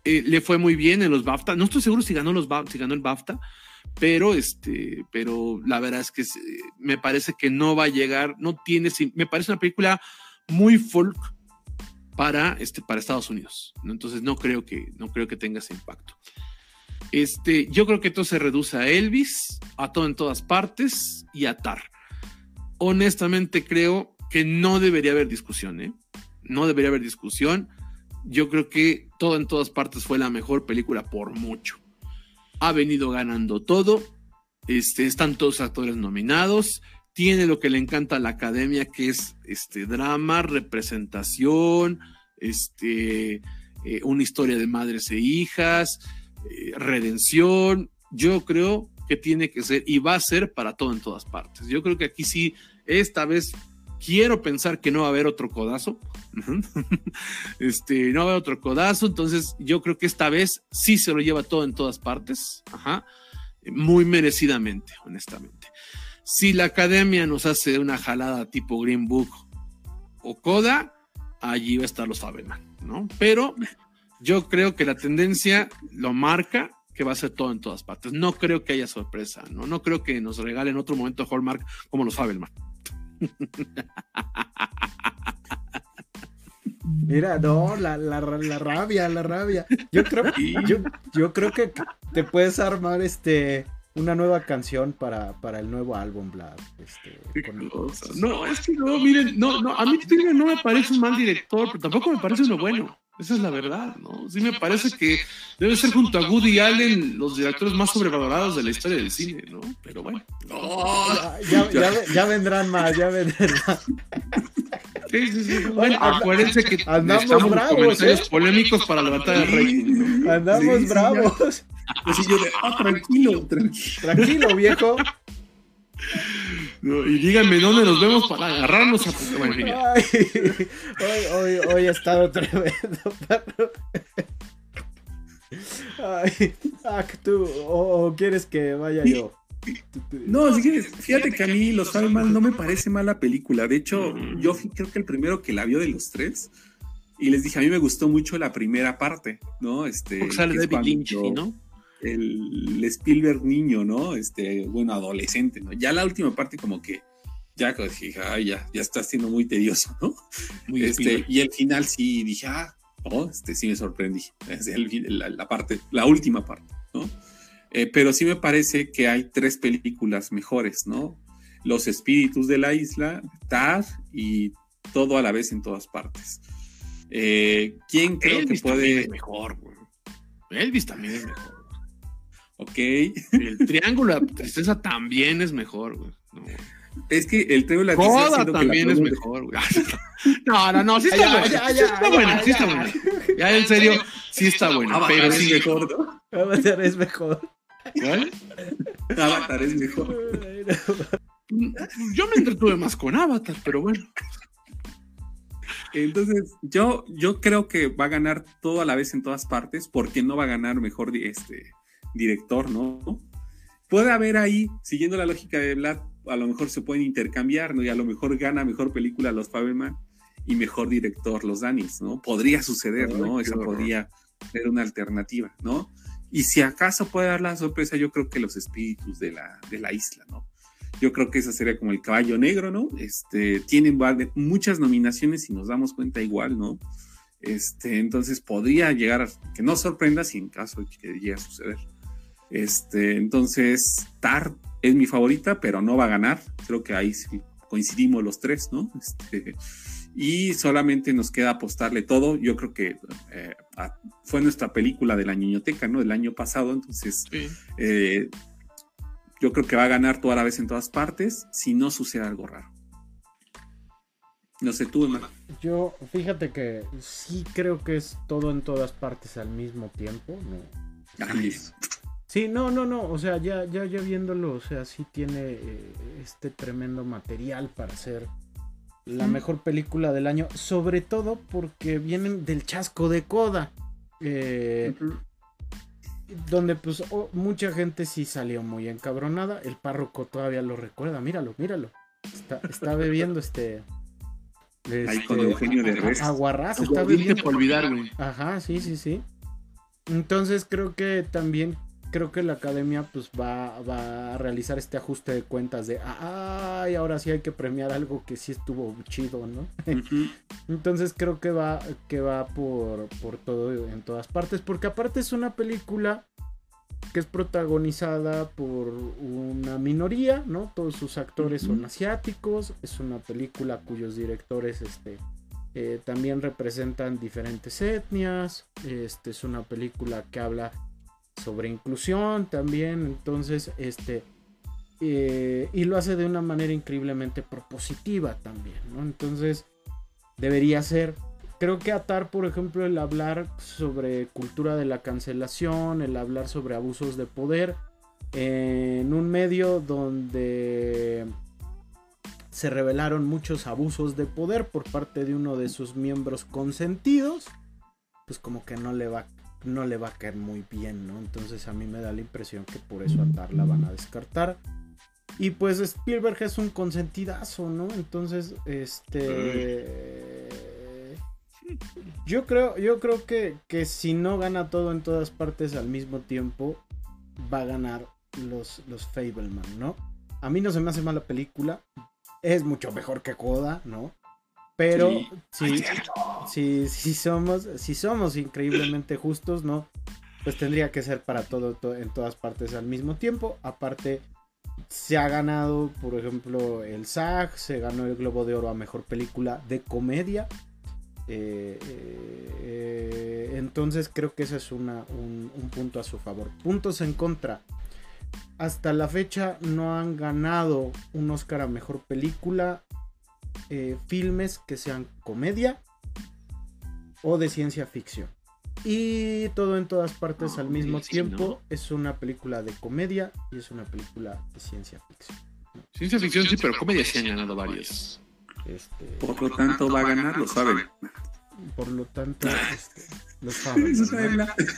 eh, le fue muy bien en los BAFTA. No estoy seguro si ganó, los si ganó el BAFTA, pero este, pero la verdad es que me parece que no va a llegar, no tiene, me parece una película muy folk para, este, para Estados Unidos, entonces no creo que, no creo que tenga ese impacto. Este, yo creo que esto se reduce a Elvis, a todo en todas partes y a Tar. Honestamente creo que no debería haber discusión, ¿eh? No debería haber discusión. Yo creo que todo en todas partes fue la mejor película por mucho ha venido ganando todo, este, están todos actores nominados, tiene lo que le encanta a la academia, que es este, drama, representación, este, eh, una historia de madres e hijas, eh, redención. Yo creo que tiene que ser y va a ser para todo en todas partes. Yo creo que aquí sí, esta vez quiero pensar que no va a haber otro codazo. este, no va a haber otro codazo. Entonces, yo creo que esta vez sí se lo lleva todo en todas partes. Muy merecidamente, honestamente. Si la academia nos hace una jalada tipo Green Book o Coda, allí va a estar los Fabelman, ¿no? Pero yo creo que la tendencia lo marca que va a ser todo en todas partes. No creo que haya sorpresa, ¿no? No creo que nos regalen otro momento Hallmark como los Fabelman. Mira, no, la, la, la, rabia, la rabia. Yo creo, yo, yo creo que te puedes armar este una nueva canción para, para el nuevo álbum, Vlad. Este, no, es que no, miren, no, no, a mí no me parece un mal director, pero tampoco me parece uno bueno. Esa es la verdad, ¿no? Sí me parece que debe ser junto a Woody Allen los directores más sobrevalorados de la historia del cine, ¿no? Pero bueno. ya, ya, ya, vendrán más, ya vendrán más. Sí, sí, sí. Bueno, acuérdense que andamos bravos, comentarios ¿eh? polémicos para levantar el rating. Andamos bravos. Así yo de, ah, tranquilo, tranquilo. Tranquilo, viejo y díganme dónde nos vemos para agarrarnos a hoy, hoy, hoy ha estado tremendo, Ay, tú, o, quieres que vaya yo. No, fíjate que a mí Los Sabe Mal no me parece mala película. De hecho, yo creo que el primero que la vio de los tres, y les dije, a mí me gustó mucho la primera parte, ¿no? Este, Porque sale David Lynch, ¿no? El Spielberg niño, ¿no? Este, bueno, adolescente, ¿no? Ya la última parte como que ya dije, ay, ya, ya está siendo muy tedioso, ¿no? Muy este, y el final sí dije, ah, oh, este sí me sorprendí. Es la, parte, la última parte, ¿no? Eh, pero sí me parece que hay tres películas mejores, ¿no? Los espíritus de la isla, Tar y todo a la vez en todas partes. Eh, ¿Quién creo que puede. Es mejor, güey. Elvis también es mejor. Ok. El triángulo de tristeza también es mejor, güey. Es que el triángulo de tristeza también es mejor, güey. No, no, no, sí está. Ya, ya, sí está buena, sí está buena. Ya en serio, sí está buena. Pero sí mejor, ¿no? Avatar es mejor. ¿Cuál? Avatar es mejor. Yo me entretuve más con Avatar, pero bueno. Entonces, yo, yo creo que va a ganar todo a la vez en todas partes, porque no va a ganar mejor este, director, ¿no? Puede haber ahí, siguiendo la lógica de Vlad, a lo mejor se pueden intercambiar, ¿no? Y a lo mejor gana mejor película los Fabelman y mejor director los Danis, ¿no? Podría suceder, ¿no? Esa podría ser una alternativa, ¿no? Y si acaso puede dar la sorpresa, yo creo que los espíritus de la, de la isla, ¿no? Yo creo que esa sería como el caballo negro, ¿no? Este, tienen muchas nominaciones y nos damos cuenta igual, ¿no? Este, entonces podría llegar a que no sorprenda si en caso de que llegue a suceder. Este, entonces, Tar es mi favorita, pero no va a ganar. Creo que ahí sí coincidimos los tres, ¿no? Este, y solamente nos queda apostarle todo. Yo creo que eh, fue nuestra película de la niñoteca, ¿no? Del año pasado, entonces eh, yo creo que va a ganar toda la vez en todas partes si no sucede algo raro. No sé tú, hermano. Yo, fíjate que sí creo que es todo en todas partes al mismo tiempo, ¿no? Sí, no, no, no, o sea, ya, ya, ya viéndolo, o sea, sí tiene eh, este tremendo material para hacer la mejor película del año, sobre todo porque vienen del chasco de coda. Eh, donde pues mucha gente sí salió muy encabronada. El párroco todavía lo recuerda, míralo, míralo. Está, bebiendo este. Ahí con este, Eugenio. Aguarrás, está bebiendo. olvidar, Ajá, sí, sí, sí. Entonces creo que también creo que la academia pues va, va, a realizar este ajuste de cuentas de, ay, ahora sí hay que premiar algo que sí estuvo chido, ¿no? Entonces creo que va, que va por, por todo, en todas partes, porque aparte es una película que es protagonizada por una minoría, ¿no? Todos sus actores son asiáticos, es una película cuyos directores, este, eh, también representan diferentes etnias, este, es una película que habla sobre inclusión también, entonces, este, eh, y lo hace de una manera increíblemente propositiva también, ¿no? Entonces, debería ser, creo que atar, por ejemplo, el hablar sobre cultura de la cancelación, el hablar sobre abusos de poder, en un medio donde se revelaron muchos abusos de poder por parte de uno de sus miembros consentidos, pues como que no le va no le va a caer muy bien, ¿no? Entonces a mí me da la impresión que por eso Atar la van a descartar. Y pues Spielberg es un consentidazo, ¿no? Entonces, este... Yo creo, yo creo que, que si no gana todo en todas partes al mismo tiempo, va a ganar los, los Fableman, ¿no? A mí no se me hace mala película. Es mucho mejor que Coda, ¿no? Pero sí, sí, sí, somos, si somos increíblemente justos, ¿no? Pues tendría que ser para todo, en todas partes al mismo tiempo. Aparte, se ha ganado, por ejemplo, el SAG, se ganó el Globo de Oro a Mejor Película de Comedia. Eh, eh, entonces creo que ese es un, un punto a su favor. Puntos en contra. Hasta la fecha no han ganado un Oscar a Mejor Película eh, filmes que sean comedia o de ciencia ficción. Y todo en todas partes al mismo tiempo es una película de comedia y es una película de ciencia ficción. Ciencia ficción sí, pero comedia sí han ganado varios. Este, por lo tanto va a ganar, lo saben. Por lo tanto, este, lo saben.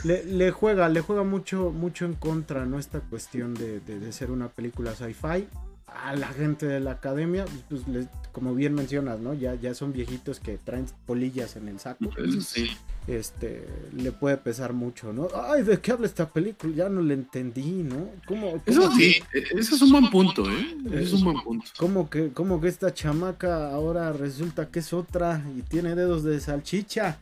Le, juega, le juega mucho, mucho en contra, ¿no? Esta cuestión de, de ser una película sci-fi a la gente de la academia, pues como bien mencionas, ¿no? Ya, ya son viejitos que traen polillas en el saco. sí. Este, le puede pesar mucho, ¿no? Ay, ¿de qué habla esta película? Ya no le entendí, ¿no? ¿Cómo, Eso sí, eso es un buen punto, ¿eh? Eso es un buen punto. ¿Cómo que, cómo que esta chamaca ahora resulta que es otra y tiene dedos de salchicha?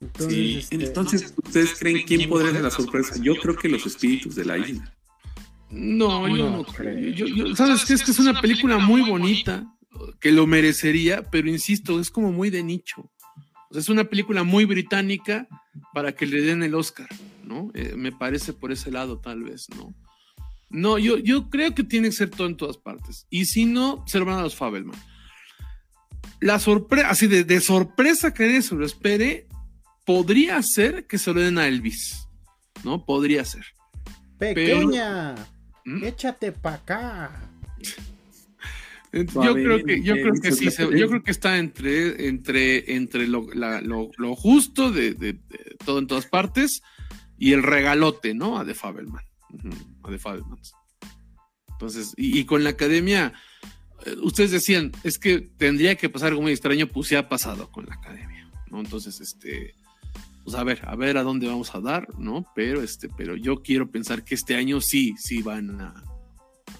Entonces, este, entonces ¿ustedes creen quién podría ser la sorpresa? Yo creo que los espíritus de la isla. No, yo no creo. ¿Sabes qué? Es que es una película muy bonita, que lo merecería, pero insisto, es como muy de nicho. O sea, es una película muy británica para que le den el Oscar, ¿no? Eh, me parece por ese lado, tal vez, ¿no? No, yo, yo creo que tiene que ser todo en todas partes. Y si no, se lo van a los Fabelman. La sorpresa, así de, sorpresa que nadie se lo espere, podría ser que se lo den a Elvis, ¿no? Podría ser. Pequeña, ¿Mm? échate para acá. Yo creo que, yo creo que sí, yo creo que está entre, entre, entre lo, justo de, todo en todas partes y el regalote, ¿no? A The Fabelman. A The Fabelmans. Entonces, y, con la academia, eh, ustedes decían, es que tendría que pasar algo muy extraño, pues ya ha pasado con la academia, ¿no? Entonces, este, pues a ver, a ver a dónde vamos a dar, ¿no? Pero, este, pero yo quiero pensar que este año sí, sí van a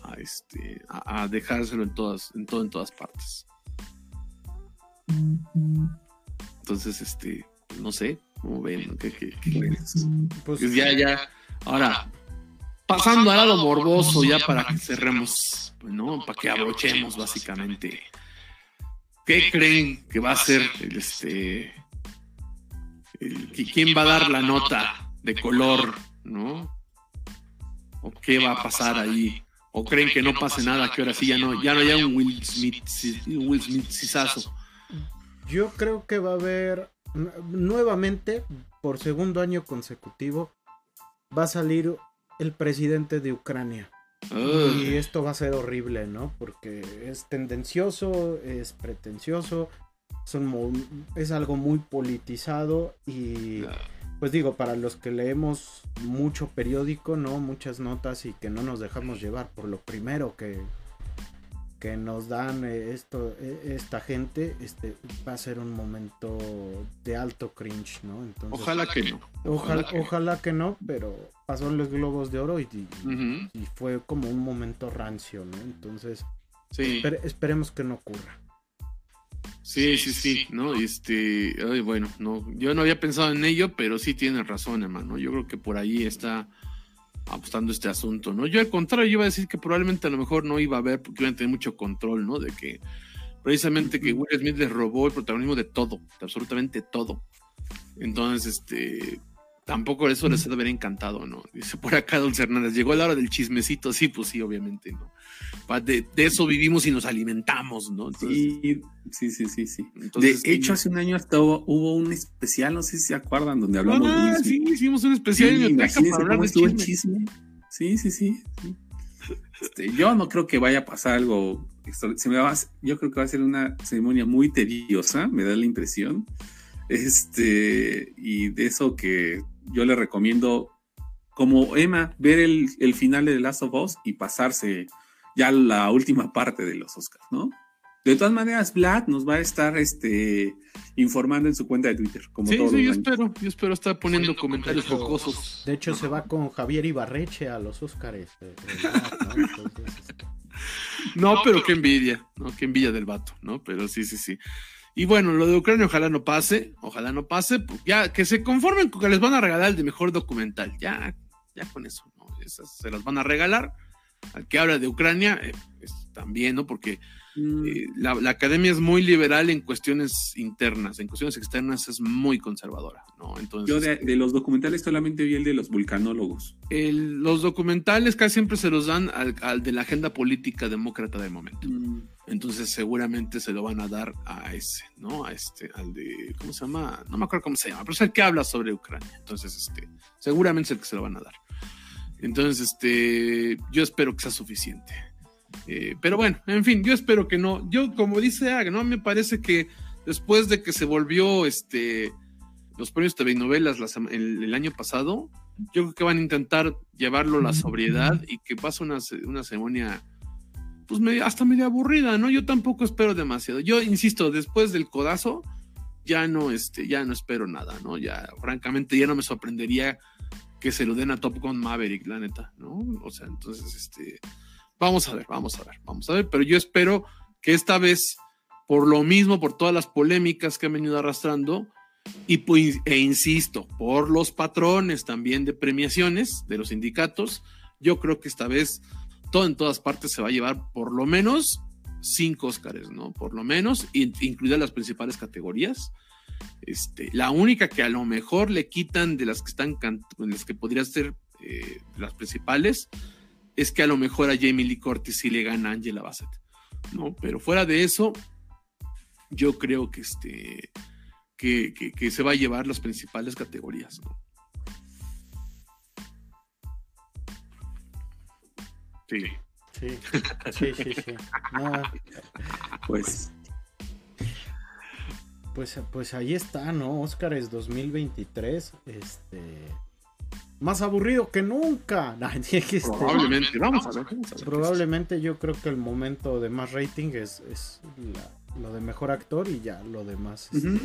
a, este, a, dejárselo en todas, en todo, en todas partes. Entonces, este, no sé, ¿cómo ven? ¿Qué, pues ya, ya. Ahora, pasando al lado morboso, ya para que cerremos, pues, ¿no? Para que abrochemos, básicamente. ¿Qué creen que va a ser el, este, quién va a dar la nota de color, ¿no? ¿O qué va a pasar ahí? ¿O creen que no pase nada, que ahora sí ya no, ya no haya un Will Smith, Will Smith Yo creo que va a haber nuevamente, por segundo año consecutivo, va a salir el presidente de Ucrania. Y esto va a ser horrible, ¿no? Porque es tendencioso, es pretencioso, es algo muy politizado y pues digo, para los que leemos mucho periódico, ¿no? Muchas notas y que no nos dejamos llevar por lo primero que, que nos dan eh, esto, e, esta gente, este va a ser un momento de alto cringe, ¿no? Entonces, ojalá que no. Ojalá, que... no, pero pasó en los globos de oro y, y, fue como un momento rancio, ¿no? Entonces, esperemos que no ocurra. Sí, sí, sí, ¿no? Este, bueno, no, yo no había pensado en ello, pero sí tienes razón, hermano. Yo creo que por ahí está apostando este asunto, ¿no? Yo al contrario, yo iba a decir que probablemente a lo mejor no iba a haber, porque iban a tener mucho control, ¿no? De que precisamente que Will Smith les robó el protagonismo de todo, de absolutamente todo. Entonces, este, tampoco eso les debe haber encantado, ¿no? Dice por acá Dulce Hernández, llegó la hora del chismecito, sí, pues sí, obviamente, ¿no? De, eso vivimos y nos alimentamos, ¿no? sí, sí, sí, sí. de hecho, hace un año hasta hubo, un especial, no sé si se acuerdan, donde hablamos ah, Sí, hicimos un especial sí, para hablar de chisme. chisme. Sí, sí, sí. Este, yo no creo que vaya a pasar algo. Se me va, yo creo que va a ser una ceremonia muy tediosa, me da la impresión. Este, y de eso que yo le recomiendo, como Emma, ver el, final de The Last of Us y pasarse ya la última parte de los Oscars, ¿no? De todas maneras, Vlad nos va a estar este, informando en su cuenta de Twitter. Como sí, sí, yo espero, yo espero estar poniendo, comentarios jocosos. De hecho, se va con Javier Ibarreche a los Oscars. Eh, este. ¿no? pero qué envidia, ¿no? Qué envidia del vato, ¿no? Pero sí, sí, sí. Y bueno, lo de Ucrania ojalá no pase, ojalá no pase, pues ya que se conformen con que les van a regalar el de mejor documental, ya, ya con eso, ¿no? Esas se las van a regalar. Al que habla de Ucrania, eh, también, ¿no? Porque. Eh, la, academia es muy liberal en cuestiones internas, en cuestiones externas es muy conservadora, ¿no? Entonces, Yo de, los documentales solamente vi el de los vulcanólogos. los documentales casi siempre se los dan al, de la agenda política demócrata del momento. Mm. Entonces seguramente se lo van a dar a ese, ¿no? A este, al de, ¿cómo se llama? No me acuerdo cómo se llama, pero es el que habla sobre Ucrania. Entonces, este, seguramente es el que se lo van a dar. Entonces, este, yo espero que sea suficiente. Eh, pero bueno, en fin, yo espero que no. Yo, como dice Ag, ¿no? Me parece que después de que se volvió este los premios TV novelas el, el, año pasado, yo creo que van a intentar llevarlo a la sobriedad y que pase una, una ceremonia pues hasta medio aburrida, ¿no? Yo tampoco espero demasiado. Yo insisto, después del codazo, ya no, este, ya no espero nada, ¿no? Ya, francamente, ya no me sorprendería que se lo den a Top Gun Maverick, la neta, ¿no? O sea, entonces, este, Vamos a ver, vamos a ver, vamos a ver, pero yo espero que esta vez, por lo mismo, por todas las polémicas que han venido arrastrando, Y pues, e insisto, por los patrones también de premiaciones de los sindicatos, yo creo que esta vez todo en todas partes se va a llevar por lo menos cinco Óscares, ¿no? Por lo menos, incluidas las principales categorías. Este, la única que a lo mejor le quitan de las que están, las que podrían ser eh, las principales, es que a lo mejor a Jamie Lee Curtis sí le gana a Angela Bassett, ¿no? Pero fuera de eso, yo creo que este, que, que, se va a llevar las principales categorías, ¿no? Sí. Sí, sí, sí, sí. Pues. Pues, pues ahí está, ¿no? Oscar es 2023. Este. Más aburrido que nunca. Este, probablemente, vamos a ver. Probablemente yo creo que el momento de más rating es, es lo de mejor actor y ya lo demás. Este,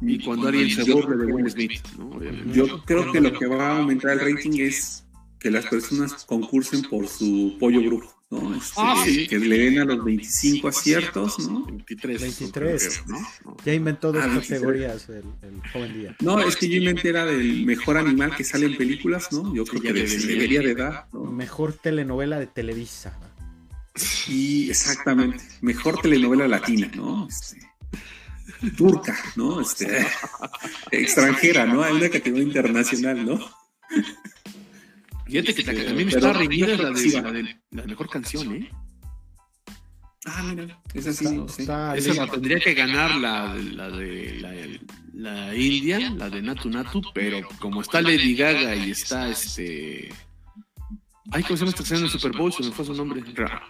y cuando alguien se burle de Will Smith, ¿no? Yo creo que lo que va a aumentar el rating es que las personas concursen por su pollo brujo, ¿no? Este, ah, que le den a los 25 aciertos, ¿no? 23. 23. Ya inventó dos ah, categorías el, joven día. No, es que yo inventé era del mejor animal que sale en películas, ¿no? Yo creo que debería de dar. Mejor telenovela de Televisa. Sí, exactamente. Mejor telenovela latina, ¿no? Este, turca, ¿no? Este, extranjera, ¿no? Hay una categoría internacional, ¿no? Fíjate que también está reñida la de, la de la mejor canción, ¿eh? Ah, mira, esa sí. Está, esa la tendría que ganar la, la de la, la, India, la de Natu Natu, pero como está Lady Gaga y está este. Ay, ¿cómo se llama esta canción en el Super Bowl? Se me fue su nombre.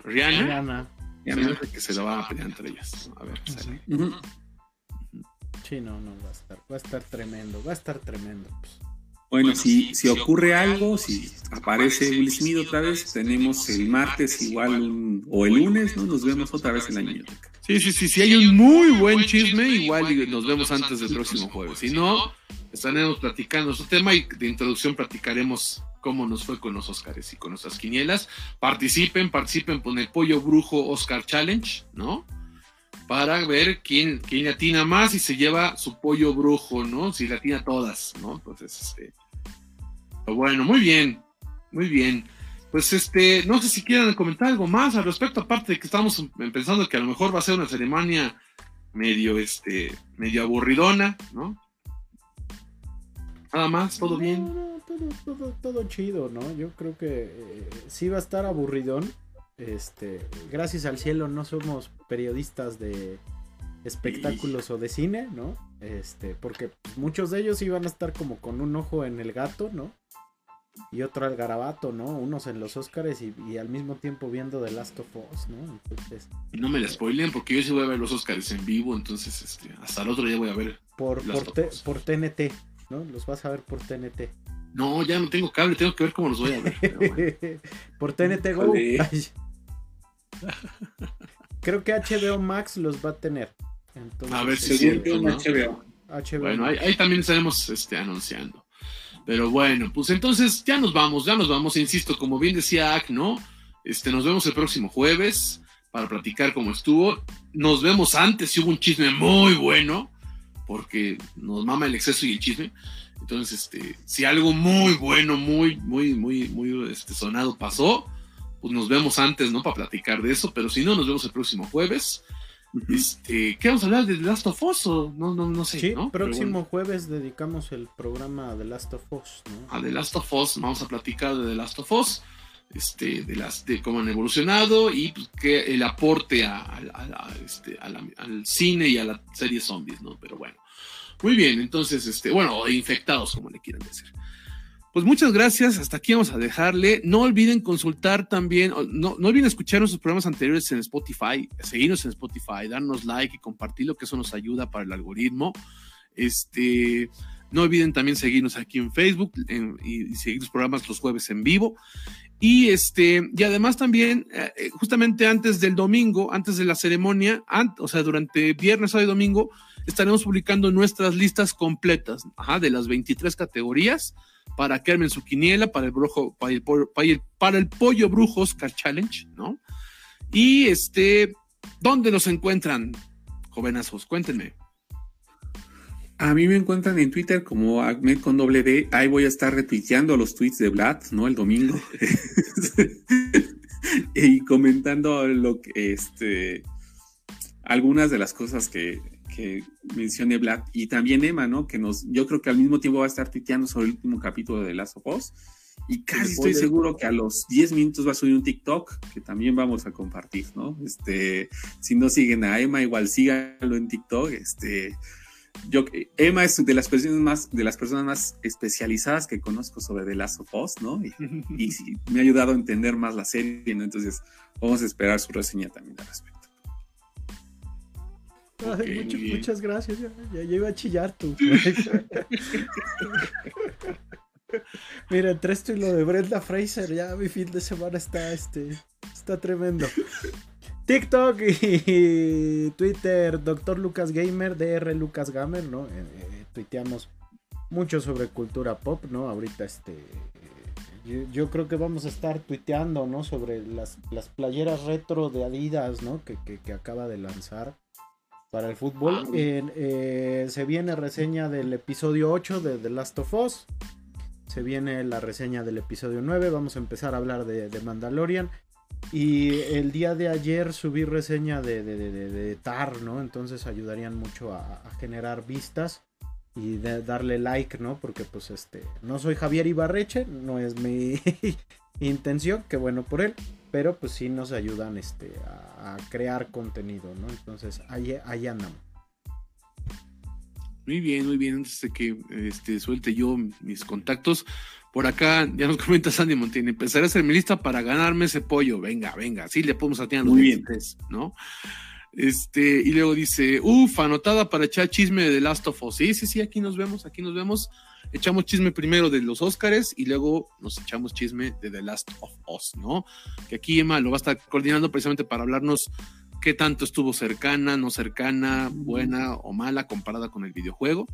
Rihanna. Rihanna. que se la va a pelear entre ellas. A ver, sale. Sí, no, no, va a estar, va a estar tremendo, va a estar tremendo. Pues. Bueno, si, si ocurre algo, si aparece Will Smith otra vez, tenemos el martes igual o el lunes, ¿no? Nos vemos otra vez en la biblioteca. Sí, sí, sí, si hay un muy buen chisme, igual nos vemos antes del próximo jueves. Si no, estaremos platicando su tema y de introducción platicaremos cómo nos fue con los Oscars y con nuestras quinielas. Participen, participen con el Pollo Brujo Oscar Challenge, ¿no? Para ver quién, quién latina más y se lleva su pollo brujo, ¿no? Si latina todas, ¿no? Entonces, este. Bueno, muy bien, muy bien. Pues este, no sé si quieran comentar algo más al respecto, aparte de que estamos pensando que a lo mejor va a ser una ceremonia medio, este, medio aburridona, ¿no? Nada más, todo bien. todo, todo, todo, chido, ¿no? Yo creo que eh, sí va a estar aburridón. Este, gracias al cielo no somos periodistas de espectáculos o de cine, ¿no? Este, porque muchos de ellos iban a estar como con un ojo en el gato, ¿no? Y otro al garabato, ¿no? Unos en los Oscars y, al mismo tiempo viendo The Last of Us, ¿no? Entonces. Y no me la spoilen porque yo sí voy a ver los Oscars en vivo, entonces este, hasta el otro día voy a ver. Por, por, TNT, ¿no? Los vas a ver por TNT. No, ya no tengo cable, tengo que ver cómo los voy a ver. por TNT Go. Creo que HBO Max los va a tener. a ver si es HBO. Bueno, ahí, también estaremos este, anunciando. Pero bueno, pues entonces ya nos vamos, ya nos vamos, insisto, como bien decía Ak, ¿no? Este, nos vemos el próximo jueves para platicar cómo estuvo. Nos vemos antes, si hubo un chisme muy bueno, porque nos mama el exceso y el chisme. Entonces, este, si algo muy bueno, muy, muy, muy, muy este, sonado pasó, pues nos vemos antes, ¿no? Para platicar de eso, pero si no, nos vemos el próximo jueves. Este, ¿Qué vamos a hablar de The Last of Us? no, no, no sé. Sí, próximo jueves dedicamos el programa a The Last of Us. A The Last of Us, vamos a platicar de The Last of Us, este, de, las, de cómo han evolucionado y pues, que el aporte este, al cine y a la serie zombies, ¿no? Pero bueno, muy bien, entonces, este, bueno, infectados, como le quieran decir. Pues muchas gracias, hasta aquí vamos a dejarle. No olviden consultar también, no, no olviden escuchar nuestros programas anteriores en Spotify, seguirnos en Spotify, darnos like y compartirlo, que eso nos ayuda para el algoritmo. Este, no olviden también seguirnos aquí en Facebook y, seguir los programas los jueves en vivo. Y este, y además también, eh, eh, justamente antes del domingo, antes de la ceremonia, o sea, durante viernes, sábado y domingo, estaremos publicando nuestras listas completas de las 23 categorías para que armen su quiniela para el, brujo, para el, para el, pollo brujo Oscar Challenge, ¿no? Y este, ¿dónde los encuentran, jovenazos? Cuéntenme. A mí me encuentran en Twitter como Ahmed con doble D. Ahí voy a estar retuiteando los tweets de Vlad, ¿no? El domingo. y comentando lo que, este, algunas de las cosas que, que mencione Vlad y también Emma, ¿no? Que nos, yo creo que al mismo tiempo va a estar tuiteando sobre el último capítulo de Last of Us. Y casi estoy seguro que a los 10 minutos va a subir un TikTok que también vamos a compartir, ¿no? Este, si no siguen a Emma, igual síganlo en TikTok. Este, yo, Emma es de las personas más, de las personas más especializadas que conozco sobre The Last of Us, ¿no? Y, me ha ayudado a entender más la serie, ¿no? Entonces, vamos a esperar su reseña también al respecto. Muchas gracias, ya, ya, iba a chillar tú. Mira, entre esto y lo de Brenda Fraser, ya mi fin de semana está, este, está tremendo. TikTok y Twitter, Doctor Lucas Gamer, DR Lucas Gamer, ¿no? Eh, eh, tuiteamos mucho sobre cultura pop, ¿no? Ahorita este... Yo, creo que vamos a estar tuiteando, ¿no? Sobre las, las playeras retro de Adidas, ¿no? Que, acaba de lanzar para el fútbol. Ah, eh, se viene reseña del episodio 8 de The Last of Us. Se viene la reseña del episodio 9. Vamos a empezar a hablar de, de Mandalorian. Y el día de ayer subí reseña de, de, TAR, ¿no? Entonces ayudarían mucho a, generar vistas y de darle like, ¿no? Porque pues este, no soy Javier Ibarreche, no es mi intención, que bueno por él, pero pues sí nos ayudan este, a, crear contenido, ¿no? Entonces ahí, ahí andamos. Muy bien, muy bien. Antes de que este, suelte yo mis contactos, por acá ya nos comenta Sandy Montiel, empezaré a hacer mi lista para ganarme ese pollo. Venga, venga, así le podemos atinar los Muy ¿no? Este, y luego dice, uff, anotada para echar chisme de The Last of Us. Sí, sí, sí, aquí nos vemos, aquí nos vemos. Echamos chisme primero de los Oscars y luego nos echamos chisme de The Last of Us, ¿no? Que aquí Emma lo va a estar coordinando precisamente para hablarnos qué tanto estuvo cercana, no cercana, buena o mala comparada con el videojuego.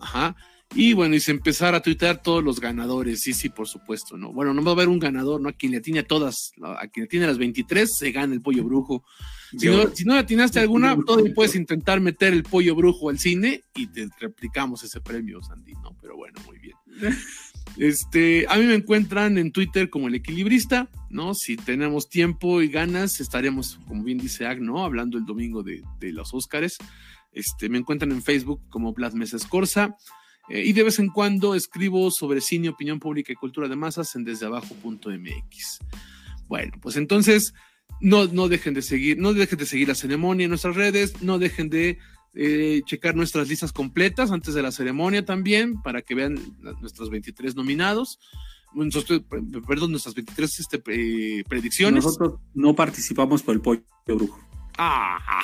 Ajá. Y bueno, y se empezar a tuitear todos los ganadores. Sí, sí, por supuesto, ¿no? Bueno, no va a haber un ganador, ¿no? A quien le tiene a todas, a quien le tiene las 23, se gana el pollo brujo. Si, no, si no atinaste alguna, todavía puedes intentar meter el pollo brujo al cine y te replicamos ese premio, Sandy, ¿no? Pero bueno, muy bien. Este, a mí me encuentran en Twitter como el equilibrista, ¿no? Si tenemos tiempo y ganas, estaremos, como bien dice Ag, ¿no? Hablando el domingo de, de los Óscares. Este, me encuentran en Facebook como Blas Mesa Escorza. Eh, y de vez en cuando escribo sobre cine, opinión pública y cultura de masas en desdeabajo.mx. Bueno, pues entonces no, no dejen de seguir, no dejen de seguir la ceremonia en nuestras redes, no dejen de eh, checar nuestras listas completas antes de la ceremonia también, para que vean nuestros 23 nominados. perdón, nuestras 23 este, predicciones. Nosotros no participamos por el pollo brujo. Ah,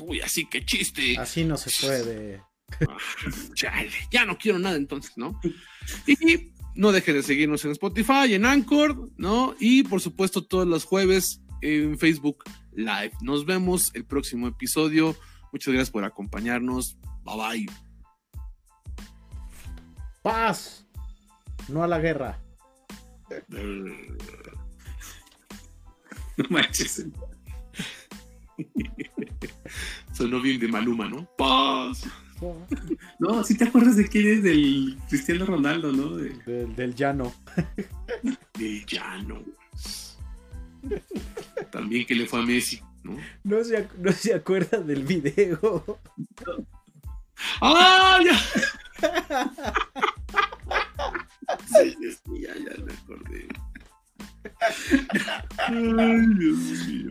uy, así que chiste. Así no se puede. ya no quiero nada entonces, ¿no? Y no deje de seguirnos en Spotify, en Anchor, ¿no? Y por supuesto todos los jueves en Facebook Live. Nos vemos el próximo episodio. Muchas gracias por acompañarnos. Bye bye. Paz. No a la guerra. No manches. Sonó bien de Maluma, ¿no? Paz. No, si te acuerdas de quién es del Cristiano Ronaldo, ¿no? Del, llano. Del llano. También que le fue a Messi, ¿no? No se, no se acuerda del video. ¡Ah! Ya! Sí, ya, ya me acordé. Ay, Dios mío.